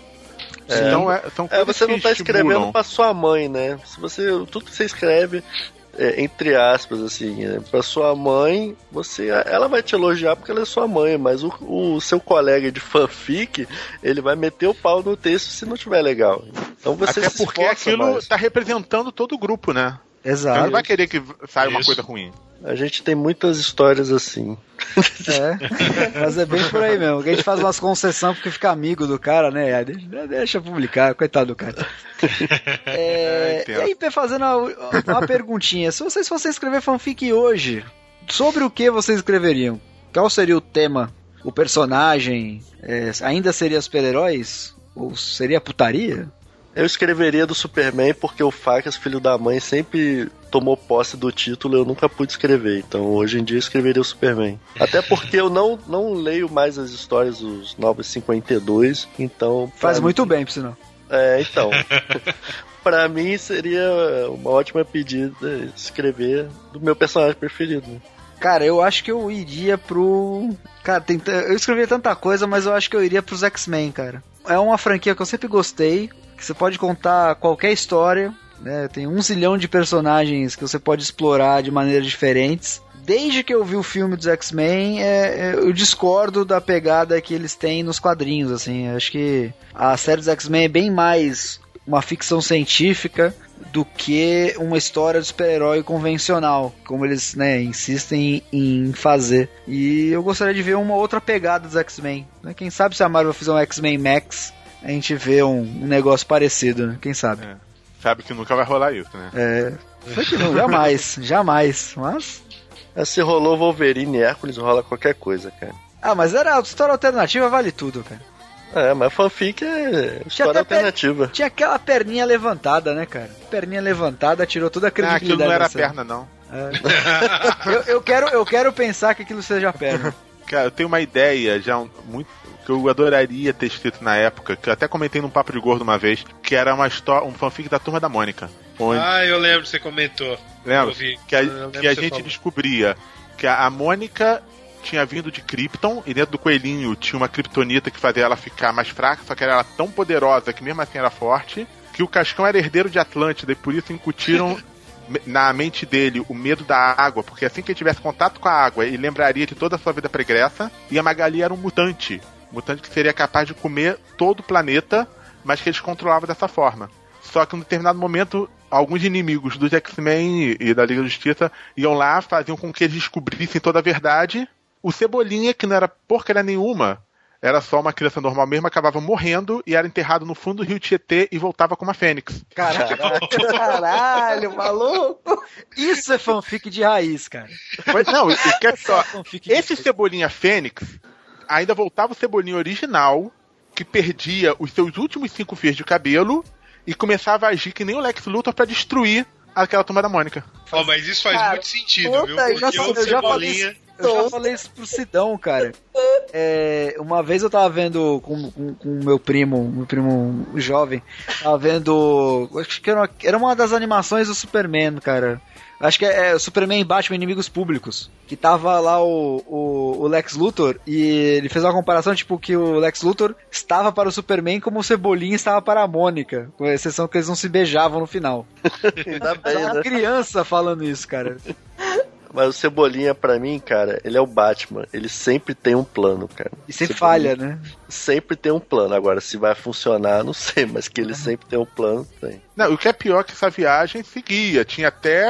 É. Então é, são é, coisas você que não tá escrevendo estimulam. pra sua mãe, né? Se você tudo que você escreve é, entre aspas assim, é, para sua mãe, você ela vai te elogiar porque ela é sua mãe, mas o, o seu colega de fanfic, ele vai meter o pau no texto se não tiver legal. Então você Até se porque aquilo mais. tá representando todo o grupo, né? Exato. não vai querer que saia uma Isso. coisa ruim. A gente tem muitas histórias assim. É, <laughs> mas é bem por aí mesmo. Que a gente faz umas concessões porque fica amigo do cara, né? Aí Deixa, deixa publicar, coitado do cara. <laughs> É, É, e aí, fazendo uma, uma perguntinha: se vocês fossem escrever fanfic hoje, sobre o que vocês escreveriam? Qual seria o tema? O personagem? É, ainda seria super-heróis? Ou seria putaria? Eu escreveria do Superman porque o Facas, filho da mãe, sempre tomou posse do título e eu nunca pude escrever. Então hoje em dia eu escreveria o Superman. Até porque eu não, não leio mais as histórias dos 952, então. Faz pra muito mim- bem, por sinal. É, então. <laughs> pra mim seria uma ótima pedida escrever do meu personagem preferido. né? Cara, eu acho que eu iria pro. Cara, tem t- eu escrevi tanta coisa, mas eu acho que eu iria pros X-Men, cara. É uma franquia que eu sempre gostei. Que você pode contar qualquer história, né? Tem um zilhão de personagens que você pode explorar de maneiras diferentes. Desde que eu vi o filme dos X-Men, é, é, eu discordo da pegada que eles têm nos quadrinhos, assim. Acho que a série dos X-Men é bem mais uma ficção científica do que uma história de super-herói convencional, como eles né, insistem em fazer. E eu gostaria de ver uma outra pegada dos X-Men. Né? Quem sabe se a Marvel fizer um X-Men Max, a gente vê um, um negócio parecido, né? Quem sabe? É. Sabe que nunca vai rolar isso, né? É. Foi que não, jamais, <laughs> jamais. Mas. Se rolou Wolverine e Hércules, rola qualquer coisa, cara. Ah, mas era história alternativa, vale tudo, cara. É, mas fanfic é história alternativa. Per... Tinha aquela perninha levantada, né, cara? Perninha levantada tirou toda a credibilidade. Ah, aquilo não era perna, não. É. eu, eu, quero, eu quero pensar que aquilo seja perna. Cara, eu tenho uma ideia já muito que eu adoraria ter escrito na época, que eu até comentei num Papo de Gordo uma vez, que era uma história, um fanfic da Turma da Mônica. Onde... Ah, eu lembro, você comentou. Lembra? Que a, que a gente falou. descobria que a, a Mônica tinha vindo de Krypton e dentro do coelhinho tinha uma kryptonita que fazia ela ficar mais fraca, só que ela era tão poderosa que mesmo assim era forte, que o Cascão era herdeiro de Atlântida e por isso incutiram <laughs> na mente dele o medo da água, porque assim que ele tivesse contato com a água, ele lembraria de toda a sua vida pregressa, e a Magali era um mutante, mutante que seria capaz de comer todo o planeta, mas que eles controlavam dessa forma. Só que em um determinado momento, alguns inimigos dos X-Men e da Liga da Justiça iam lá, faziam com que eles descobrissem toda a verdade. O Cebolinha, que não era porcaria nenhuma, era só uma criança normal mesmo, acabava morrendo e era enterrado no fundo do rio Tietê e voltava como a Fênix. Caralho, caralho maluco! Isso é fanfic de raiz, cara. Mas não, quer só. Esse Cebolinha Fênix ainda voltava o Cebolinha original, que perdia os seus últimos cinco fios de cabelo e começava a agir que nem o Lex Luthor para destruir aquela turma da Mônica. Oh, mas isso faz Cara, muito sentido, puta, viu? Porque eu já, o Cebolinha... Eu já falei isso pro Sidão, cara. É, uma vez eu tava vendo com, com, com meu primo, meu primo jovem, tava vendo. Acho que era uma, era uma das animações do Superman, cara. Acho que é, é Superman e Batman Inimigos Públicos. Que tava lá o, o, o, Lex Luthor e ele fez uma comparação, tipo, que o Lex Luthor estava para o Superman como o Cebolinha estava para a Mônica. Com exceção que eles não se beijavam no final. Ainda bem, uma né? criança falando isso, cara. Mas o Cebolinha, pra mim, cara, ele é o Batman. Ele sempre tem um plano, cara. E sempre falha, né? Sempre tem um plano. Agora, se vai funcionar, não sei, mas que ele sempre tem um plano, tem. Não, o que é pior é que essa viagem seguia. Tinha até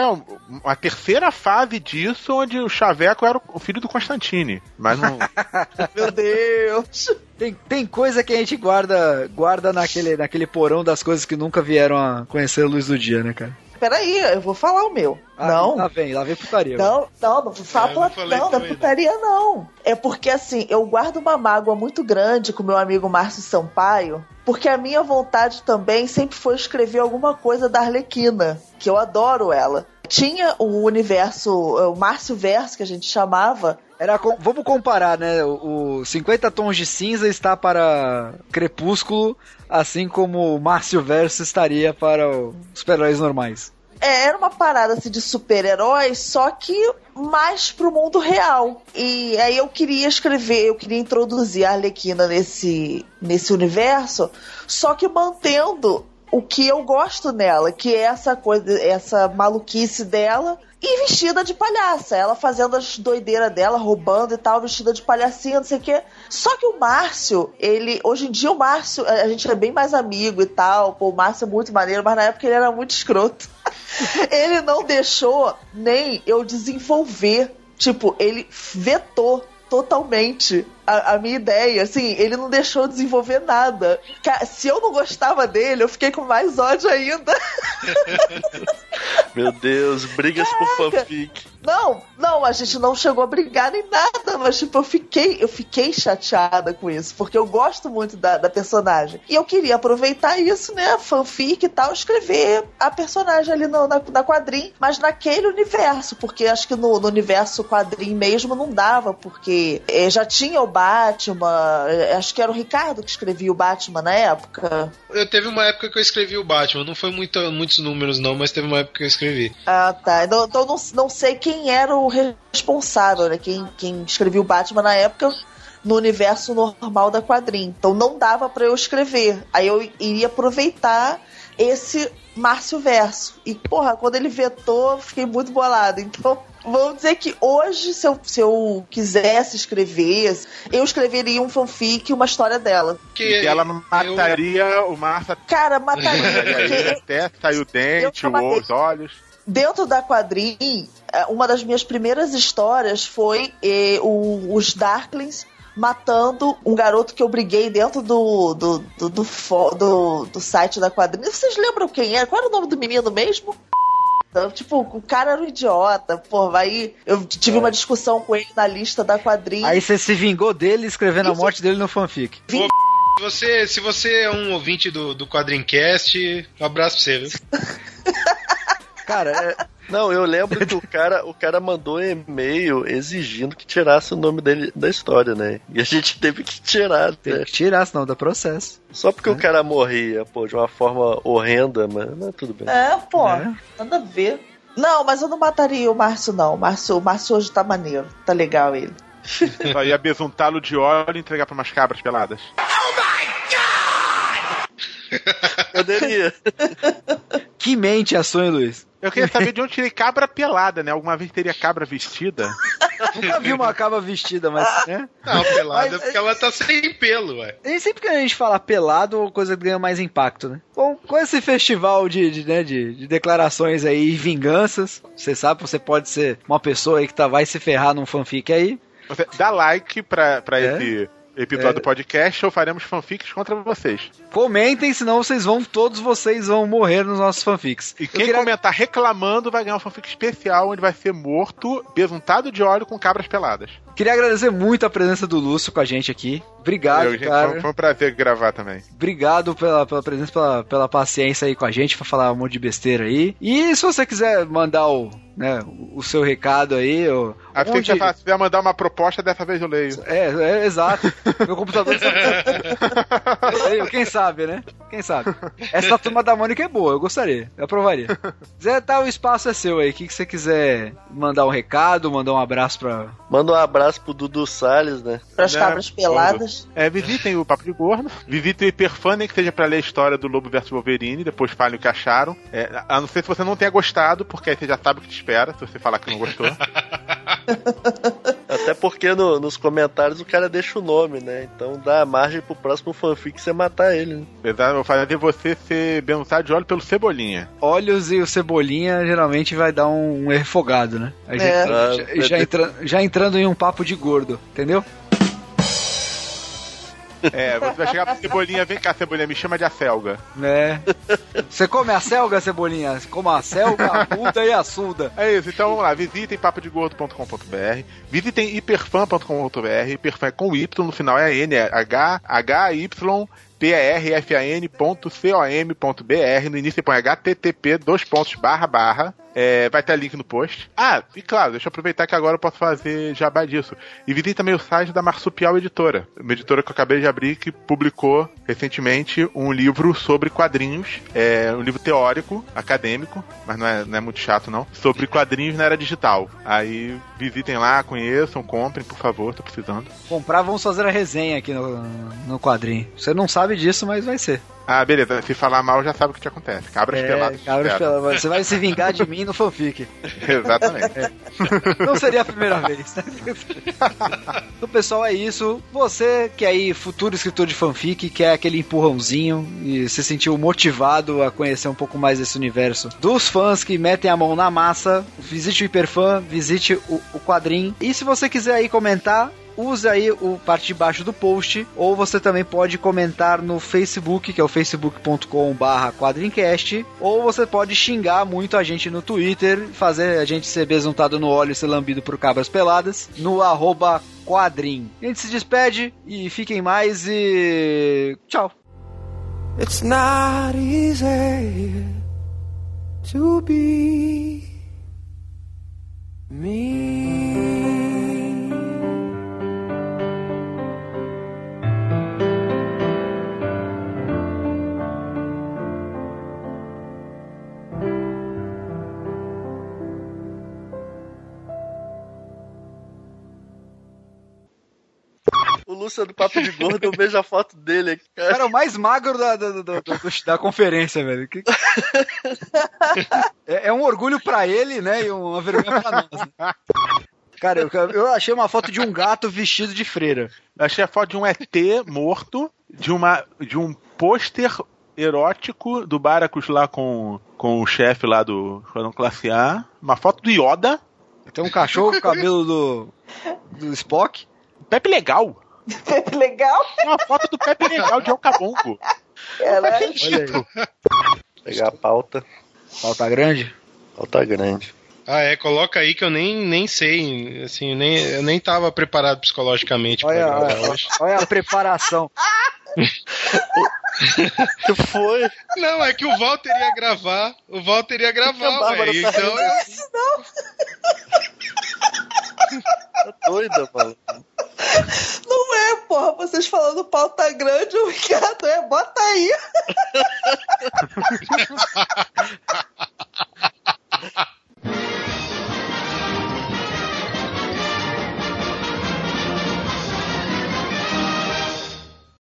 uma terceira fase disso, onde o Chaveco era o filho do Constantine. Mas não. <laughs> Meu Deus! Tem, tem coisa que a gente guarda guarda naquele, naquele porão das coisas que nunca vieram a conhecer a luz do dia, né, cara? Peraí, eu vou falar o meu. Ah, não. Lá vem, lá vem putaria. Não, não, não fala, é, não, da putaria não. É porque assim, eu guardo uma mágoa muito grande com meu amigo Márcio Sampaio, porque a minha vontade também sempre foi escrever alguma coisa da Arlequina, que eu adoro ela. Tinha o universo, o Márcio Verso, que a gente chamava, era com, vamos comparar, né? O, o 50 tons de cinza está para Crepúsculo, assim como o Márcio Verso estaria para os super-heróis normais. É, era uma parada assim, de super-heróis, só que mais pro mundo real. E aí eu queria escrever, eu queria introduzir a Arlequina nesse, nesse universo, só que mantendo o que eu gosto nela, que é essa coisa, essa maluquice dela, e vestida de palhaça. Ela fazendo as doideiras dela, roubando e tal, vestida de palhacinha, não sei o quê. Só que o Márcio, ele. Hoje em dia o Márcio, a gente é bem mais amigo e tal. Pô, o Márcio é muito maneiro, mas na época ele era muito escroto. <laughs> ele não deixou nem eu desenvolver. Tipo, ele vetou totalmente a, a, minha ideia. Assim, ele não deixou desenvolver nada. Se eu não gostava dele, eu fiquei com mais ódio ainda. <laughs> Meu Deus, brigas Caraca. por fanfic. Não, não, a gente não chegou a brigar nem nada, mas tipo, eu fiquei, eu fiquei chateada com isso, porque eu gosto muito da, da personagem. E eu queria aproveitar isso, né, fanfic e tal, escrever a personagem ali no, na, na quadrinho, mas naquele universo, porque acho que no, no universo quadrinho mesmo não dava, porque eh, já tinha o Batman, eh, acho que era o Ricardo que escrevia o Batman na época. Eu teve uma época que eu escrevi o Batman, não foi muito, muitos números não, mas teve uma época que eu escrevi. Ah, tá. Então, então não, não sei quem era o responsável, né? Quem, quem escrevia o Batman na época no universo normal da quadrinha. Então não dava para eu escrever. Aí eu iria aproveitar esse Márcio Verso. E, porra, quando ele vetou, fiquei muito bolado. Então, vamos dizer que hoje, se eu, se eu quisesse escrever, eu escreveria um fanfic, uma história dela. Que ela mataria eu... o Márcio. Cara, mataria. porque... Até saiu o dente, os olhos. Dentro da quadrinha, uma das minhas primeiras histórias foi eh, o, os Darklings matando um garoto que eu briguei dentro do, do, do, do, do, do site da quadrinha. Vocês lembram quem era? Qual era o nome do menino mesmo? Tipo, o cara era um idiota, pô, aí eu tive uma discussão com ele na lista da quadrinha. Aí você se vingou dele escrevendo Isso. a morte dele no fanfic. Vim... Se você, se você é um ouvinte do, do Quadrincast, um abraço pra você, viu? <laughs> Cara, é... Não, eu lembro que o cara, o cara mandou e-mail exigindo que tirasse o nome dele da história, né? E a gente teve que tirar. Teve né? que tirar, senão dá processo. Só porque é. o cara morria, pô, de uma forma horrenda, mas, mas tudo bem. É, pô, é. nada a ver. Não, mas eu não mataria o Márcio, não. O Márcio, o Márcio hoje tá maneiro. Tá legal ele. <laughs> Só ia besuntá-lo de óleo e entregar pra umas cabras peladas. Oh my god! Poderia. que mente a sonho, Luiz. Eu queria saber de onde tirei cabra pelada, né? Alguma vez teria cabra vestida? <laughs> Nunca vi uma cabra vestida, mas. Né? Não, pelada mas, porque ela tá sem pelo, ué. E sempre que a gente fala pelado, coisa ganha mais impacto, né? Bom, com esse festival de, de, né, de, de declarações aí e vinganças, você sabe, você pode ser uma pessoa aí que tá, vai se ferrar num fanfic aí. Você dá like pra, pra é. esse episódio é. do podcast ou faremos fanfics contra vocês. Comentem, senão vocês vão, todos vocês vão morrer nos nossos fanfics. E quem queria... comentar reclamando vai ganhar um fanfic especial onde vai ser morto, besuntado de óleo com cabras peladas. Queria agradecer muito a presença do Lúcio com a gente aqui. Obrigado, Eu, gente, cara. Foi um prazer gravar também. Obrigado pela, pela presença, pela, pela paciência aí com a gente, pra falar um monte de besteira aí. E se você quiser mandar o, né, o seu recado aí. Ou, a onde... se quiser mandar uma proposta, dessa vez eu leio. É, é exato. Meu computador. eu quem sabe, né? Quem sabe? Essa turma da Mônica é boa, eu gostaria. Eu aprovaria. Zé, tá, o espaço é seu aí. O que, que você quiser mandar um recado, mandar um abraço pra. Manda um abraço pro Dudu Salles, né? Pras né? cabras peladas. É, visitem o Papo de Gordo. Visitem o Hiperfã, que seja pra ler a história do Lobo vs Wolverine. Depois falem o que acharam. É, a não ser se você não tenha gostado, porque aí você já sabe o que te espera se você falar que não gostou. <laughs> Até porque no, nos comentários o cara deixa o nome, né? Então dá margem pro próximo fanfic você matar ele. Né? Exato, vou fazer você ser bençado de óleo pelo Cebolinha. Olhos e o Cebolinha geralmente vai dar um, um refogado, né? É. Já, já, já, entra, já entrando em um papo de gordo, entendeu? É, você vai chegar pra Cebolinha, vem cá, Cebolinha, me chama de acelga. É. Você come a selga, Cebolinha? Você come a selga, a puta e a suda. É isso, então vamos lá, visitem papodegordo.com.br, visitem hiperfan.com.br, hiperfan é com Y, no final é N, é H, H, Y, trfan.com.br. No início põe http dois pontos barra barra. É, vai ter link no post. Ah, e claro, deixa eu aproveitar que agora eu posso fazer jabá disso. E visite também o site da Marsupial Editora, uma editora que eu acabei de abrir que publicou recentemente um livro sobre quadrinhos, é um livro teórico, acadêmico, mas não é, não é muito chato não, sobre quadrinhos na era digital. Aí visitem lá, conheçam, comprem, por favor, tô precisando. Comprar, vamos fazer a resenha aqui no, no quadrinho. Você não sabe disso, mas vai ser. Ah, beleza. Se falar mal, já sabe o que te acontece. Cabras é, peladas. Cabras peladas. Você vai se vingar de mim no fanfic. <laughs> Exatamente. É. Não seria a primeira vez. <laughs> Então, pessoal, é isso. Você que é aí futuro escritor de fanfic, quer aquele empurrãozinho e se sentiu motivado a conhecer um pouco mais desse universo dos fãs que metem a mão na massa, visite o Hiperfã, visite o, o quadrinho. E se você quiser aí comentar, use aí o parte de baixo do post, ou você também pode comentar no Facebook, que é o facebook.com barra quadrincast, ou você pode xingar muito a gente no Twitter, fazer a gente ser besuntado no óleo e ser lambido por cabras peladas, no arroba quadrim. A gente se despede e fiquem mais e tchau. It's not easy to be me. Lúcia do Papo de Gordo, eu vejo a foto dele aqui, O cara é o mais magro da, da, da, da- da conferência, velho. Que- É, é um orgulho pra ele, né? E uma vergonha pra nós. né? Cara, eu, eu achei uma foto de um gato vestido de freira. Eu achei a foto de um ET morto, de, uma, de um pôster erótico do Baracus lá com, com o chefe lá do Esquadrão Classe A. Uma foto do Yoda. Tem um cachorro com o cabelo do, do Spock. Pepe Legal. <laughs> Legal? Uma foto do Pepe Legal de Alcabongo. Ela é sentido. Pegar a pauta. Pauta grande? Pauta grande. Ah, é, coloca aí que eu nem, nem sei, assim, eu nem, eu nem tava preparado psicologicamente Olha, pra gravar olha, olha a preparação. <laughs> que foi? Não, é que o Walter ia gravar, o Walter ia gravar, ué, tá então rindo? eu... Tá doida, mano. Não é, porra, vocês falando pauta grande, o Ricardo é, bota aí. <laughs>